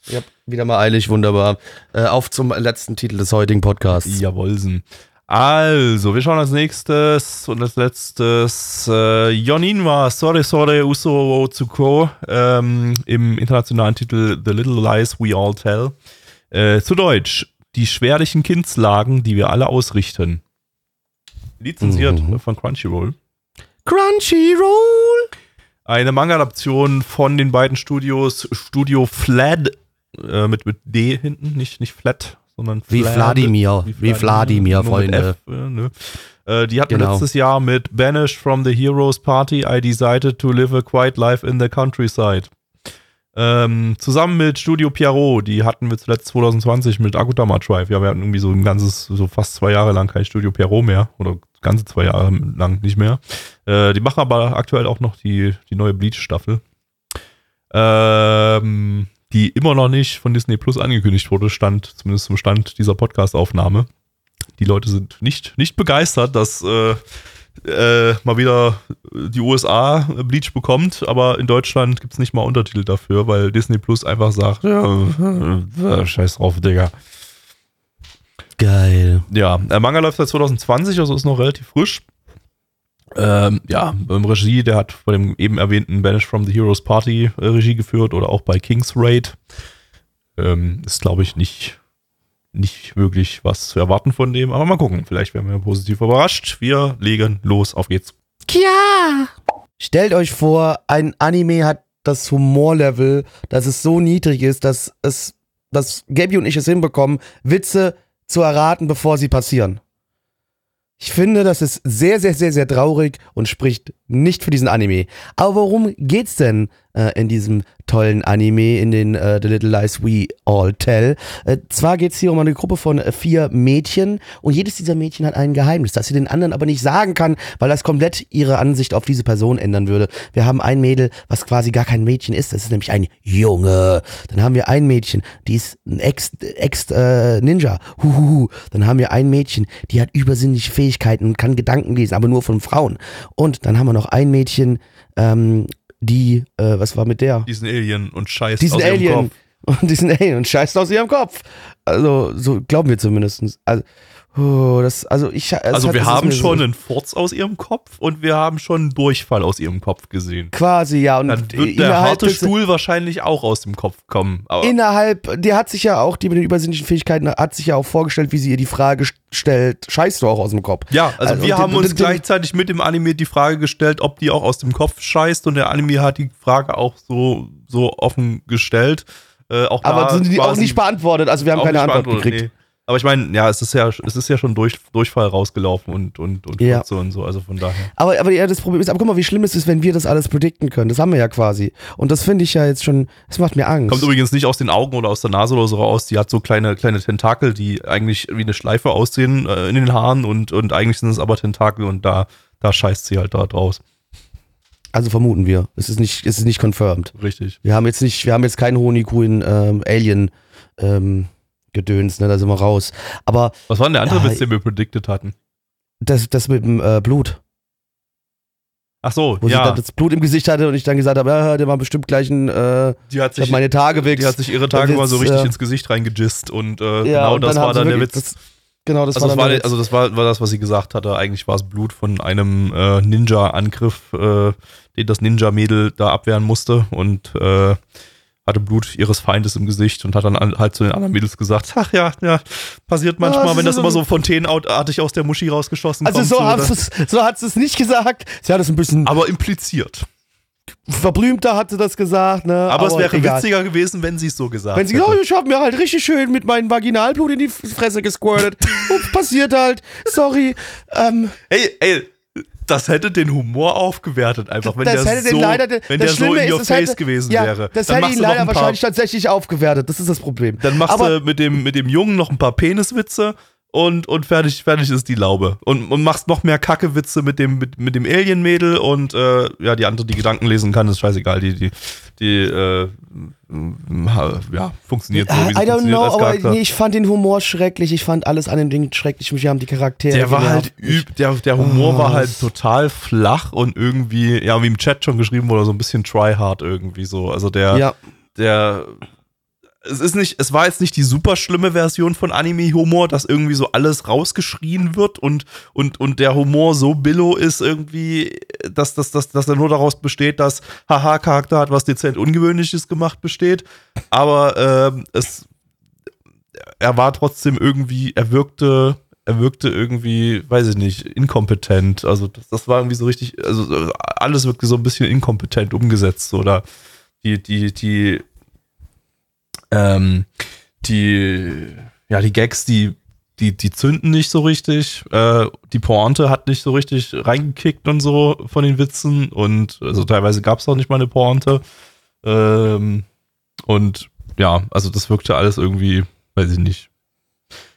Ja, wieder mal eilig, wunderbar. Äh, auf zum letzten Titel des heutigen Podcasts. Jawohlsen. Also, wir schauen als nächstes und als letztes äh, Yoninwa Sore Sore Uso Tsuko ähm, im internationalen Titel The Little Lies We All Tell. Äh, zu Deutsch, die schwerlichen Kindslagen, die wir alle ausrichten. Lizenziert Mhm. von Crunchyroll. Crunchyroll! Eine Manga-Adaption von den beiden Studios Studio Flad äh, mit, mit D hinten, nicht, nicht Flat, sondern Wie Flad. Wladimir, wie mit Freunde. F, äh, ne? äh, die hatten Genau. letztes Jahr mit Banished from the Heroes Party, I decided to live a quiet life in the countryside. Ähm, zusammen mit Studio Pierrot, die hatten wir zuletzt 2020 mit Akutama Drive. Ja, wir hatten irgendwie so ein ganzes, so fast zwei Jahre lang kein Studio Pierrot mehr. Oder ganze zwei Jahre lang nicht mehr. Äh, die machen aber aktuell auch noch die, die neue Bleach-Staffel. Ähm, die immer noch nicht von Disney Plus angekündigt wurde, stand, zumindest zum Stand dieser Podcast-Aufnahme. Die Leute sind nicht, nicht begeistert, dass, äh, äh, mal wieder die USA Bleach bekommt, aber in Deutschland gibt es nicht mal Untertitel dafür, weil Disney Plus einfach sagt, ja, äh, scheiß drauf, Digga. Geil. Ja, der Manga läuft seit 2020, also ist noch relativ frisch. Ähm, ja, Regie, der hat vor dem eben erwähnten Banish from the Heroes Party äh, Regie geführt oder auch bei King's Raid. Ähm, ist, glaube ich, nicht, nicht wirklich was zu erwarten von dem, aber mal gucken. Vielleicht werden wir positiv überrascht. Wir legen los, auf geht's. Ja. Stellt euch vor, ein Anime hat das Humorlevel, dass es so niedrig ist, dass es, dass Gabby und ich es hinbekommen, Witze zu erraten, bevor sie passieren. Ich finde, das ist sehr, sehr, sehr, sehr traurig und spricht nicht für diesen Anime. Aber worum geht's denn äh, in diesem tollen Anime, in den äh, The Little Lies We All Tell? Äh, zwar geht's hier um eine Gruppe von äh, vier Mädchen und jedes dieser Mädchen hat ein Geheimnis, das sie den anderen aber nicht sagen kann, weil das komplett ihre Ansicht auf diese Person ändern würde. Wir haben ein Mädel, was quasi gar kein Mädchen ist, das ist nämlich ein Junge. Dann haben wir ein Mädchen, die ist ein Ex-Ninja. Ex, äh. Huhuhu. Dann haben wir ein Mädchen, die hat übersinnliche Fähigkeiten und kann Gedanken lesen, aber nur von Frauen. Und dann haben wir noch ein Mädchen, ähm, die, äh, was war mit der? Diesen Alien und Scheiß Diesen aus ihrem Alien. Kopf. Und diesen Alien und scheißt aus ihrem Kopf. Also, so glauben wir zumindest. Also, oh, das, also ich. Also hat- wir haben mir so- schon einen Furz aus ihrem Kopf und wir haben schon einen Durchfall aus ihrem Kopf gesehen. Quasi, ja. Und Dann wird der harte Stuhl wahrscheinlich auch aus dem Kopf kommen. Aber Innerhalb, die hat sich ja auch, die mit den übersinnlichen Fähigkeiten, hat sich ja auch vorgestellt, wie sie ihr die Frage stellt, scheißt du auch aus dem Kopf? ja, also, Also, wir haben uns gleichzeitig mit dem Anime die Frage gestellt, ob die auch aus dem Kopf scheißt und der Anime hat die Frage auch so, so offen gestellt. Äh, Aber sind die auch nicht beantwortet, also wir haben keine Antwort gekriegt. nee. Aber ich meine, ja, es ist ja, es ist ja schon durch, Durchfall rausgelaufen und, und, und Ja. Und so, also von daher. Aber, aber ja, das Problem ist, aber guck mal, wie schlimm es ist, wenn wir das alles predikten können. Das haben wir ja quasi. Und das finde ich ja jetzt schon, das macht mir Angst. Kommt übrigens nicht aus den Augen oder aus der Nase oder so raus. Die hat so kleine, kleine Tentakel, die eigentlich wie eine Schleife aussehen äh, in den Haaren und, und eigentlich sind es aber Tentakel und da, da scheißt sie halt da draus. also vermuten wir. Es ist nicht, es ist nicht confirmed. Richtig. Wir haben jetzt nicht, wir haben jetzt keinen Honigkuchen ähm, Alien ähm, Gedöns, ne, da sind wir raus. Aber Was war denn der andere Ja, Witz, den wir predicted hatten? das, das mit dem äh, Blut, Ach so, wo sie ja. dann das Blut im Gesicht hatte und ich dann gesagt habe, ja, der war bestimmt gleich ein, äh, die hat sich, meine Tage weg. die hat sich ihre Tage mal so richtig ja. ins Gesicht reingejist und äh, ja, genau und das war sie dann der wirklich- Witz. Das, genau, das Also war das, war, der der- Witz. also das war, war das, was sie gesagt hatte. Eigentlich war es Blut von einem äh, Ninja-Angriff, äh, den das Ninja-Mädel da abwehren musste und äh, hatte Blut ihres Feindes im Gesicht und hat dann an- halt zu den anderen Mädels gesagt, ach ja, ja, passiert manchmal, das wenn das so- immer so fontänenartig aus der Muschi rausgeschossen also kommt. so, so, hat dann- es, nicht gesagt. Sie hat es ein bisschen aber impliziert. verblümter hat sie das gesagt, ne? Aber, es wäre egal. witziger gewesen, wenn sie es so gesagt Wenn sie hätte. gesagt, oh, ich habe mir halt richtig schön mit meinem Vaginalblut in die Fresse gesquirtet. Ups, passiert halt. Sorry. Ähm, Ey, ey, das hätte den Humor aufgewertet, einfach, wenn das der so, leider, wenn der so in your ist, face hätte, gewesen ja, wäre. Das Dann hätte ihn leider wahrscheinlich tatsächlich aufgewertet. Das ist das Problem. Dann machst Aber- du mit dem, mit dem Jungen noch ein paar Peniswitze und, und fertig, fertig ist die Laube. Und, und machst noch mehr Kackewitze mit dem, mit, mit dem Alien-Mädel und äh, ja, die andere, die Gedanken lesen kann, ist scheißegal. Die, die, die äh, ja, funktioniert so, wie sie I don't know, aber nee, ich fand den Humor schrecklich. Ich fand alles an dem Ding schrecklich. Mich haben die Charaktere. Der war halt üb, der, der Humor Oh, war halt das- total flach und irgendwie, ja, wie im Chat schon geschrieben wurde, so ein bisschen tryhard irgendwie so. Also der, Ja, der es ist nicht, es war jetzt nicht die super schlimme Version von Anime-Humor, dass irgendwie so alles rausgeschrien wird und, und, und der Humor so billow ist irgendwie, dass, dass, dass, dass er nur daraus besteht, dass haha, Charakter hat was dezent Ungewöhnliches gemacht besteht. Aber ähm, es, er war trotzdem irgendwie, er wirkte, er wirkte irgendwie, weiß ich nicht, inkompetent. Also das, das war irgendwie so richtig, also alles wirkte so ein bisschen inkompetent umgesetzt. Oder die, die, die, ähm, die, ja, die Gags, die, die, die zünden nicht so richtig. Äh, die Pointe hat nicht so richtig reingekickt und so von den Witzen. Und also teilweise gab es auch nicht mal eine Pointe. Ähm, und ja, also das wirkte alles irgendwie, weiß ich nicht.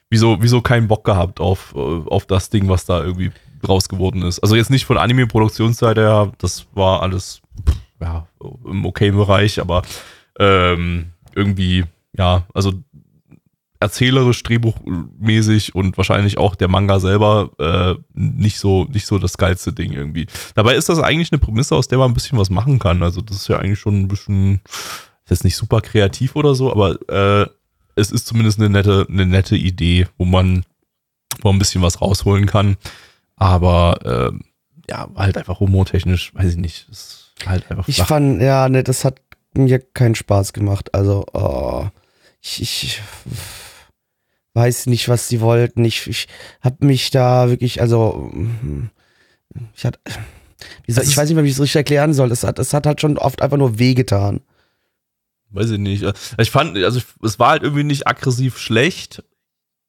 Wieso, wieso keinen Bock gehabt auf, auf das Ding, was da irgendwie raus geworden ist. Also jetzt nicht von Anime-Produktionsseite her, das war alles pff, ja, im okay Bereich, aber ähm, irgendwie, ja, also erzählerisch, drehbuchmäßig und wahrscheinlich auch der Manga selber äh, nicht so nicht so das geilste Ding irgendwie. Dabei ist das eigentlich eine Prämisse, aus der man ein bisschen was machen kann. Also das ist ja eigentlich schon ein bisschen, ist jetzt nicht super kreativ oder so, aber äh, es ist zumindest eine nette, eine nette Idee, wo man, wo man ein bisschen was rausholen kann. Aber äh, ja, halt einfach humortechnisch, weiß ich nicht, ist halt einfach Ich fand, ja, ne, das hat mir keinen Spaß gemacht. Also, oh, ich, ich weiß nicht, was sie wollten. Ich, ich habe mich da wirklich, also, mm, ich hatte, soll, ich weiß nicht mehr, wie ich es richtig erklären soll. Es hat, es hat halt schon oft einfach nur wehgetan. weiß ich nicht. Ich fand, also es war halt irgendwie nicht aggressiv schlecht.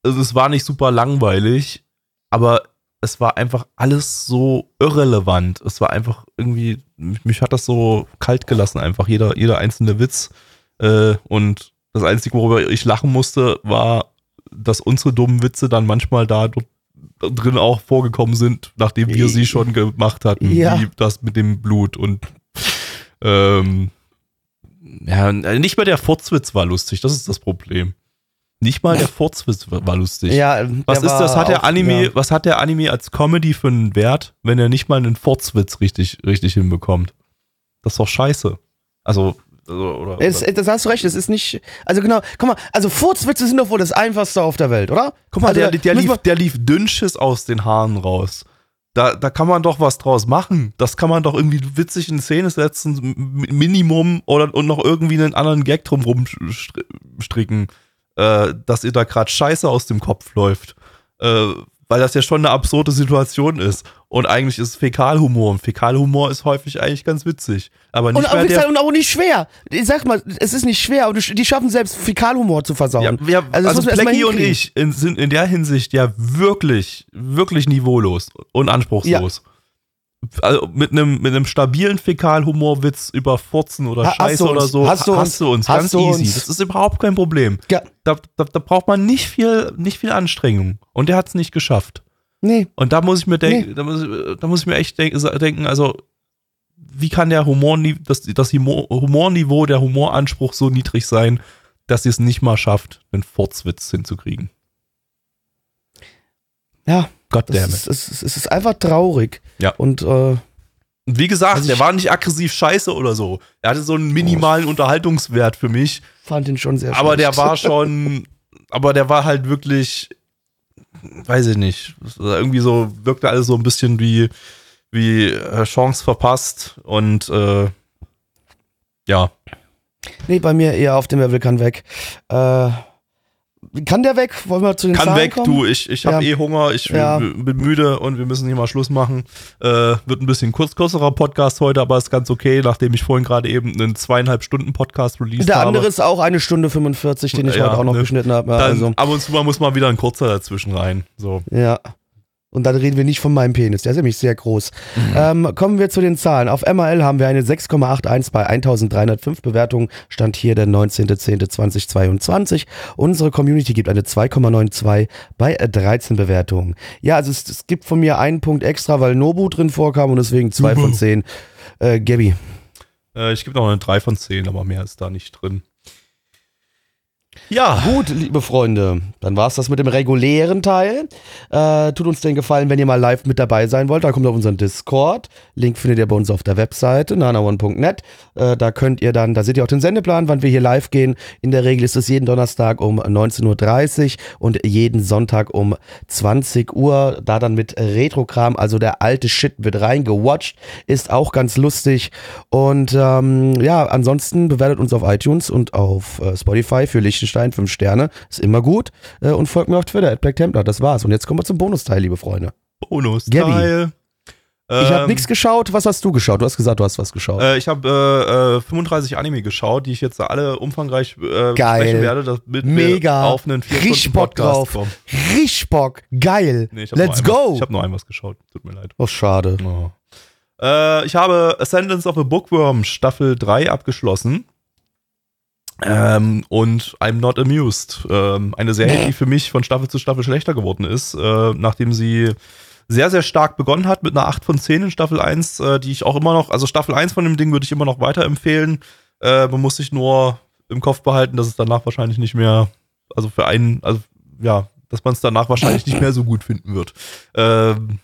Also es war nicht super langweilig, aber es war einfach alles so irrelevant. Es war einfach irgendwie, mich, mich hat das so kalt gelassen, einfach jeder, jeder einzelne Witz. Äh, und das Einzige, worüber ich lachen musste, war, dass unsere dummen Witze dann manchmal da drin auch vorgekommen sind, nachdem wir sie schon gemacht hatten, Ja. wie das mit dem Blut und ähm, ja, nicht mal der Furzwitz war lustig, das ist das Problem. Nicht mal der Furzwitz war lustig. Ja, was ist das? Hat der auch- Anime, ja. was hat der Anime als Comedy für einen Wert, wenn er nicht mal einen Furzwitz richtig, richtig hinbekommt? Das ist doch scheiße. Also, also oder, Es, oder das hast du recht, es ist nicht. Also genau, guck mal, also Furzwitze sind doch wohl das einfachste auf der Welt, oder? guck mal, also, der, der, lief, der lief Dünnschiss aus den Haaren raus. Da, da kann man doch was draus machen. Das kann man doch irgendwie witzig in Szene setzen, Minimum oder und noch irgendwie einen anderen Gag drumrum st- stricken, äh, dass ihr da gerade Scheiße aus dem Kopf läuft. Äh, weil das ja schon eine absurde Situation ist. Und eigentlich ist es Fäkalhumor. Und Fäkalhumor ist häufig eigentlich ganz witzig. Aber nicht Und auch, mehr gesagt, und auch nicht schwer. Ich sag mal, es ist nicht schwer, aber die schaffen selbst Fäkalhumor zu Ja, versauen. ja, Also das also, mal Blackie und ich in, sind in der Hinsicht ja wirklich, wirklich niveaulos und anspruchslos. Also mit einem mit einem stabilen Fäkalhumorwitz über Furzen oder Ha- hast Scheiße du oder so hast du uns, uns hast ganz du easy. uns. Das ist überhaupt kein Problem. Ja, Da, da, da braucht man nicht viel nicht viel Anstrengung und der hat es nicht geschafft. nee. Und da muss ich mir denken, da, muss, ich- da muss ich mir echt denk, denken, also wie kann der Humorniveau, das, das Humor, Humorniveau, der Humoranspruch so niedrig sein, dass sie es nicht mal schafft, einen Furzwitz hinzukriegen? Ja, Goddammit. ist, es, ist, es ist einfach traurig. Ja. Und äh, wie gesagt, Also der war nicht aggressiv scheiße oder so. Er hatte so einen minimalen Unterhaltungswert für mich, fand ihn schon sehr aber der schlecht. war schon, aber der war halt wirklich, weiß ich nicht, irgendwie so, wirkte alles so ein bisschen wie, wie äh, Chance verpasst und äh, ja. Nee, bei mir eher auf dem Level kann weg. Äh, kann der weg? Wollen wir zu den Kann Zahlen weg, kommen? du, ich, ich habe Ja. eh Hunger, ich Ja. bin müde und wir müssen hier mal Schluss machen. Äh, wird ein bisschen kurz, kürzerer Podcast heute, aber ist ganz okay, nachdem ich vorhin gerade eben einen zweieinhalb Stunden Podcast released Der habe. andere ist auch eine Stunde 45, den ich Ja, heute auch noch ne. geschnitten habe. Also, ab und zu mal muss mal wieder ein kurzer dazwischen rein. So. ja. Und dann reden wir nicht von meinem Penis, der ist nämlich sehr groß. Mhm. Ähm, kommen wir zu den Zahlen. Auf MRL haben wir eine 6,81 bei 1305 Bewertungen. Stand hier der 19.10.2022. Unsere Community gibt eine 2,92 bei äh, 13 Bewertungen. Ja, also es, es gibt von mir einen Punkt extra, weil Nobu drin vorkam und deswegen zwei Nobu. von zehn. Äh, Gabby. Äh, ich gebe noch eine 3 von 10, aber mehr ist da nicht drin. Ja, Gut, liebe Freunde, dann war's das mit dem regulären Teil. Äh, tut uns den Gefallen, wenn ihr mal live mit dabei sein wollt, dann kommt auf unseren Discord. Link findet ihr bei uns auf der Webseite nanaone.net. Äh, da könnt ihr dann, da seht ihr auch den Sendeplan, wann wir hier live gehen. In der Regel ist es jeden Donnerstag um 19.30 Uhr und jeden Sonntag um 20 Uhr. Da dann mit Retrokram, also der alte Shit wird reingewatcht. Ist auch ganz lustig. Und ähm, ja, ansonsten bewertet uns auf iTunes und auf äh, Spotify für Liechtenstein 5 Sterne. Ist immer gut. Äh, und folgt mir auf Twitter, @blacktemplar. Das war's. Und jetzt kommen wir zum Bonusteil, liebe Freunde. Bonus-Teil. Ich habe Ähm, nichts geschaut. Was hast du geschaut? Du hast gesagt, du hast was geschaut. Äh, ich habe äh, äh, 35 Anime geschaut, die ich jetzt alle umfangreich äh, Geil. werde, damit Mega. auf einen 4 Richtig Bock drauf. kommen. Richtig Bock. Geil. Nee, Let's ein go. Ich habe nur ein was geschaut, tut mir leid. oh, schade. Oh. Äh, ich habe Ascendance of a Bookworm Staffel 3 abgeschlossen. Ähm, und I'm Not Amused. Ähm, eine Serie, die für mich von Staffel zu Staffel schlechter geworden ist, äh, nachdem sie sehr, sehr stark begonnen hat mit einer 8 von 10 in Staffel 1, äh, die ich auch immer noch, also Staffel 1 von dem Ding würde ich immer noch weiterempfehlen. Äh, man muss sich nur im Kopf behalten, dass es danach wahrscheinlich nicht mehr also für einen, also ja, dass man es danach wahrscheinlich nicht mehr so gut finden wird. Ähm,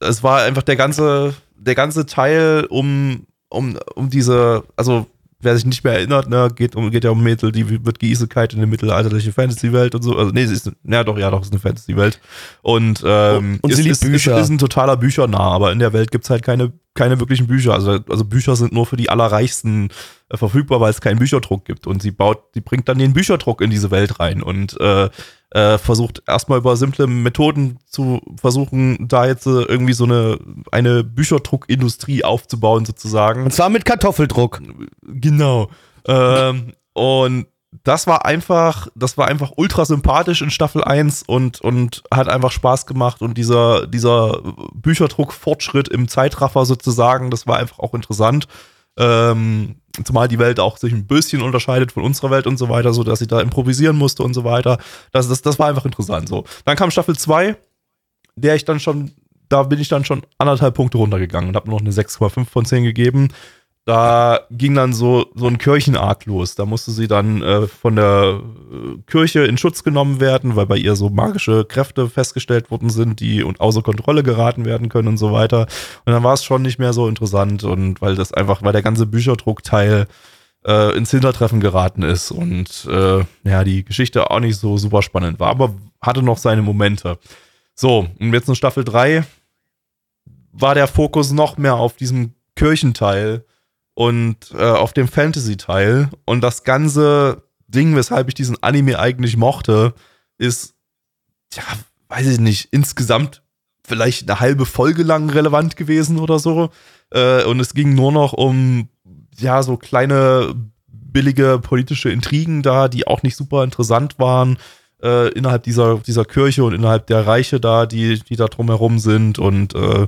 es war einfach der ganze, der ganze Teil um, um, um diese, also wer sich nicht mehr erinnert, ne, geht, um, geht ja um Mädel, die wird geisekalt in eine mittelalterliche Fantasy-Welt und so. Also, nee, sie ist, ja doch, ja doch, ist eine Fantasy-Welt. Und, ähm, Und sie ist, ist, Bücher. Ist, ist ein totaler Büchernah, aber in der Welt gibt's halt keine, keine wirklichen Bücher. Also, also Bücher sind nur für die Allerreichsten äh, verfügbar, weil es keinen Bücherdruck gibt. Und sie baut, sie bringt dann den Bücherdruck in diese Welt rein und äh, äh, versucht erstmal über simple Methoden zu versuchen, da jetzt äh, irgendwie so eine, eine Bücherdruckindustrie aufzubauen, sozusagen. Und zwar mit Kartoffeldruck. Genau. Ähm, und das war einfach, das war einfach ultra sympathisch in Staffel 1 und, und hat einfach Spaß gemacht und dieser, dieser Bücherdruck-Fortschritt im Zeitraffer sozusagen, das war einfach auch interessant. Ähm, zumal die Welt auch sich ein bisschen unterscheidet von unserer Welt und so weiter, so dass sie da improvisieren musste und so weiter. Das, das, das war einfach interessant so. Dann kam Staffel 2, der ich dann schon, da bin ich dann schon anderthalb Punkte runtergegangen und habe noch eine 6,5 von 10 gegeben. Da ging dann so, so ein Kirchenarg los. Da musste sie dann äh, von der äh, Kirche in Schutz genommen werden, weil bei ihr so magische Kräfte festgestellt worden sind, die und außer Kontrolle geraten werden können und so weiter. Und dann war es schon nicht mehr so interessant und weil das einfach, weil der ganze Bücherdruckteil äh, ins Hintertreffen geraten ist und äh, ja, die Geschichte auch nicht so super spannend war, aber hatte noch seine Momente. So, und jetzt in Staffel 3 war der Fokus noch mehr auf diesem Kirchenteil und äh, auf dem Fantasy-Teil. Und das ganze Ding, weshalb ich diesen Anime eigentlich mochte, ist, ja, weiß ich nicht, insgesamt vielleicht eine halbe Folge lang relevant gewesen oder so. Äh, und es ging nur noch um, ja, so kleine, billige politische Intrigen da, die auch nicht super interessant waren. Äh, innerhalb dieser, dieser Kirche und innerhalb der Reiche da, die, die da drumherum sind und äh,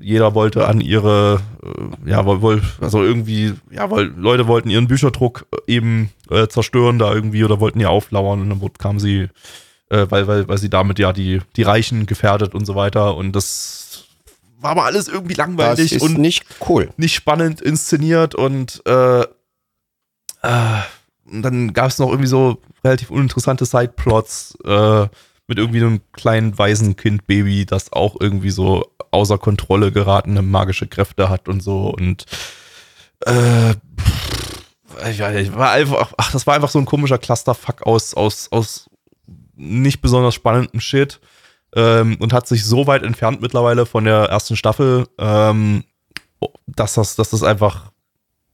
jeder wollte an ihre, äh, ja, woll, also irgendwie, ja, weil Leute wollten ihren Bücherdruck eben äh, zerstören da irgendwie oder wollten ihr auflauern und dann kam sie, äh, weil, weil, weil sie damit ja die, die Reichen gefährdet und so weiter und das war aber alles irgendwie langweilig und nicht cool. nicht spannend inszeniert und äh, äh, dann gab es noch irgendwie so relativ uninteressante Sideplots äh, mit irgendwie einem kleinen Waisenkind-Baby, das auch irgendwie so außer Kontrolle geratene magische Kräfte hat und so und äh, ich weiß nicht, war einfach, ach, das war einfach so ein komischer Clusterfuck aus, aus, aus nicht besonders spannendem Shit ähm, und hat sich so weit entfernt mittlerweile von der ersten Staffel, ähm, dass das, dass das einfach,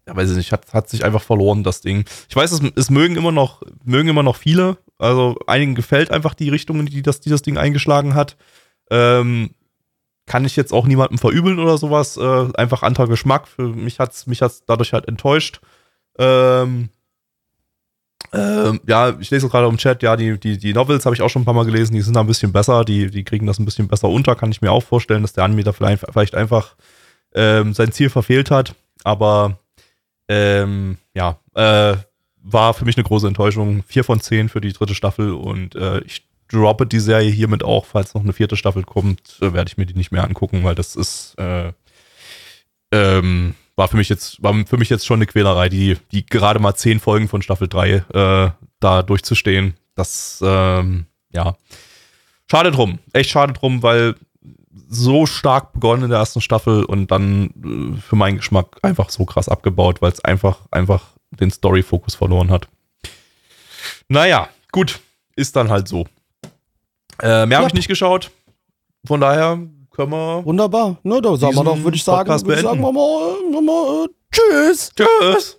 ja, weiß ich nicht, hat, hat sich einfach verloren, das Ding. Ich weiß, es, es mögen immer noch, mögen immer noch viele. Also einigen gefällt einfach die Richtung, in die das, die das Ding eingeschlagen hat. Ähm, kann ich jetzt auch niemandem verübeln oder sowas. Äh, einfach anderer Geschmack. Für mich hat's, mich hat's dadurch halt enttäuscht. Ähm, ähm, ja, ich lese gerade im Chat, ja, die, die, die Novels habe ich auch schon ein paar Mal gelesen, die sind da ein bisschen besser, die, die kriegen das ein bisschen besser unter, kann ich mir auch vorstellen, dass der Anime da vielleicht, vielleicht einfach ähm, sein Ziel verfehlt hat. Aber ähm, ja, äh, war für mich eine große Enttäuschung. Vier von zehn für die dritte Staffel und äh, ich droppe die Serie hiermit auch, falls noch eine vierte Staffel kommt, äh, werde ich mir die nicht mehr angucken, weil das ist äh, ähm, war für mich jetzt war für mich jetzt schon eine Quälerei, die die gerade mal zehn Folgen von Staffel 3 äh, da durchzustehen. Das ähm, ja schade drum, echt schade drum, weil so stark begonnen in der ersten Staffel und dann äh, für meinen Geschmack einfach so krass abgebaut, weil es einfach, einfach den Story-Fokus verloren hat. Naja, gut, ist dann halt so. Äh, mehr habe ich Ja. nicht geschaut. Von daher können wir. Wunderbar. Na, da sagen wir doch, würde ich sagen, würde ich sagen wir mal, mal, äh, tschüss. Tschüss!